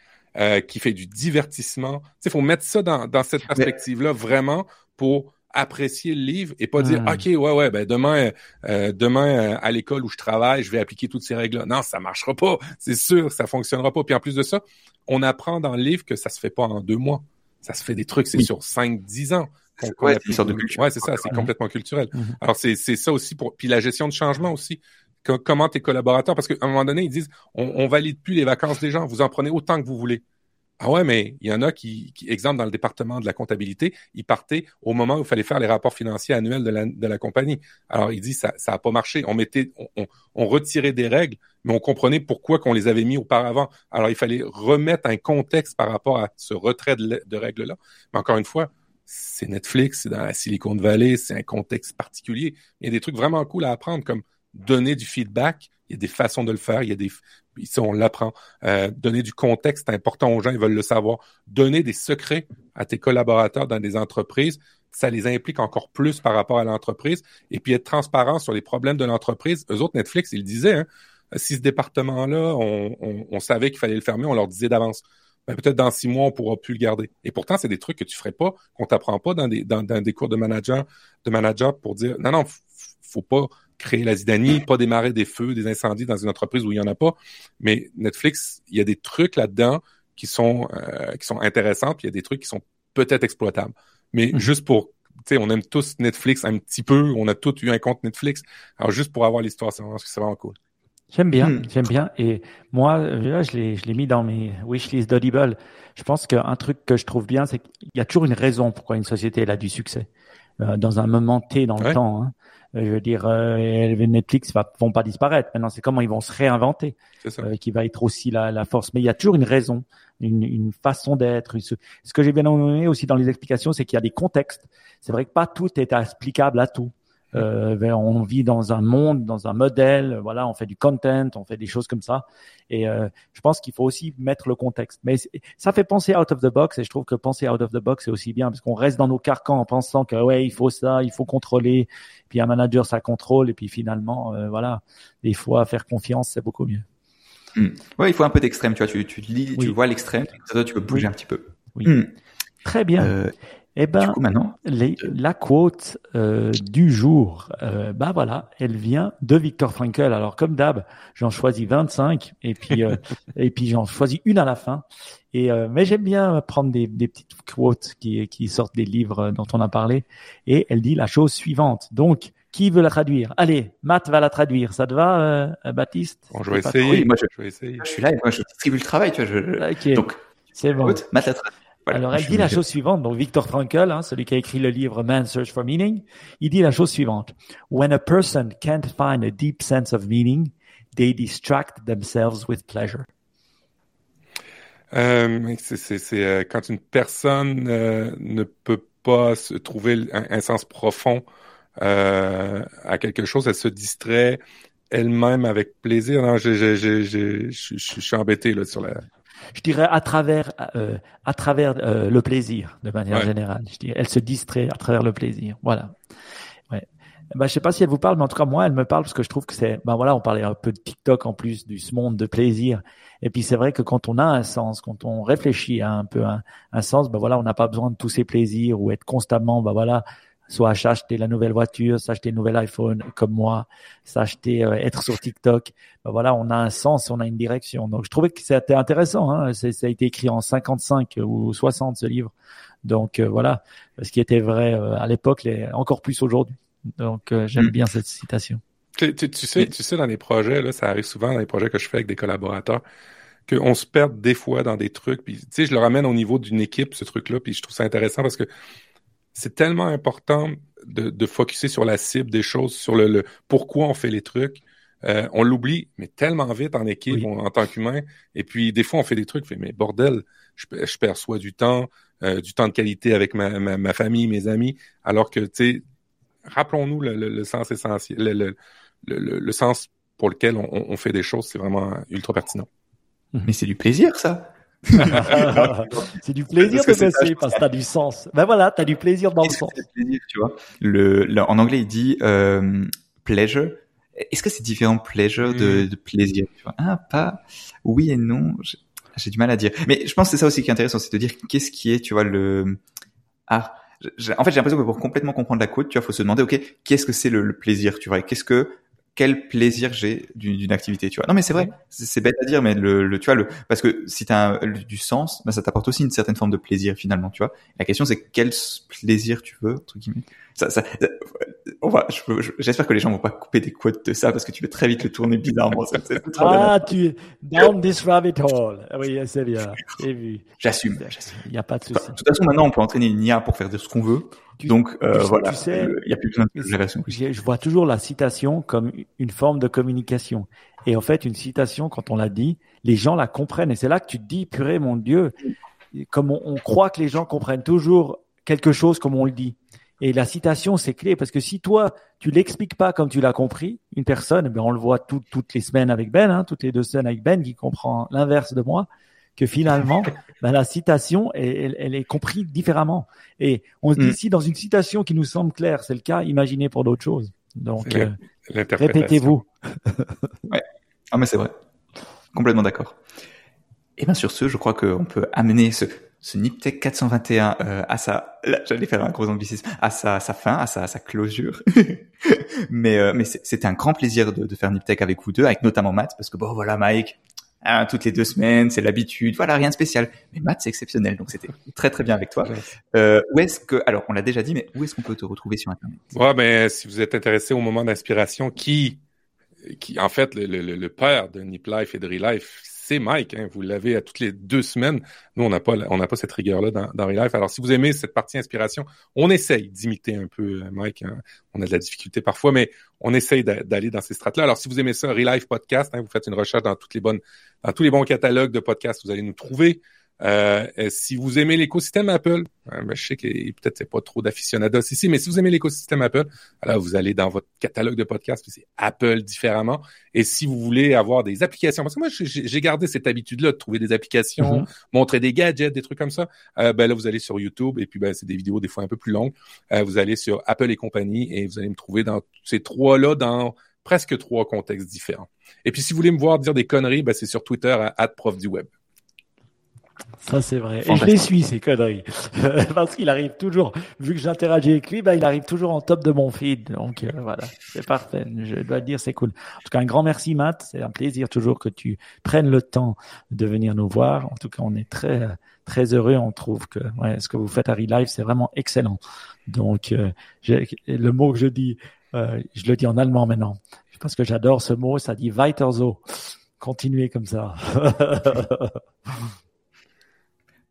qui fait du divertissement. Il faut mettre ça dans, dans cette perspective-là vraiment pour apprécier le livre et pas dire hmm. ok ouais ouais ben demain euh, demain euh, à l'école où je travaille je vais appliquer toutes ces règles là non ça marchera pas. C'est sûr ça fonctionnera pas. Puis en plus de ça on apprend dans le livre que ça se fait pas en deux mois. Ça se fait des trucs c'est sur cinq dix ans ouais, de ouais c'est ça c'est complètement culturel. Hmm. alors c'est c'est ça aussi pour puis la gestion de changement aussi. Comment tes collaborateurs parce qu'à un moment donné ils disent on, on valide plus les vacances des gens. Vous en prenez autant que vous voulez Ah ouais, mais il y en a qui, qui, exemple, dans le département de la comptabilité, ils partaient au moment où il fallait faire les rapports financiers annuels de la, de la compagnie. Alors, il dit, ça ça a pas marché. On mettait, on, on, retirait des règles, mais on comprenait pourquoi qu'on les avait mis auparavant. Alors, il fallait remettre un contexte par rapport à ce retrait de, de règles-là. Mais encore une fois, c'est Netflix, c'est dans la Silicon Valley, c'est un contexte particulier. Il y a des trucs vraiment cool à apprendre, comme donner du feedback. Il y a des façons de le faire. Il y a des, ici on l'apprend. Euh, donner du contexte important aux gens, ils veulent le savoir. Donner des secrets à tes collaborateurs dans des entreprises, ça les implique encore plus par rapport à l'entreprise. Et puis être transparent sur les problèmes de l'entreprise. Eux autres, Netflix, ils disaient, hein, si ce département-là, on, savait qu'il fallait le fermer, on leur disait d'avance. Ben, peut-être dans six mois, on pourra plus le garder. Et pourtant, c'est des trucs que tu ferais pas, qu'on t'apprend pas dans des, dans, dans, des cours de manager, de manager pour dire, non, non, faut pas créer la zidanie, pas démarrer des feux, des incendies dans une entreprise où il y en a pas. Mais Netflix, il y a des trucs là-dedans qui sont euh, qui sont intéressants, puis il y a des trucs qui sont peut-être exploitables. Mais mm. juste pour tu sais, on aime tous Netflix un petit peu, on a tous eu un compte Netflix. Alors juste pour avoir l'histoire, c'est vraiment, vraiment cool. J'aime bien, hmm. j'aime bien. Et moi, là, je l'ai, je l'ai mis dans mes wishlist d'Audible. Je pense qu'un truc que je trouve bien, c'est qu'il y a toujours une raison pourquoi une société elle a du succès euh, dans un moment T dans le temps. Hein. Euh, je veux dire, euh, Netflix va, vont pas disparaître. Maintenant, c'est comment ils vont se réinventer euh, qui va être aussi la, la, force. Mais il y a toujours une raison, une, une façon d'être. Ce, ce que j'ai bien aimé aussi dans les explications, c'est qu'il y a des contextes. C'est vrai que pas tout est explicable à tout. Euh, ben, on vit dans un monde, dans un modèle. Voilà, on fait du content, on fait des choses comme ça. Et euh, je pense qu'il faut aussi mettre le contexte. Mais ça fait penser out of the box. Et je trouve que penser out of the box c'est aussi bien parce qu'on reste dans nos carcans en pensant que ouais, il faut ça, il faut contrôler. Puis un manager ça contrôle. Et puis finalement, euh, voilà, des fois faire confiance c'est beaucoup mieux. Hmm. Ouais, il faut un peu d'extrême. Tu vois, tu, tu lis, tu vois l'extrême. Tu peux bouger un petit peu. Oui. Hmm. Très bien. Eh ben, maintenant, les, la quote euh, du jour, euh, bah voilà, elle vient de Victor Frankl. Alors comme d'hab, j'en choisis 25 et puis euh, et puis j'en choisis une à la fin. Et euh, mais j'aime bien prendre des, des petites quotes qui qui sortent des livres dont on a parlé. Et elle dit la chose suivante. Donc qui veut la traduire? Allez, Matt va la traduire. Ça te va, Baptiste? Bon, je vais essayer. moi, je, vais essayer. Je suis là et moi je distribue le travail. Tu vois, je, Donc c'est bon. Matt la traduire. Alors, elle dit la chose suivante. Donc, Victor Frankl, hein, celui qui a écrit le livre Man's Search for Meaning, il dit la chose suivante. When a person can't find a deep sense of meaning, they distract themselves with pleasure. Euh, c'est euh, quand une personne euh, ne peut pas se trouver un, un sens profond euh, à quelque chose, elle se distrait elle-même avec plaisir. Non, je, je suis embêté là sur la je dirais à travers euh, à travers euh, le plaisir de manière générale. Je dirais, elle se distrait à travers le plaisir. Voilà. Ouais. Ben, je sais pas si elle vous parle, mais en tout cas moi, elle me parle parce que je trouve que c'est, ben voilà, on parlait un peu de TikTok en plus du ce monde de plaisir. Et puis c'est vrai que quand on a un sens, quand on réfléchit à un peu un, un sens, ben voilà, on n'a pas besoin de tous ces plaisirs ou être constamment, ben voilà, soit s'acheter la nouvelle voiture, s'acheter le nouvel iPhone comme moi, s'acheter euh, être sur TikTok. Ben voilà, on a un sens, on a une direction. Donc je trouvais que c'était intéressant. Hein. Ça a été écrit en 55 ou 60 ce livre. Donc euh, voilà, ce qui était vrai euh, à l'époque, encore plus aujourd'hui. Donc j'aime mm. bien cette citation. Tu, tu, tu, sais, tu sais, dans les projets, là, ça arrive souvent dans les projets que je fais avec des collaborateurs, qu'on se perd des fois dans des trucs. Puis, tu sais, je le ramène au niveau d'une équipe, ce truc-là, puis je trouve ça intéressant parce que c'est tellement important de, de focuser sur la cible des choses, sur le, le pourquoi on fait les trucs. Euh, on l'oublie, mais tellement vite en équipe, en tant qu'humain. Et puis, des fois, on fait des trucs, mais bordel, je, je perçois du temps, euh, du temps de qualité avec ma, ma, ma, famille, mes amis, alors que, tu sais, rappelons-nous le, le, le, sens essentiel, le, le, sens pour lequel on, on fait des choses, c'est vraiment ultra pertinent. Mais c'est du plaisir, ça. c'est du plaisir de baisser parce que t'as du sens. Ben voilà, t'as du plaisir dans le sens. Plaisir, tu vois? Le, en anglais, il dit euh, pleasure. Est-ce que c'est différent pleasure de, hmm. de plaisir? Tu vois? Ah, pas. Oui et non. J'ai du mal à dire. Mais je pense que c'est ça aussi qui est intéressant, c'est de dire qu'est-ce qui est, tu vois, le. Ah. En fait, j'ai l'impression que pour complètement comprendre la côte, tu vois, faut se demander, ok, qu'est-ce que c'est le, le, plaisir, tu vois, qu'est-ce que quel plaisir j'ai d'une activité, tu vois. Non, mais c'est vrai, c'est bête à dire, mais le, le tu vois, le, parce que si tu as du sens, bah, ça t'apporte aussi une certaine forme de plaisir finalement, tu vois. La question c'est quel plaisir tu veux, entre guillemets? Ça, ça, on va, j'espère que les gens vont pas couper des quotes de ça parce que tu peux très vite le tourner bizarrement. ah, tu down this rabbit hole. Ah oui, c'est bien. J'assume. Il n'y a pas de souci. De toute façon, maintenant, on peut entraîner une IA pour faire de ce qu'on veut. Donc euh, voilà, il n'y a plus besoin de. Je vois toujours la citation comme une forme de communication. Et en fait, une citation, quand on la dit, les gens la comprennent. Et c'est là que tu te dis, purée, mon Dieu, comme on, on croit que les gens comprennent toujours quelque chose comme on le dit. Et la citation, c'est clé parce que si toi, tu l'expliques pas comme tu l'as compris, une personne, ben on le voit toutes les semaines avec Ben, hein, toutes les deux semaines avec Ben qui comprend l'inverse de moi, que finalement, ben la citation, elle, elle, est comprise différemment. Et on se dit, mm. si dans une citation qui nous semble claire, c'est le cas, imaginez pour d'autres choses. Donc, euh, répétez-vous. ouais. Ah, mais c'est vrai. Complètement d'accord. Et bien sur ce, je crois qu'on peut amener ce, ce Niptech 421 euh, à sa, j'allais faire un gros anglicisme, à sa, sa fin, à sa, à sa closure. mais euh, mais c'était un grand plaisir de, de faire Niptech avec vous deux, avec notamment Matt, parce que bon voilà Mike, hein, toutes les deux semaines, c'est l'habitude, voilà rien de spécial. Mais Matt c'est exceptionnel, donc c'était très très bien avec toi. Euh, où est-ce que, alors on l'a déjà dit, mais où est-ce qu'on peut te retrouver sur internet? Ouais, ben si vous êtes intéressé au moment d'inspiration, qui qui en fait le, le, le père de Nip Life et de Relife, c'est Mike. Hein, vous l'avez à toutes les deux semaines. Nous, on n'a pas, on n'a pas cette rigueur-là dans, dans Relife. Alors, si vous aimez cette partie inspiration, on essaye d'imiter un peu euh, Mike. Hein. On a de la difficulté parfois, mais on essaye d'aller dans ces strates-là. Alors, si vous aimez ça, Relife Podcast, hein, vous faites une recherche dans toutes les bonnes, dans tous les bons catalogues de podcasts, vous allez nous trouver. Euh, si vous aimez l'écosystème Apple, hein, ben, je sais que peut-être c'est pas trop d'aficionados ici, mais si vous aimez l'écosystème Apple, alors vous allez dans votre catalogue de podcasts, puis c'est Apple différemment. Et si vous voulez avoir des applications, parce que moi j'ai gardé cette habitude-là de trouver des applications, mm-hmm. montrer des gadgets, des trucs comme ça. Euh, ben là vous allez sur YouTube et puis ben c'est des vidéos des fois un peu plus longues. Euh, vous allez sur Apple et compagnie et vous allez me trouver dans ces trois-là dans presque trois contextes différents. Et puis si vous voulez me voir dire des conneries, ben, c'est sur Twitter à prof du web. Ça, c'est vrai. Et je les suis, ces conneries. Parce qu'il arrive toujours, vu que j'interagis avec lui, bah, il arrive toujours en top de mon feed. Donc, euh, voilà. C'est parfait. Je dois dire, c'est cool. En tout cas, un grand merci, Matt. C'est un plaisir toujours que tu prennes le temps de venir nous voir. En tout cas, on est très, très heureux. On trouve que, ouais, ce que vous faites à Relive, c'est vraiment excellent. Donc, euh, le mot que je dis, euh, je le dis en allemand maintenant. Parce que j'adore ce mot. Ça dit weiter so. Continuez comme ça.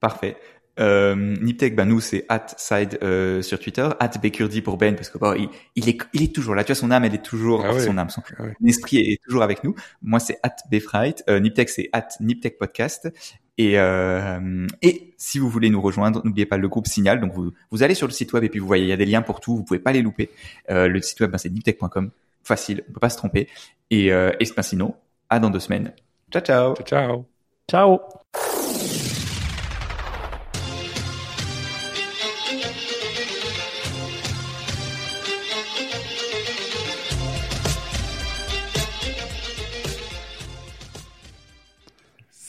Parfait. Euh, Niptech, ben nous c'est at side euh, sur Twitter, at Bekurdi pour Ben parce que bon, il, il, est il est toujours là. Tu vois son âme, elle est toujours ah son âme, son ah esprit est toujours avec nous. Moi c'est at Befright, euh, Niptech c'est at Niptech podcast. Et euh, et si vous voulez nous rejoindre, n'oubliez pas le groupe Signal. Donc vous vous allez sur le site web et puis vous voyez il y a des liens pour tout. Vous pouvez pas les louper. Euh, le site web ben, c'est niptech.com, facile, on peut pas se tromper. Et euh, et ben, sinon à dans deux semaines. Ciao ciao. Ciao. Ciao.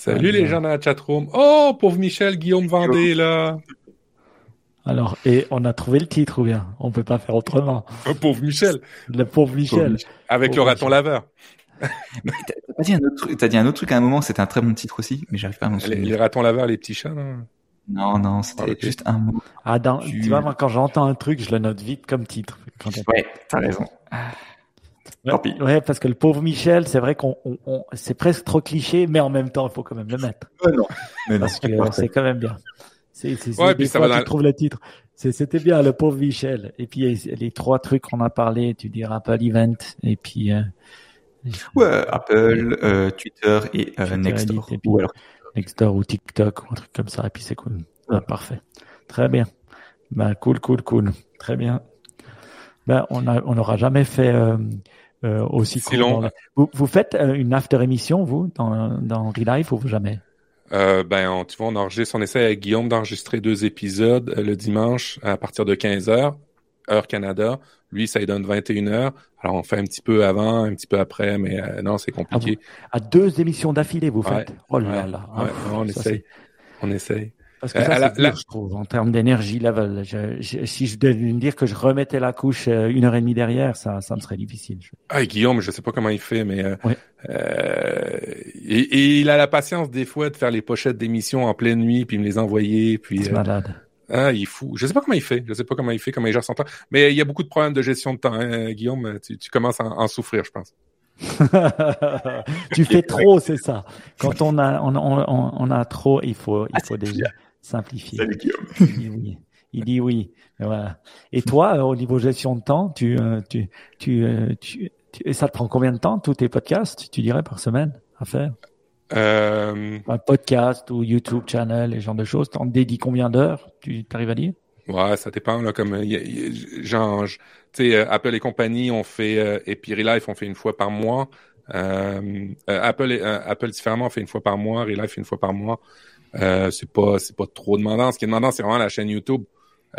Salut les gens dans la chatroom. Oh, pauvre Michel, Guillaume Vendée, là. Alors, et on a trouvé le titre ou bien? On peut pas faire autrement. Oh, pauvre Michel. Le pauvre Michel. Avec le raton laveur. t'as dit un autre truc, dit un autre truc à un moment, c'était un très bon titre aussi, mais j'arrive pas à m'en souvenir. Les, ratons laveurs, les petits chats, non? Non, non, c'était juste un mot. Ah, tu... vois, moi, quand j'entends un truc, je le note vite comme titre. Quand Ouais, t'as raison. Ouais, parce que le pauvre Michel, c'est vrai qu'on, on, c'est presque trop cliché, mais en même temps, il faut quand même le mettre. non. Mais parce que c'est quand même bien. C'est, c'est, ouais, puis ça va tu trouves le titre. c'était bien, le pauvre Michel. Et puis, les trois trucs qu'on a parlé, tu dis Apple Event, et puis, euh, ouais, Apple, euh, Twitter et euh, Nextdoor. ou alors... Nextdoor ou TikTok ou un truc comme ça. Et puis, c'est cool. parfait. Très bien. Ben, cool, cool, cool. Très bien. Ben, on a, on n'aura jamais fait, euh, aussi long. Vous, vous, faites euh, une after émission vous dans dans Relife ou jamais? Euh, ben, on, tu vois, on enregistre, on essaie avec Guillaume d'enregistrer deux épisodes euh, le dimanche à partir de 15 h heure Canada. Lui, ça lui donne 21 h Alors, on fait un petit peu avant, un petit peu après, mais non, c'est compliqué. Ah, à deux émissions d'affilée, vous faites? Oh là là. on essaye. On essaye. Parce que ça, dur, je trouve, en termes d'énergie level. si je devais me dire que je remettais la couche euh, une heure et demie derrière, ça, ça me serait difficile. Ah, Guillaume, je sais pas comment il fait, mais euh, euh, et, il a la patience des fois de faire les pochettes d'émissions en pleine nuit, puis me les envoyer, puis. C'est malade. Ah, il est fou. Je sais pas comment il fait. Je sais pas comment il fait, comment il gère son temps. Mais il y a beaucoup de problèmes de gestion de temps, hein, Guillaume. Tu, tu commences à en, en souffrir, je pense. tu fais trop, c'est ça. Quand on a, on, on, on a trop, il faut, il faut déjà Salut Guillaume. Il dit oui. Il dit oui. Voilà. Et toi, euh, au niveau gestion de temps, tu, euh, tu, tu, euh, tu, et ça te prend combien de temps tous tes podcasts, tu dirais, par semaine à faire? Euh, Un podcast ou YouTube channel, les genres de choses. T'en dédies combien d'heures? Tu arrives à dire? Ouais, ça dépend. Là, comme, il y a- il y a- genre, je- tu sais, Apple et compagnie, on fait, euh, et puis Relife, on fait une fois par mois. Euh, Apple, et- Apple différemment, on fait une fois par mois. Relife, une fois par mois. Euh, c'est pas, c'est pas trop demandant. Ce qui est demandant, c'est vraiment la chaîne YouTube.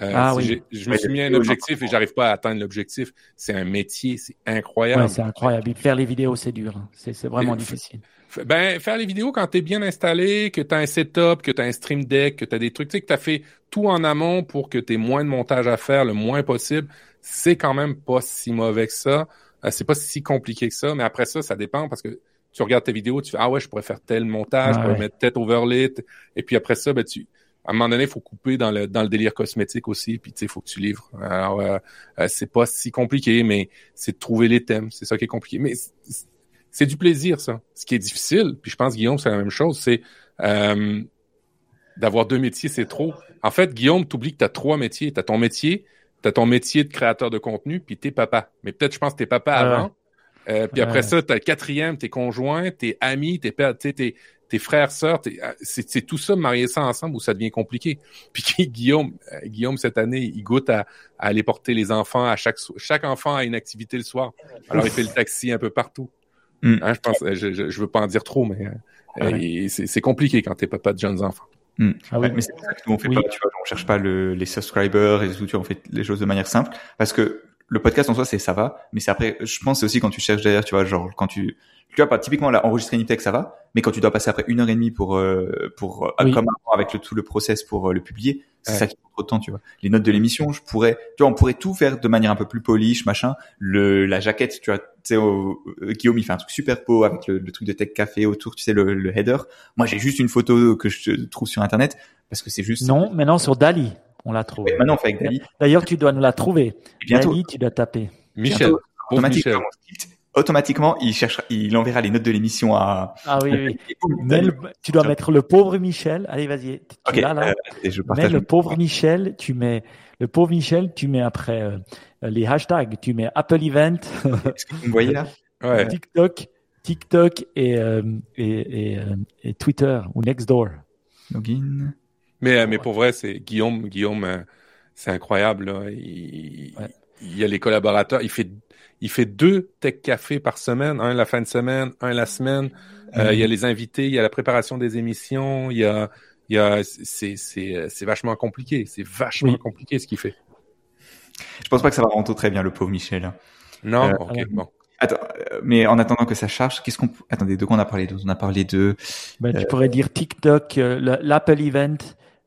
Euh, Ah si oui. Je me suis mis un objectif et j'arrive pas à atteindre l'objectif. C'est un métier, c'est incroyable. Ouais, c'est incroyable. Faire les vidéos, c'est dur. hein. C'est c'est vraiment Et- difficile. Ben, faire les vidéos quand t'es bien installé, que t'as un setup, que t'as un stream deck, que t'as des trucs, tu sais, que t'as fait tout en amont pour que t'aies moins de montage à faire, le moins possible, c'est quand même pas si mauvais que ça. Euh, c'est pas si compliqué que ça, mais après ça, ça dépend parce que tu regardes tes vidéos, tu fais, ah ouais, je pourrais faire tel montage, je Ah pourrais ouais. mettre tête overlay, et puis après ça, ben, tu, à un moment donné, il faut couper dans le, dans le délire cosmétique aussi, puis tu sais, il faut que tu livres. Alors, euh, euh, c'est pas si compliqué, mais c'est de trouver les thèmes, c'est ça qui est compliqué. Mais c'est- du plaisir, ça. Ce qui est difficile, puis je pense, Guillaume, c'est la même chose, c'est euh, d'avoir deux métiers, c'est trop. En fait, Guillaume, t'oublies que t'as trois métiers. T'as ton métier, t'as ton métier de créateur de contenu, puis t'es papa. Mais peut-être, je pense, que t'es papa Ouais. avant. Euh, puis Ouais. après ça, t'as le quatrième, t'es conjoint, t'es ami, t'es père, t'es, t'es, tes frères, sœurs, t'es- euh, c'est, c'est tout ça, marier ça ensemble où ça devient compliqué. Puis Guillaume, euh, Guillaume, cette année, il goûte à, à aller porter les enfants à chaque, so- chaque enfant a une activité le soir. Alors, il fait le taxi un peu partout. Mm. Hein, je pense, euh, je, je, je veux pas en dire trop, mais euh, Ouais. et c'est, c'est compliqué quand t'es papa de jeunes enfants. Ah oui. Ouais, mais c'est pour ça que nous on fait Oui. pas, tu vois, on cherche pas le, les subscribers et tout, tu vois, on fait les choses de manière simple parce que le podcast en soi c'est ça va, mais c'est après, je pense c'est aussi quand tu cherches derrière, tu vois, genre quand tu, tu vois pas typiquement là enregistrer une tech ça va, mais quand tu dois passer après une heure et demie pour euh, pour euh, Oui. comme avec le, tout le process pour euh, le publier, c'est Ouais. ça qui prend trop de temps, tu vois. Les notes de l'émission, je pourrais, tu vois, on pourrait tout faire de manière un peu plus polish, machin. Le la jaquette, tu vois, tu sais, au- euh, Guillaume il fait un truc super beau avec le, le truc de tech café autour, tu sais le, le header. Moi j'ai juste une photo que je trouve sur internet parce que c'est juste Non, maintenant sur Dali, on l'a trouvé. Ouais, maintenant, on fait avec Dali. D'ailleurs, tu dois nous la trouver. Et bientôt, Dali, tu dois taper. Michel, Bientôt, automatiquement, Michel. automatiquement, il cherchera, il enverra les notes de l'émission à. Ah oui, oui. Mets le- tu dois mettre le pauvre Michel. Allez, vas-y. Tu Ok, l'as, là. euh, et je Mets partage. le pauvre Michel. Tu mets le pauvre Michel. Tu mets après euh, les hashtags. Tu mets Apple Event, Est-ce que vous me voyez là? Ouais. TikTok, TikTok et, euh, et, et, euh, et Twitter ou Nextdoor. Login. Mais, euh, mais pour vrai, c'est Guillaume, Guillaume, euh, c'est incroyable. Là. Il, Ouais. il y a les collaborateurs. Il fait, il fait deux tech cafés par semaine, un la fin de semaine, un la semaine. Euh, Il y a les invités, il y a la préparation des émissions, il y a, il y a, c'est, c'est, c'est vachement compliqué. C'est vachement Oui. compliqué ce qu'il fait. Je pense pas que ça va rentrer très bien le pauvre Michel. hein. Non, Euh, ok, bon. Attends, mais en attendant que ça charge, qu'est-ce qu'on attendez de quoi on a parlé On a parlé de Ben, tu pourrais dire TikTok, euh, le- l'Apple Event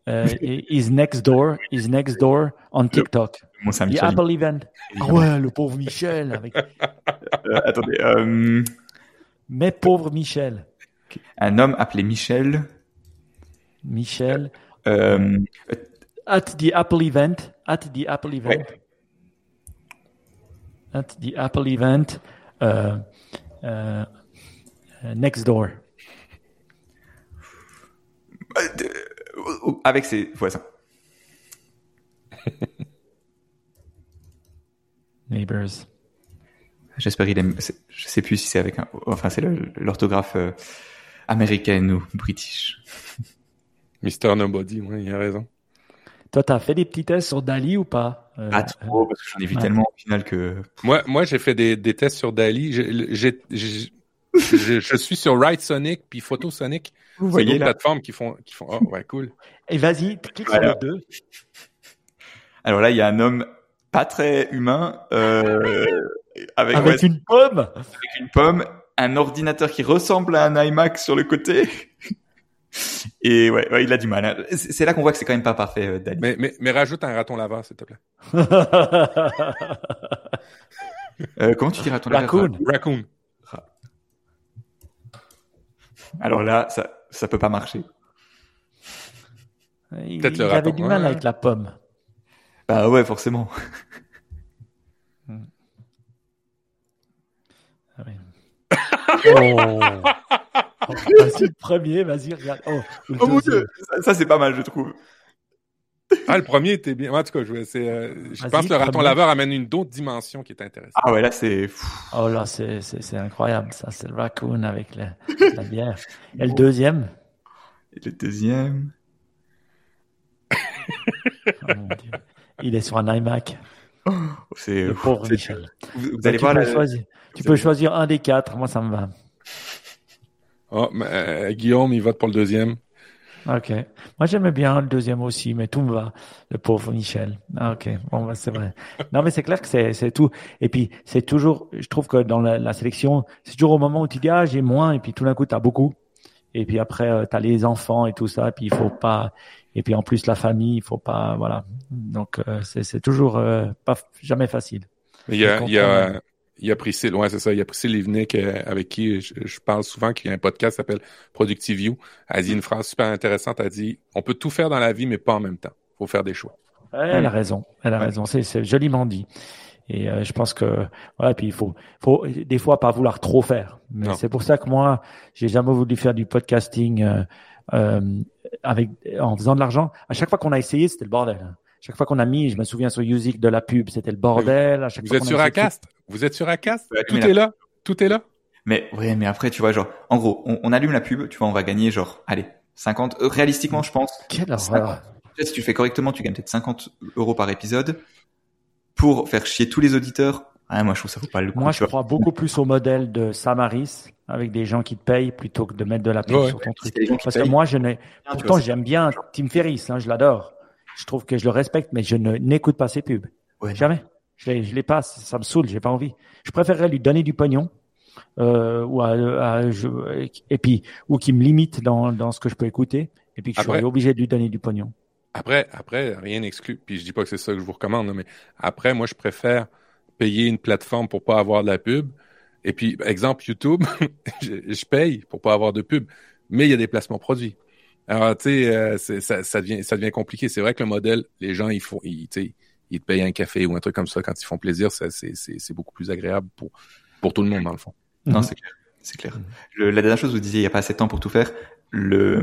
euh, is next door, is next door on TikTok. mon The Saint-Michel. Apple Event. Ah ouais, le pauvre Michel. Avec... Euh, attendez, euh, Mais pauvre Michel. un homme appelé Michel. Michel. Euh, At the Apple Event. At the Apple Event. Ouais. At the Apple Event. next door. Avec ses voisins. Neighbors. J'espère qu'il aime. Je sais plus si c'est avec un. Enfin, c'est l'orthographe euh, américaine ou british. Mister Nobody, ouais, il a raison. Toi, t'as fait des petits tests sur Dali ou pas Euh, Pas trop, parce que j'en ai vu ouais. tellement au final que. Moi, moi, j'ai fait des, des tests sur Dali. J'ai- je, je suis sur Right Sonic puis Photosonic. Vous C'est voyez là. plateformes qui font, qui font. Oh, ouais, cool. Et vas-y, clique Voilà. sur les deux. Alors là, il y a un homme pas très humain euh, avec, Avec ouais, une pomme. avec une pomme, un ordinateur qui ressemble à un iMac sur le côté. Et ouais, ouais, il a du mal. hein. C'est là qu'on voit que c'est quand même pas parfait, euh, Dali. Mais, mais, mais rajoute un raton laveur, s'il te plaît. Euh, comment tu dirais à ton Raccoon. Raccoon. Alors là, ça, ça peut pas marcher. Il, Peut-être le il avait du mal ouais. avec la pomme. Bah ouais, forcément. Ah oui. Oh. Oh, Vas-y, le premier, vas-y, regarde. Oh, le Oh mon dieu, ça, ça, c'est pas mal, je trouve. Ah, le premier était bien. En tout cas, je, euh, je pense que le raton laveur amène une autre dimension qui est intéressante. Ah ouais, là c'est. Oh là, c'est, c'est, c'est incroyable, ça. C'est le raccoon avec la, la bière. Et le deuxième? Et le deuxième. Oh mon Dieu. Il est sur un iMac. oh, C'est. Le pauvre Michel. Vous, vous Donc, allez tu voir peux, la. choisir, tu vous peux allez- choisir un des quatre. Moi, ça me va. Oh, mais, euh, Guillaume, il vote pour le deuxième. Ok. Moi, j'aimais bien le deuxième aussi, mais tout me va. Le pauvre Michel. Ah, ok. Bon, bah, c'est vrai. Non, mais c'est clair que c'est, c'est tout. Et puis, c'est toujours, je trouve que dans la, la sélection, c'est toujours au moment où tu dis, ah, j'ai moins, et puis tout d'un coup, tu as beaucoup. Et puis après, tu as les enfants et tout ça, et puis il faut pas, et puis en plus, la famille, il faut pas, voilà. Donc, euh, c'est, c'est toujours euh, pas, jamais facile. Il y a, il y a. il y a Priscille, ouais, c'est ça. Il y a Priscille Livnick, euh, avec qui je, je parle souvent, qui a un podcast qui s'appelle Productive View. Elle dit une phrase super intéressante. Elle dit, on peut tout faire dans la vie, mais pas en même temps. Faut faire des choix. Ouais, Elle a raison, elle a Ouais. raison. C'est, c'est joliment dit. Et euh, je pense que voilà, puis il faut, faut des fois pas vouloir trop faire. Mais Non. c'est pour ça que moi, j'ai jamais voulu faire du podcasting euh, euh, avec en faisant de l'argent. À chaque fois qu'on a essayé, c'était le bordel. Chaque fois qu'on a mis, je me souviens sur Music de la pub, c'était le bordel. À chaque Vous fois êtes sur Acast? Vous êtes sur Acast? Tout est là? Tout est là? Mais ouais, mais après, tu vois, genre, en gros, on, on allume la pub, tu vois, on va gagner genre, allez, 50. euh, réalistiquement, je pense. Quelle horreur. Si tu le fais correctement, tu gagnes peut-être 50 euros par épisode. Pour faire chier tous les auditeurs, ah, moi je trouve ça vaut pas le coup. Moi, je vois. crois beaucoup plus au modèle de Samaris avec des gens qui te payent plutôt que de mettre de la pub Ouais. sur ton truc. Parce que moi, je n'ai, pourtant, j'aime bien Tim Ferriss, hein, je l'adore. Je trouve que je le respecte, mais je ne n'écoute pas ses pubs. ouais, Jamais. Je les, je les passe, ça me saoule, j'ai pas envie. Je préférerais lui donner du pognon, euh, ou à, à- je- et puis, ou qui me limite dans, dans ce que je peux écouter, et puis que je sois obligé de lui donner du pognon. Après, après, rien n'exclut. Puis je dis pas que c'est ça que je vous recommande, mais après, moi, je préfère payer une plateforme pour pas avoir de la pub. Et puis, exemple, YouTube, je, je paye pour pas avoir de pub, mais il y a des placements produits. Alors, tu sais, euh, c'est- ça, ça devient, ça devient compliqué. C'est vrai que le modèle, les gens, ils font, ils, tu sais, ils te payent un café ou un truc comme ça quand ils font plaisir. Ça, c'est, c'est, c'est beaucoup plus agréable pour, pour tout le monde, dans le fond. Non, Mhm. c'est clair. C'est clair. Le- la dernière chose, vous disiez, il n'y a pas assez de temps pour tout faire. Le,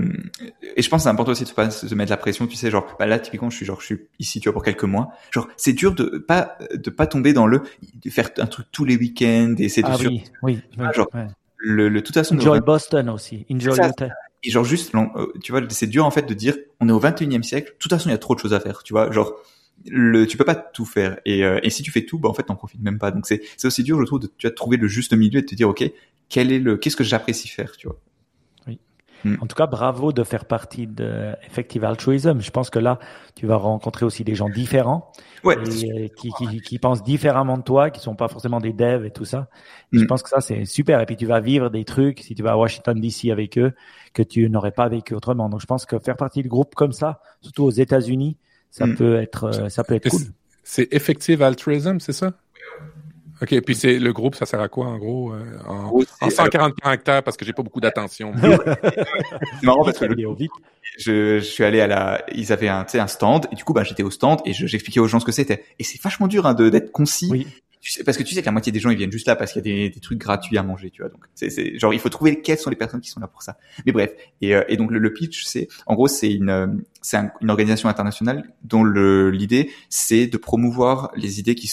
et je pense que c'est important aussi de pas se mettre la pression, tu sais, genre, bah là, typiquement, je suis genre, je suis ici, tu vois, pour quelques mois. Genre, c'est dur de pas, de pas tomber dans le, de faire un truc tous les week-ends et c'est Ah sur- oui, oui. oui, Ah, genre, ouais. le, le, toute façon, Enjoy 20 Boston aussi. Enjoy. Et genre juste, euh, tu vois, c'est dur, en fait, de dire, on est au 21e siècle. De toute façon, il y a trop de choses à faire, tu vois, genre, le, tu peux pas tout faire. Et, euh, et si tu fais tout, bah, en fait, t'en profites même pas. Donc, c'est, c'est aussi dur, je trouve, de, tu vas trouver le juste milieu et de te dire, OK, quel est le, qu'est-ce que j'apprécie faire, tu vois. En tout cas, bravo de faire partie de Effective Altruism. Je pense que là, tu vas rencontrer aussi des gens différents Ouais. et euh, qui, qui, qui pensent différemment de toi, qui sont pas forcément des devs et tout ça. Et Je Mm. pense que ça, c'est super. Et puis, tu vas vivre des trucs, si tu vas à Washington DC avec eux, que tu n'aurais pas vécu autrement. Donc, je pense que faire partie du groupe comme ça, surtout aux États-Unis, ça Mm. peut être, euh, ça peut être cool. C'est Effective Altruism, c'est ça? OK, puis c'est le groupe, ça sert à quoi en gros? euh, en, gros, en c'est- 140 caractères parce que j'ai pas beaucoup d'attention. C'est marrant parce que le- je, je suis allé à la, ils avaient un, tu sais, un stand et du coup, bah, j'étais au stand et je- j'expliquais aux gens ce que c'était. Et c'est vachement dur hein, de d'être concis. Oui. Tu sais, parce que tu sais que la moitié des gens ils viennent juste là parce qu'il y a des, trucs gratuits à manger, tu vois. Donc c'est genre il faut trouver quelles sont les personnes qui sont là pour ça. Mais bref, et, euh, et donc le, pitch c'est en gros c'est une euh, c'est un- une organisation internationale dont l'idée c'est de promouvoir les idées qui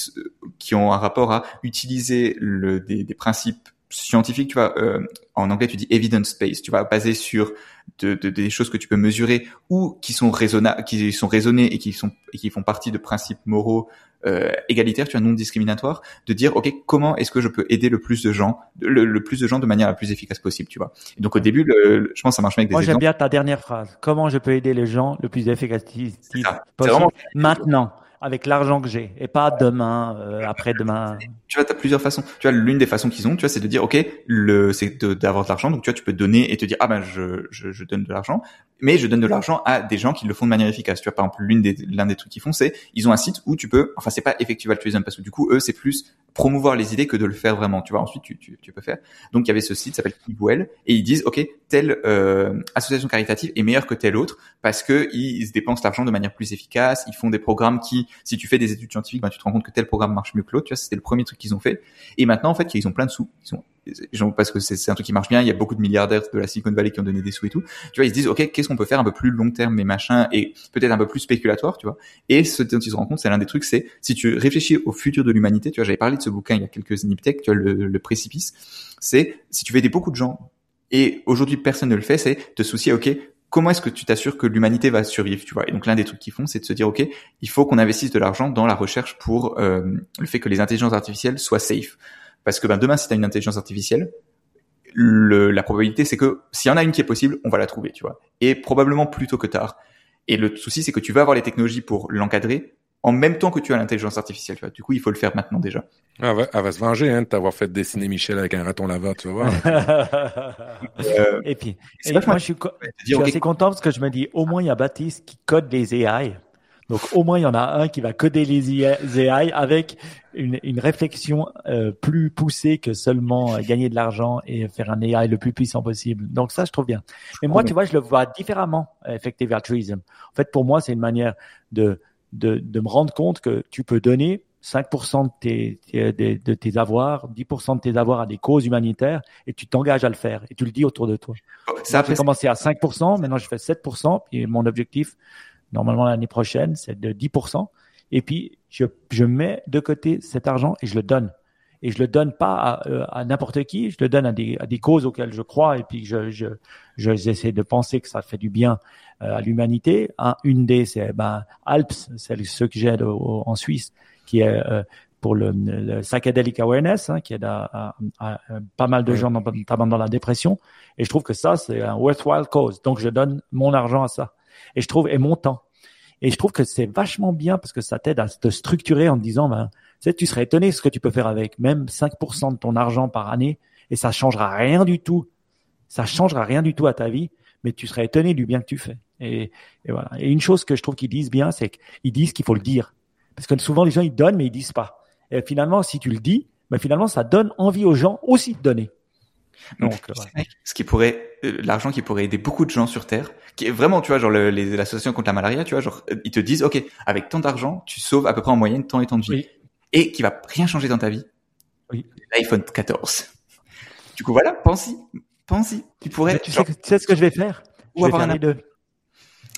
qui ont un rapport à utiliser le des, des principes scientifiques, tu vois. euh, en anglais tu dis evidence based, tu vois, basé sur de, de- des choses que tu peux mesurer ou qui sont raisonnables, qui sont raisonnées et qui sont et qui font partie de principes moraux euh, égalitaires, tu vois, non discriminatoires, de dire ok comment est-ce que je peux aider le plus de gens, le, le plus de gens de manière la plus efficace possible, tu vois. Et donc au début, le, le- je pense que ça marche avec des Moi, j'aime bien ta dernière phrase. Comment je peux aider les gens le plus. C'est possible vraiment- maintenant, avec l'argent que j'ai, et pas demain, euh, après-demain. tu vois, t'as plusieurs façons. Tu vois, l'une des façons qu'ils ont, tu vois, c'est de dire, ok, le, c'est d'avoir de l'argent. Donc, tu vois, tu peux donner et te dire, ah ben, je, je, je donne de l'argent, mais je donne de l'argent à des gens qui le font de manière efficace. Tu vois, par exemple, l'une des, l'un des trucs qu'ils font, c'est, ils ont un site où tu peux, enfin, c'est pas effective altruism parce que du coup, eux, c'est plus promouvoir les idées que de le faire vraiment. Tu vois, ensuite tu, tu, tu peux faire. Donc il y avait ce site s'appelle Keepwell et ils disent ok telle euh, association caritative est meilleure que telle autre parce que ils, se dépensent l'argent de manière plus efficace. Ils font des programmes qui, si tu fais des études scientifiques, ben, tu te rends compte que tel programme marche mieux que l'autre. Tu vois, c'était le premier truc qu'ils ont fait. Et maintenant en fait ils ont plein de sous. Ils sont parce que c'est un truc qui marche bien. Il y a beaucoup de milliardaires de la Silicon Valley qui ont donné des sous et tout. Tu vois, ils se disent, ok, qu'est-ce qu'on peut faire un peu plus long terme, mais machin, et peut-être un peu plus spéculatoire, tu vois. Et ce dont ils se rendent compte, c'est l'un des trucs, c'est si tu réfléchis au futur de l'humanité, tu vois, j'avais parlé de ce bouquin il y a quelques Niptech, tu vois, le, le précipice. C'est si tu veux aider beaucoup de gens et aujourd'hui personne ne le fait, c'est te soucier, ok, comment est-ce que tu t'assures que l'humanité va survivre, tu vois? Et donc l'un des trucs qu'ils font, c'est de se dire, ok, il faut qu'on investisse de l'argent dans la recherche pour euh, le fait que les intelligences artificielles soient safe. Parce que ben, demain, si tu as une intelligence artificielle, le, la probabilité, c'est que s'il y en a une qui est possible, on va la trouver, tu vois? Et probablement plus tôt que tard. Et le souci, c'est que tu vas avoir les technologies pour l'encadrer en même temps que tu as l'intelligence artificielle, tu vois. Du coup, il faut le faire maintenant déjà. Ah, elle, va, elle va se venger hein, de t'avoir fait dessiner Michel avec un raton lava, tu vas voir. euh, et puis, et moi, je suis, je suis assez content parce que je me dis, au moins, il y a Baptiste qui code les AI. Donc au moins il y en a un qui va coder les AI avec une, une réflexion euh, plus poussée que seulement euh, gagner de l'argent et faire un AI le plus puissant possible. Donc ça je trouve bien. Mais moi tu vois je le vois différemment effective altruism. En fait pour moi c'est une manière de, de de me rendre compte que tu peux donner 5% de tes, de, de tes avoirs, 10% de tes avoirs à des causes humanitaires et tu t'engages à le faire et tu le dis autour de toi. Ça a commencé à 5%, maintenant je fais 7% puis mon objectif normalement l'année prochaine, c'est de 10%. Et puis, je, je mets de côté cet argent et je le donne. Et je le donne pas à, euh, à n'importe qui, je le donne à des, à des causes auxquelles je crois et puis je, je, je j'essaie de penser que ça fait du bien euh, à l'humanité. Un, une des, c'est ben, Alps, c'est ceux que j'aide en Suisse, qui est euh, pour le, le, psychedelic awareness, hein, qui aide à, à, pas mal de gens, notamment dans la dépression. Et je trouve que ça, c'est un worthwhile cause. Donc, je donne mon argent à ça. Et je trouve, et mon temps. Et je trouve que c'est vachement bien parce que ça t'aide à te structurer en te disant, ben, tu sais, tu serais étonné ce que tu peux faire avec même 5% de ton argent par année et ça changera rien du tout. Ça changera rien du tout à ta vie, mais tu serais étonné du bien que tu fais. Et, et voilà. Et une chose que je trouve qu'ils disent bien, c'est qu'ils disent qu'il faut le dire. Parce que souvent, les gens, ils donnent, mais ils disent pas. Et finalement, si tu le dis, ben finalement, ça donne envie aux gens aussi de donner. Donc, ce qui pourrait, euh, l'argent qui pourrait aider beaucoup de gens sur Terre, qui est vraiment, tu vois, genre l'association contre la malaria, tu vois, genre ils te disent, ok, avec tant d'argent, tu sauves à peu près en moyenne tant et tant de vie, et qui va rien changer dans ta vie. Oui. L'iPhone 14. Du coup, voilà, pense-y, pense-y. Tu pourrais. tu, sais, tu, sais, ce que je vais faire? Je vais faire les deux.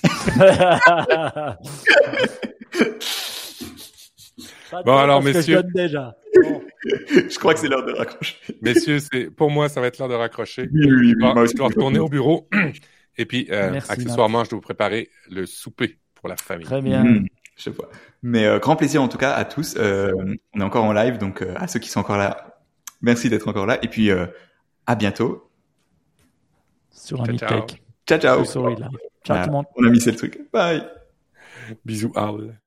bon alors messieurs. Je, déjà. Bon. je crois que c'est l'heure de raccrocher. Messieurs, c'est pour moi ça va être l'heure de raccrocher. Oui, oui, oui. je dois retourner au bureau et puis euh, Merci, accessoirement Matt. je dois vous préparer le souper pour la famille. Très bien. Mmh, je sais pas. Mais euh, grand plaisir en tout cas à tous. Euh, on est encore en live donc euh, à ceux qui sont encore là, merci d'être encore là et puis euh, à bientôt. Sur un ciao, ciao. ciao, ciao. Ciao, tout le monde. On a mis le truc. Bye. Bisous, Arles.